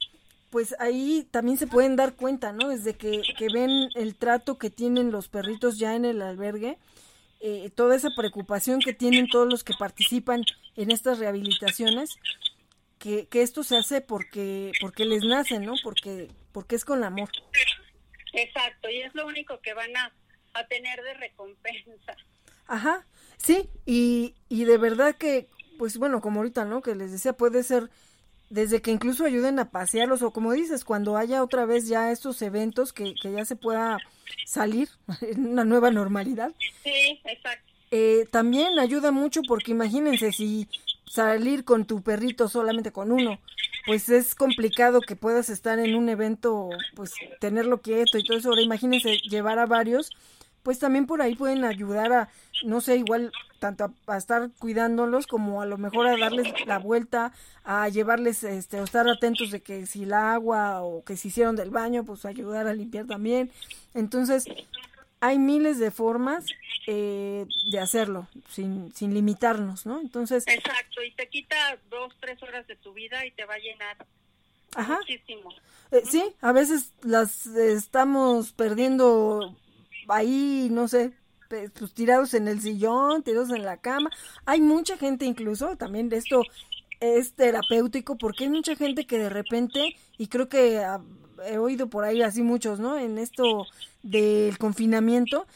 pues ahí también se pueden dar cuenta, ¿no? Desde que, que ven el trato que tienen los perritos ya en el albergue, eh, toda esa preocupación que tienen todos los que participan en estas rehabilitaciones, que, que esto se hace porque, porque les nace, ¿no? Porque, porque es con amor. Exacto, y es lo único que van a, a tener de recompensa. Ajá, sí, y, y de verdad que, pues bueno, como ahorita, ¿no? Que les decía, puede ser desde que incluso ayuden a pasearlos o como dices, cuando haya otra vez ya estos eventos que, que ya se pueda salir *laughs* en una nueva normalidad. Sí, exacto. Eh, también ayuda mucho porque imagínense si salir con tu perrito solamente con uno, pues es complicado que puedas estar en un evento, pues tenerlo quieto y todo eso. Ahora imagínense llevar a varios, pues también por ahí pueden ayudar a, no sé, igual tanto a, a, estar cuidándolos como a lo mejor a darles la vuelta, a llevarles, este, o estar atentos de que si el agua o que se hicieron del baño, pues ayudar a limpiar también. Entonces, hay miles de formas eh, de hacerlo, sin, sin limitarnos, ¿no? Entonces... Exacto, y te quita dos, tres horas de tu vida y te va a llenar Ajá. muchísimo. Eh, sí, a veces las estamos perdiendo ahí, no sé, pues tirados en el sillón, tirados en la cama. Hay mucha gente incluso, también de esto es terapéutico porque hay mucha gente que de repente, y creo que uh, he oído por ahí así muchos, ¿no? En esto del confinamiento,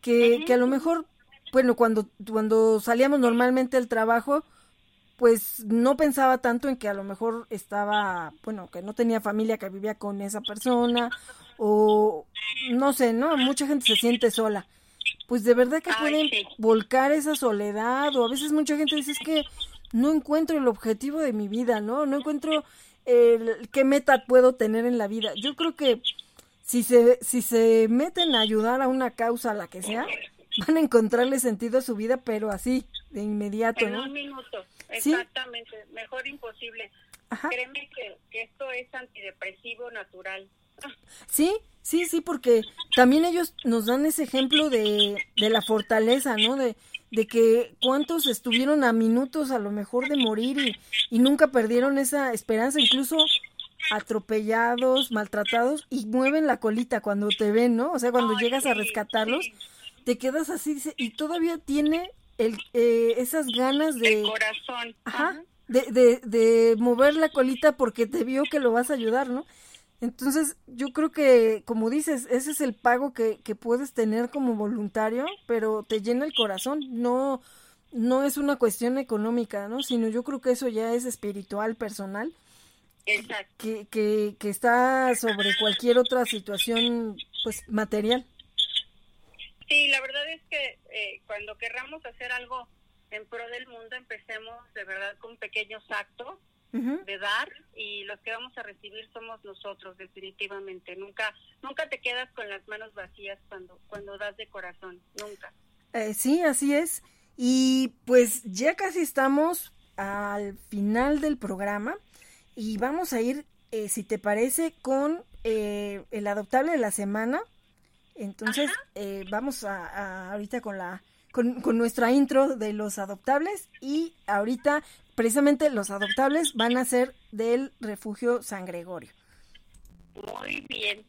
que, que a lo mejor, bueno, cuando, cuando salíamos normalmente al trabajo, pues no pensaba tanto en que a lo mejor estaba, bueno, que no tenía familia que vivía con esa persona, o no sé, ¿no? Mucha gente se siente sola pues de verdad que Ay, pueden sí. volcar esa soledad o a veces mucha gente dice es que no encuentro el objetivo de mi vida, ¿no? No encuentro el, qué meta puedo tener en la vida. Yo creo que si se, si se meten a ayudar a una causa, la que sea, van a encontrarle sentido a su vida, pero así, de inmediato, en ¿no? un minuto, exactamente, ¿Sí? mejor imposible. Ajá. Créeme que, que esto es antidepresivo natural. Sí, sí, sí, porque también ellos nos dan ese ejemplo de, de la fortaleza, ¿no? De, de que cuántos estuvieron a minutos a lo mejor de morir y, y nunca perdieron esa esperanza, incluso atropellados, maltratados y mueven la colita cuando te ven, ¿no? O sea, cuando Ay, llegas a rescatarlos, sí. te quedas así y todavía tiene el, eh, esas ganas de... El corazón. Ajá, Ajá. De, de, de mover la colita porque te vio que lo vas a ayudar, ¿no? Entonces, yo creo que, como dices, ese es el pago que, que, puedes tener como voluntario, pero te llena el corazón. No, no es una cuestión económica, ¿no? Sino yo creo que eso ya es espiritual, personal. Exacto. Que, que, que está sobre cualquier otra situación, pues, material. Sí, la verdad es que eh, cuando querramos hacer algo en pro del mundo, empecemos de verdad con pequeños actos Uh -huh. de dar y los que vamos a recibir somos nosotros definitivamente. Nunca nunca te quedas con las manos vacías cuando cuando das de corazón nunca. Eh, sí así es. Y pues ya casi estamos al final del programa y vamos a ir eh, si te parece con eh, el adoptable de la semana. Entonces eh, vamos a, a, ahorita con la con, con, nuestra intro de los adoptables y ahorita precisamente los adoptables van a ser del refugio San Gregorio. Muy bien.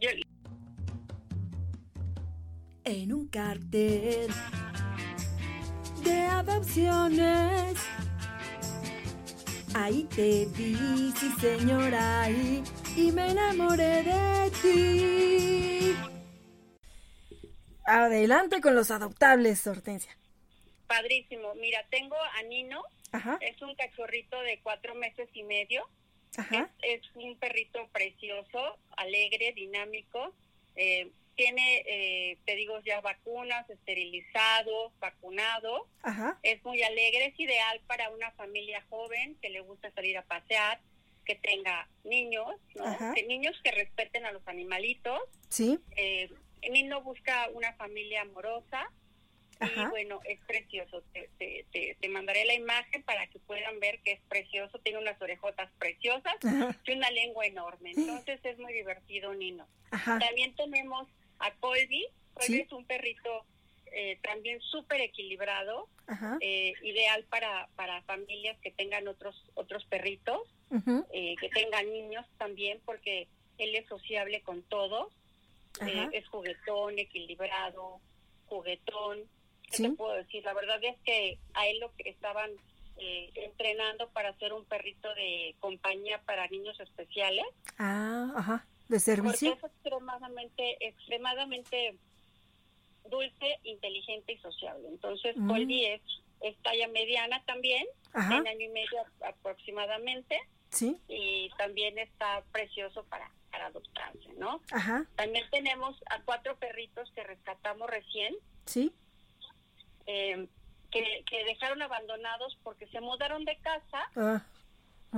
Yo... en un cartel de adopciones. Ahí te vi, sí señora, ahí, y me enamoré de ti. Adelante con los adoptables, Hortensia. Padrísimo. Mira, tengo a Nino. Es un cachorrito de cuatro meses y medio. Es, un perrito precioso, alegre, dinámico. Eh, tiene, eh, te digo, ya vacunas, esterilizado, vacunado. Es muy alegre, es ideal para una familia joven que le gusta salir a pasear, que tenga niños, ¿no? Que niños que respeten a los animalitos. Sí. Eh, Nino busca una familia amorosa y bueno, es precioso. Te, te, te, mandaré la imagen para que puedan ver que es precioso. Tiene unas orejotas preciosas y una lengua enorme. Entonces es muy divertido, Nino. También tenemos a Colby. Colby es un perrito eh, también súper equilibrado, eh, ideal para, para familias que tengan otros, otros perritos, eh, que tengan niños también, porque él es sociable con todos. es juguetón, equilibrado, juguetón. ¿Qué te puedo decir? La verdad es que a él lo que estaban entrenando para ser un perrito de compañía para niños especiales. Ah, ajá de servicio. Porque es extremadamente, extremadamente dulce, inteligente y sociable. Entonces, mm. Es, talla mediana también, en año y medio aproximadamente. Sí. Y también está precioso para, para adoptarse, ¿no? También tenemos a cuatro perritos que rescatamos recién. Sí. Eh, que, que dejaron abandonados porque se mudaron de casa. Ah.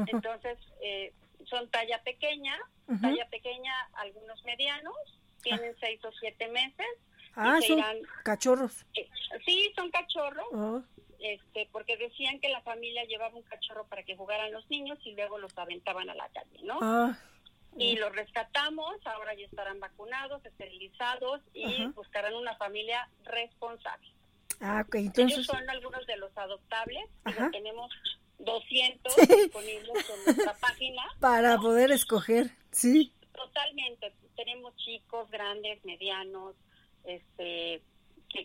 Entonces, eh, son talla pequeña, talla pequeña, algunos medianos, tienen ah. seis o siete meses. Ah, son cachorros. Eh, sí, son cachorros. Oh. Este, porque decían que la familia llevaba un cachorro para que jugaran los niños y luego los aventaban a la calle, ¿no? Ah. Y los rescatamos, ahora ya estarán vacunados, esterilizados y buscarán una familia responsable. Ah, ok, entonces... Ellos son algunos de los adoptables, tenemos 200 disponibles en nuestra *laughs* página. Para poder escoger, sí. Totalmente. Tenemos chicos, grandes, medianos, este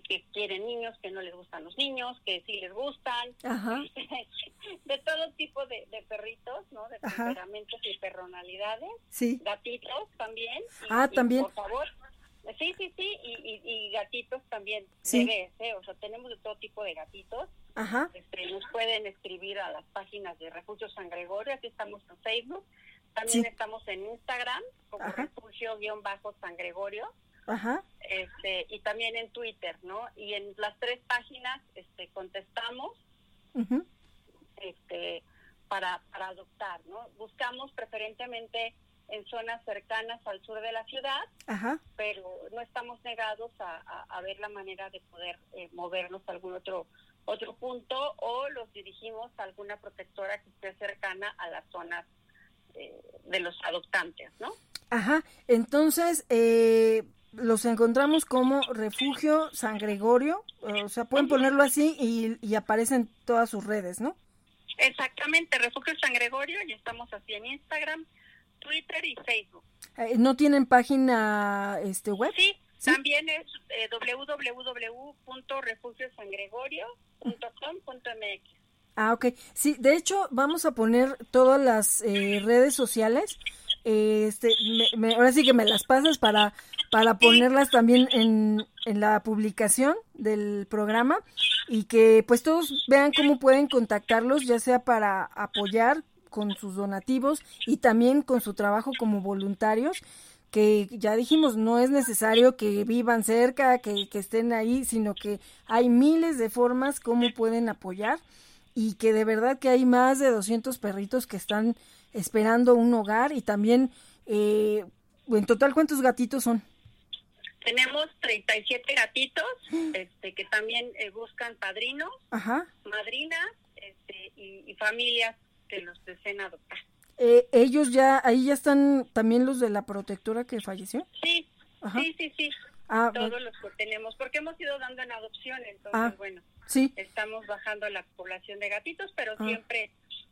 que, quieren niños, que no les gustan los niños, que sí les gustan. *laughs* de todo tipo de, perritos, ¿no? De temperamentos y personalidades. Sí. Gatitos también. ah, también. por favor, Sí, sí, sí, y, gatitos también. Sí. ¿eh? O sea, tenemos de todo tipo de gatitos. Ajá. Este, nos pueden escribir a las páginas de Refugio San Gregorio, aquí estamos en Facebook. También estamos en Instagram como Refugio-San Gregorio. Ajá. Este, y también en Twitter, ¿no? Y en las tres páginas este, contestamos este, para, para adoptar, ¿no? Buscamos preferentemente en zonas cercanas al sur de la ciudad, pero no estamos negados a, ver la manera de poder eh, movernos a algún otro otro punto o los dirigimos a alguna protectora que esté cercana a las zonas eh, de los adoptantes, ¿no? Ajá, entonces eh, los encontramos como refugio San Gregorio, o sea, pueden ponerlo así y, y aparecen todas sus redes, ¿no? Exactamente, refugio San Gregorio y estamos así en Instagram, Twitter y Facebook. Eh, ¿No tienen página este web? Sí, también es eh, www.refugioSangregorio.com.mx. Ah, ok. Sí, de hecho, vamos a poner todas las eh, redes sociales. este, ahora sí que me las pasas para, para ponerlas también en, en la publicación del programa y que pues todos vean cómo pueden contactarlos, ya sea para apoyar con sus donativos y también con su trabajo como voluntarios que ya dijimos, no es necesario que vivan cerca, que, estén ahí, sino que hay miles de formas como pueden apoyar y que de verdad que hay más de 200 perritos que están esperando un hogar y también, eh, en total, ¿cuántos gatitos son? Tenemos 37 gatitos este, que también eh, buscan padrinos, madrinas este, y, y familias que los deseen adoptar. Eh, ellos ya, ahí ya están también los de la protectora que falleció. Sí, sí, sí, sí. Ah, Todos los que tenemos, porque hemos ido dando en adopción, entonces, ah, bueno, sí. estamos bajando la población de gatitos, pero ah. siempre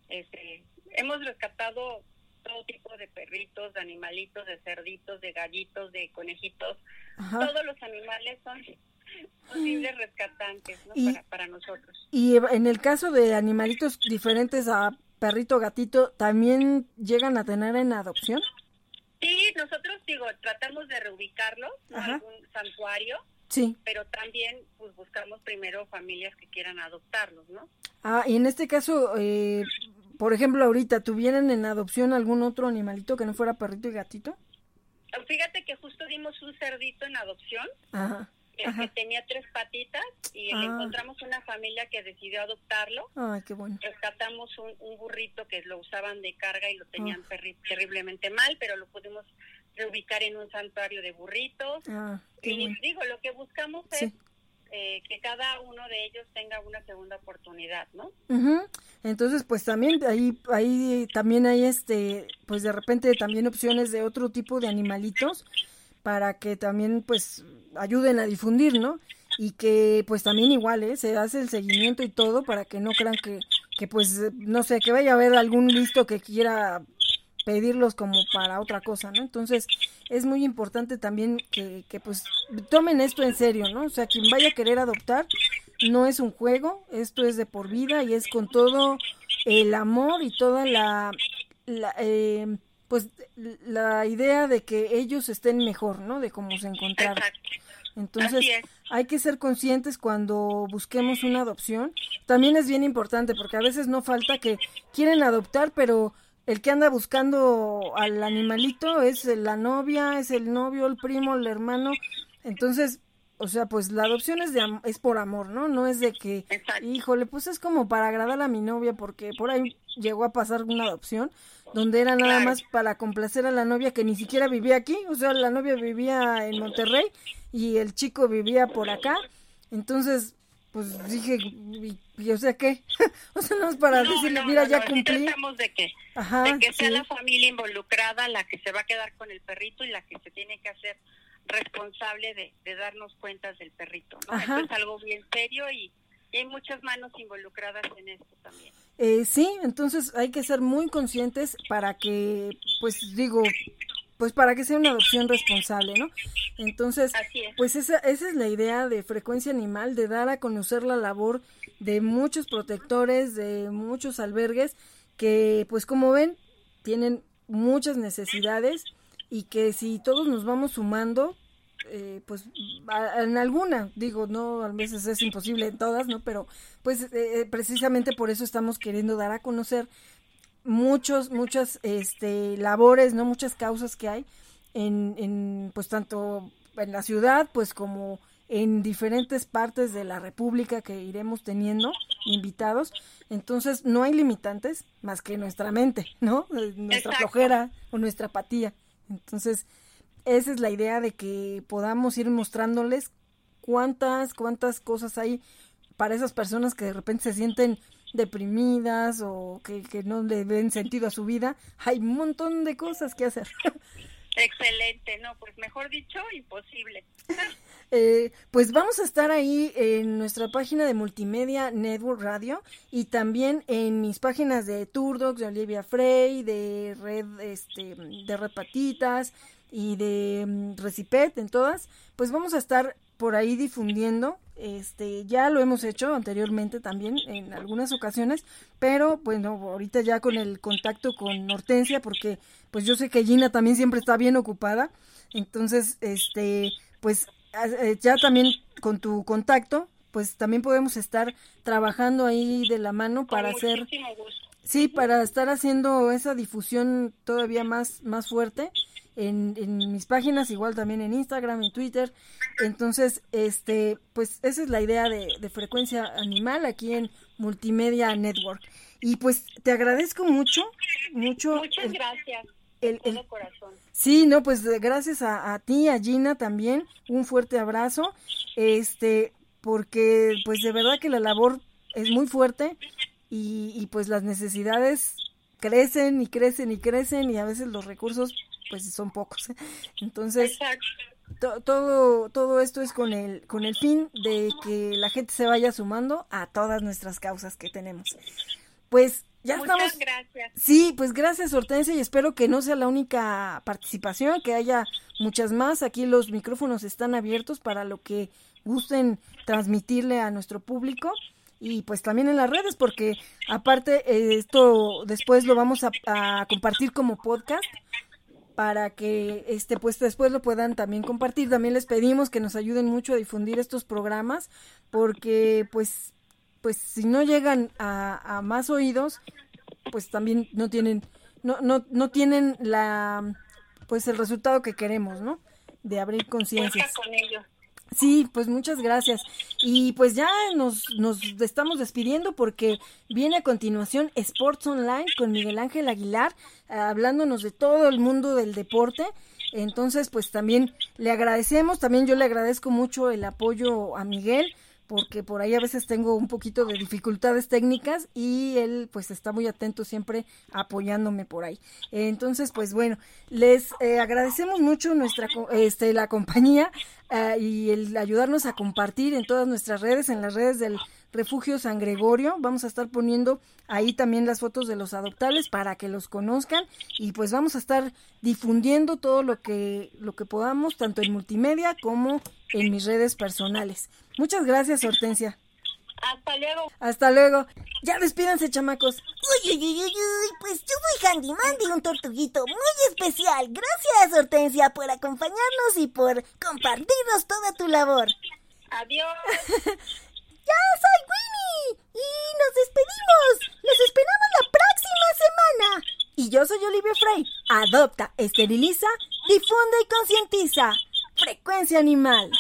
este, hemos rescatado todo tipo de perritos, de animalitos, de cerditos, de gallitos, de conejitos. Todos los animales son posibles rescatantes para, para nosotros. Y en el caso de animalitos diferentes a perrito, gatito, ¿también llegan a tener en adopción? Sí, nosotros digo, tratamos de reubicarlos en algún santuario, sí. pero también pues buscamos primero familias que quieran adoptarlos, ¿no? Ah, y en este caso, eh, por ejemplo, ahorita, ¿tuvieran en adopción algún otro animalito que no fuera perrito y gatito? Fíjate que justo dimos un cerdito en adopción. Ajá que tenía tres patitas y ah. encontramos una familia que decidió adoptarlo. Ay, qué bueno. Rescatamos un, burrito que lo usaban de carga y lo tenían terriblemente mal, pero lo pudimos reubicar en un santuario de burritos. Ah, y digo, lo que buscamos es eh, que cada uno de ellos tenga una segunda oportunidad, ¿no? Entonces, pues también ahí, ahí también hay este, pues de repente también opciones de otro tipo de animalitos para que también pues ayuden a difundir, ¿no? Y que pues también igual, ¿eh? Se hace el seguimiento y todo para que no crean que, que pues, no sé, que vaya a haber algún listo que quiera pedirlos como para otra cosa, ¿no? Entonces es muy importante también que, que pues tomen esto en serio, ¿no? O sea, quien vaya a querer adoptar no es un juego, esto es de por vida y es con todo el amor y toda la, la eh, pues la idea de que ellos estén mejor, ¿no? De cómo se encontraron. Entonces, hay que ser conscientes cuando busquemos una adopción. También es bien importante porque a veces no falta que quieren adoptar, pero el que anda buscando al animalito es la novia, es el novio, el primo, el hermano. Entonces, o sea, pues la adopción es de es por amor, ¿no? No es de que, híjole, pues es como para agradar a mi novia porque por ahí llegó a pasar una adopción donde era nada más para complacer a la novia que ni siquiera vivía aquí, o sea, la novia vivía en Monterrey y el chico vivía por acá. Entonces, pues dije, y, o sea, ¿qué? *laughs* o sea, no es para decirle, mira, ya cumplí. tratamos de que, de que sea la familia involucrada la que se va a quedar con el perrito y la que se tiene que hacer responsable de, de darnos cuentas del perrito, ¿no? Esto es algo bien serio y, hay muchas manos involucradas en esto también. Eh, sí, entonces hay que ser muy conscientes para que, pues digo, pues para que sea una adopción responsable, ¿no? Entonces, pues esa, esa es la idea de frecuencia animal, de dar a conocer la labor de muchos protectores, de muchos albergues, que pues como ven, tienen muchas necesidades y que si todos nos vamos sumando, eh, pues en alguna, digo, no, a veces es imposible en todas, ¿no? Pero pues eh, eh, precisamente por eso estamos queriendo dar a conocer muchos, muchas este, labores, ¿no? Muchas causas que hay en, en, pues tanto en la ciudad, pues como en diferentes partes de la República que iremos teniendo invitados. Entonces, no hay limitantes más que nuestra mente, ¿no? Nuestra flojera o nuestra apatía. Entonces, esa es la idea de que podamos ir mostrándoles cuántas, cuántas cosas hay para esas personas que de repente se sienten deprimidas o que, no le ven sentido a su vida. Hay un montón de cosas que hacer. *laughs* Excelente, no, pues mejor dicho, imposible. *laughs* Eh, pues vamos a estar ahí en nuestra página de Multimedia Network Radio y también en mis páginas de Turdocs, de Olivia Frey, de Red, este, de Red Patitas y de mm, Recipet, en todas, pues vamos a estar por ahí difundiendo. Este, ya lo hemos hecho anteriormente también en algunas ocasiones, pero bueno, ahorita ya con el contacto con Hortensia, porque pues yo sé que Gina también siempre está bien ocupada, entonces, este, pues eh, ya también con tu contacto, pues también podemos estar trabajando ahí de la mano para hacer sí para estar haciendo esa difusión todavía más más fuerte en, en, mis páginas igual también en Instagram en Twitter entonces este pues esa es la idea de, de frecuencia animal aquí en Multimedia Network y pues te agradezco mucho mucho muchas gracias el, corazón. Sí, no, pues gracias a, a, ti, a Gina también, un fuerte abrazo, este, porque pues de verdad que la labor es muy fuerte y, y pues las necesidades crecen y crecen y crecen y a veces los recursos pues son pocos. Entonces, todo todo esto es con el con el fin de que la gente se vaya sumando a todas nuestras causas que tenemos. Pues Ya Muchas estamos. gracias. Sí, pues gracias Hortensia y espero que no sea la única participación, que haya muchas más. Aquí los micrófonos están abiertos para lo que gusten transmitirle a nuestro público y pues también en las redes porque aparte esto después lo vamos a, compartir como podcast para que este pues después lo puedan también compartir. También les pedimos que nos ayuden mucho a difundir estos programas porque pues pues si no llegan a, a más oídos pues también no tienen no no no tienen la pues el resultado que queremos, ¿no? De abrir conciencias. Con ello. Sí, pues muchas gracias. Y pues ya nos, nos estamos despidiendo porque viene a continuación Sports Online con Miguel Ángel Aguilar, hablándonos de todo el mundo del deporte. Entonces, pues también le agradecemos, también yo le agradezco mucho el apoyo a Miguel porque por ahí a veces tengo un poquito de dificultades técnicas y él pues está muy atento siempre apoyándome por ahí. Entonces, pues bueno, les eh, agradecemos mucho nuestra este la compañía eh, y el ayudarnos a compartir en todas nuestras redes, en las redes del Refugio San Gregorio. Vamos a estar poniendo ahí también las fotos de los adoptables para que los conozcan y pues vamos a estar difundiendo todo lo que lo que podamos tanto en multimedia como en mis redes personales. Muchas gracias, Hortensia. Hasta luego. Hasta luego. Ya despídanse, chamacos. Uy, uy, uy, uy, uy, pues yo soy Handy Mandy, un tortuguito muy especial. Gracias, Hortensia, por acompañarnos y por compartirnos toda tu labor. Adiós. *laughs* ¡Ya soy Winnie! ¡Y nos despedimos! ¡Los esperamos la próxima semana! Y yo soy Olivia Frey. Adopta, esteriliza, difunde y concientiza. Frecuencia animal.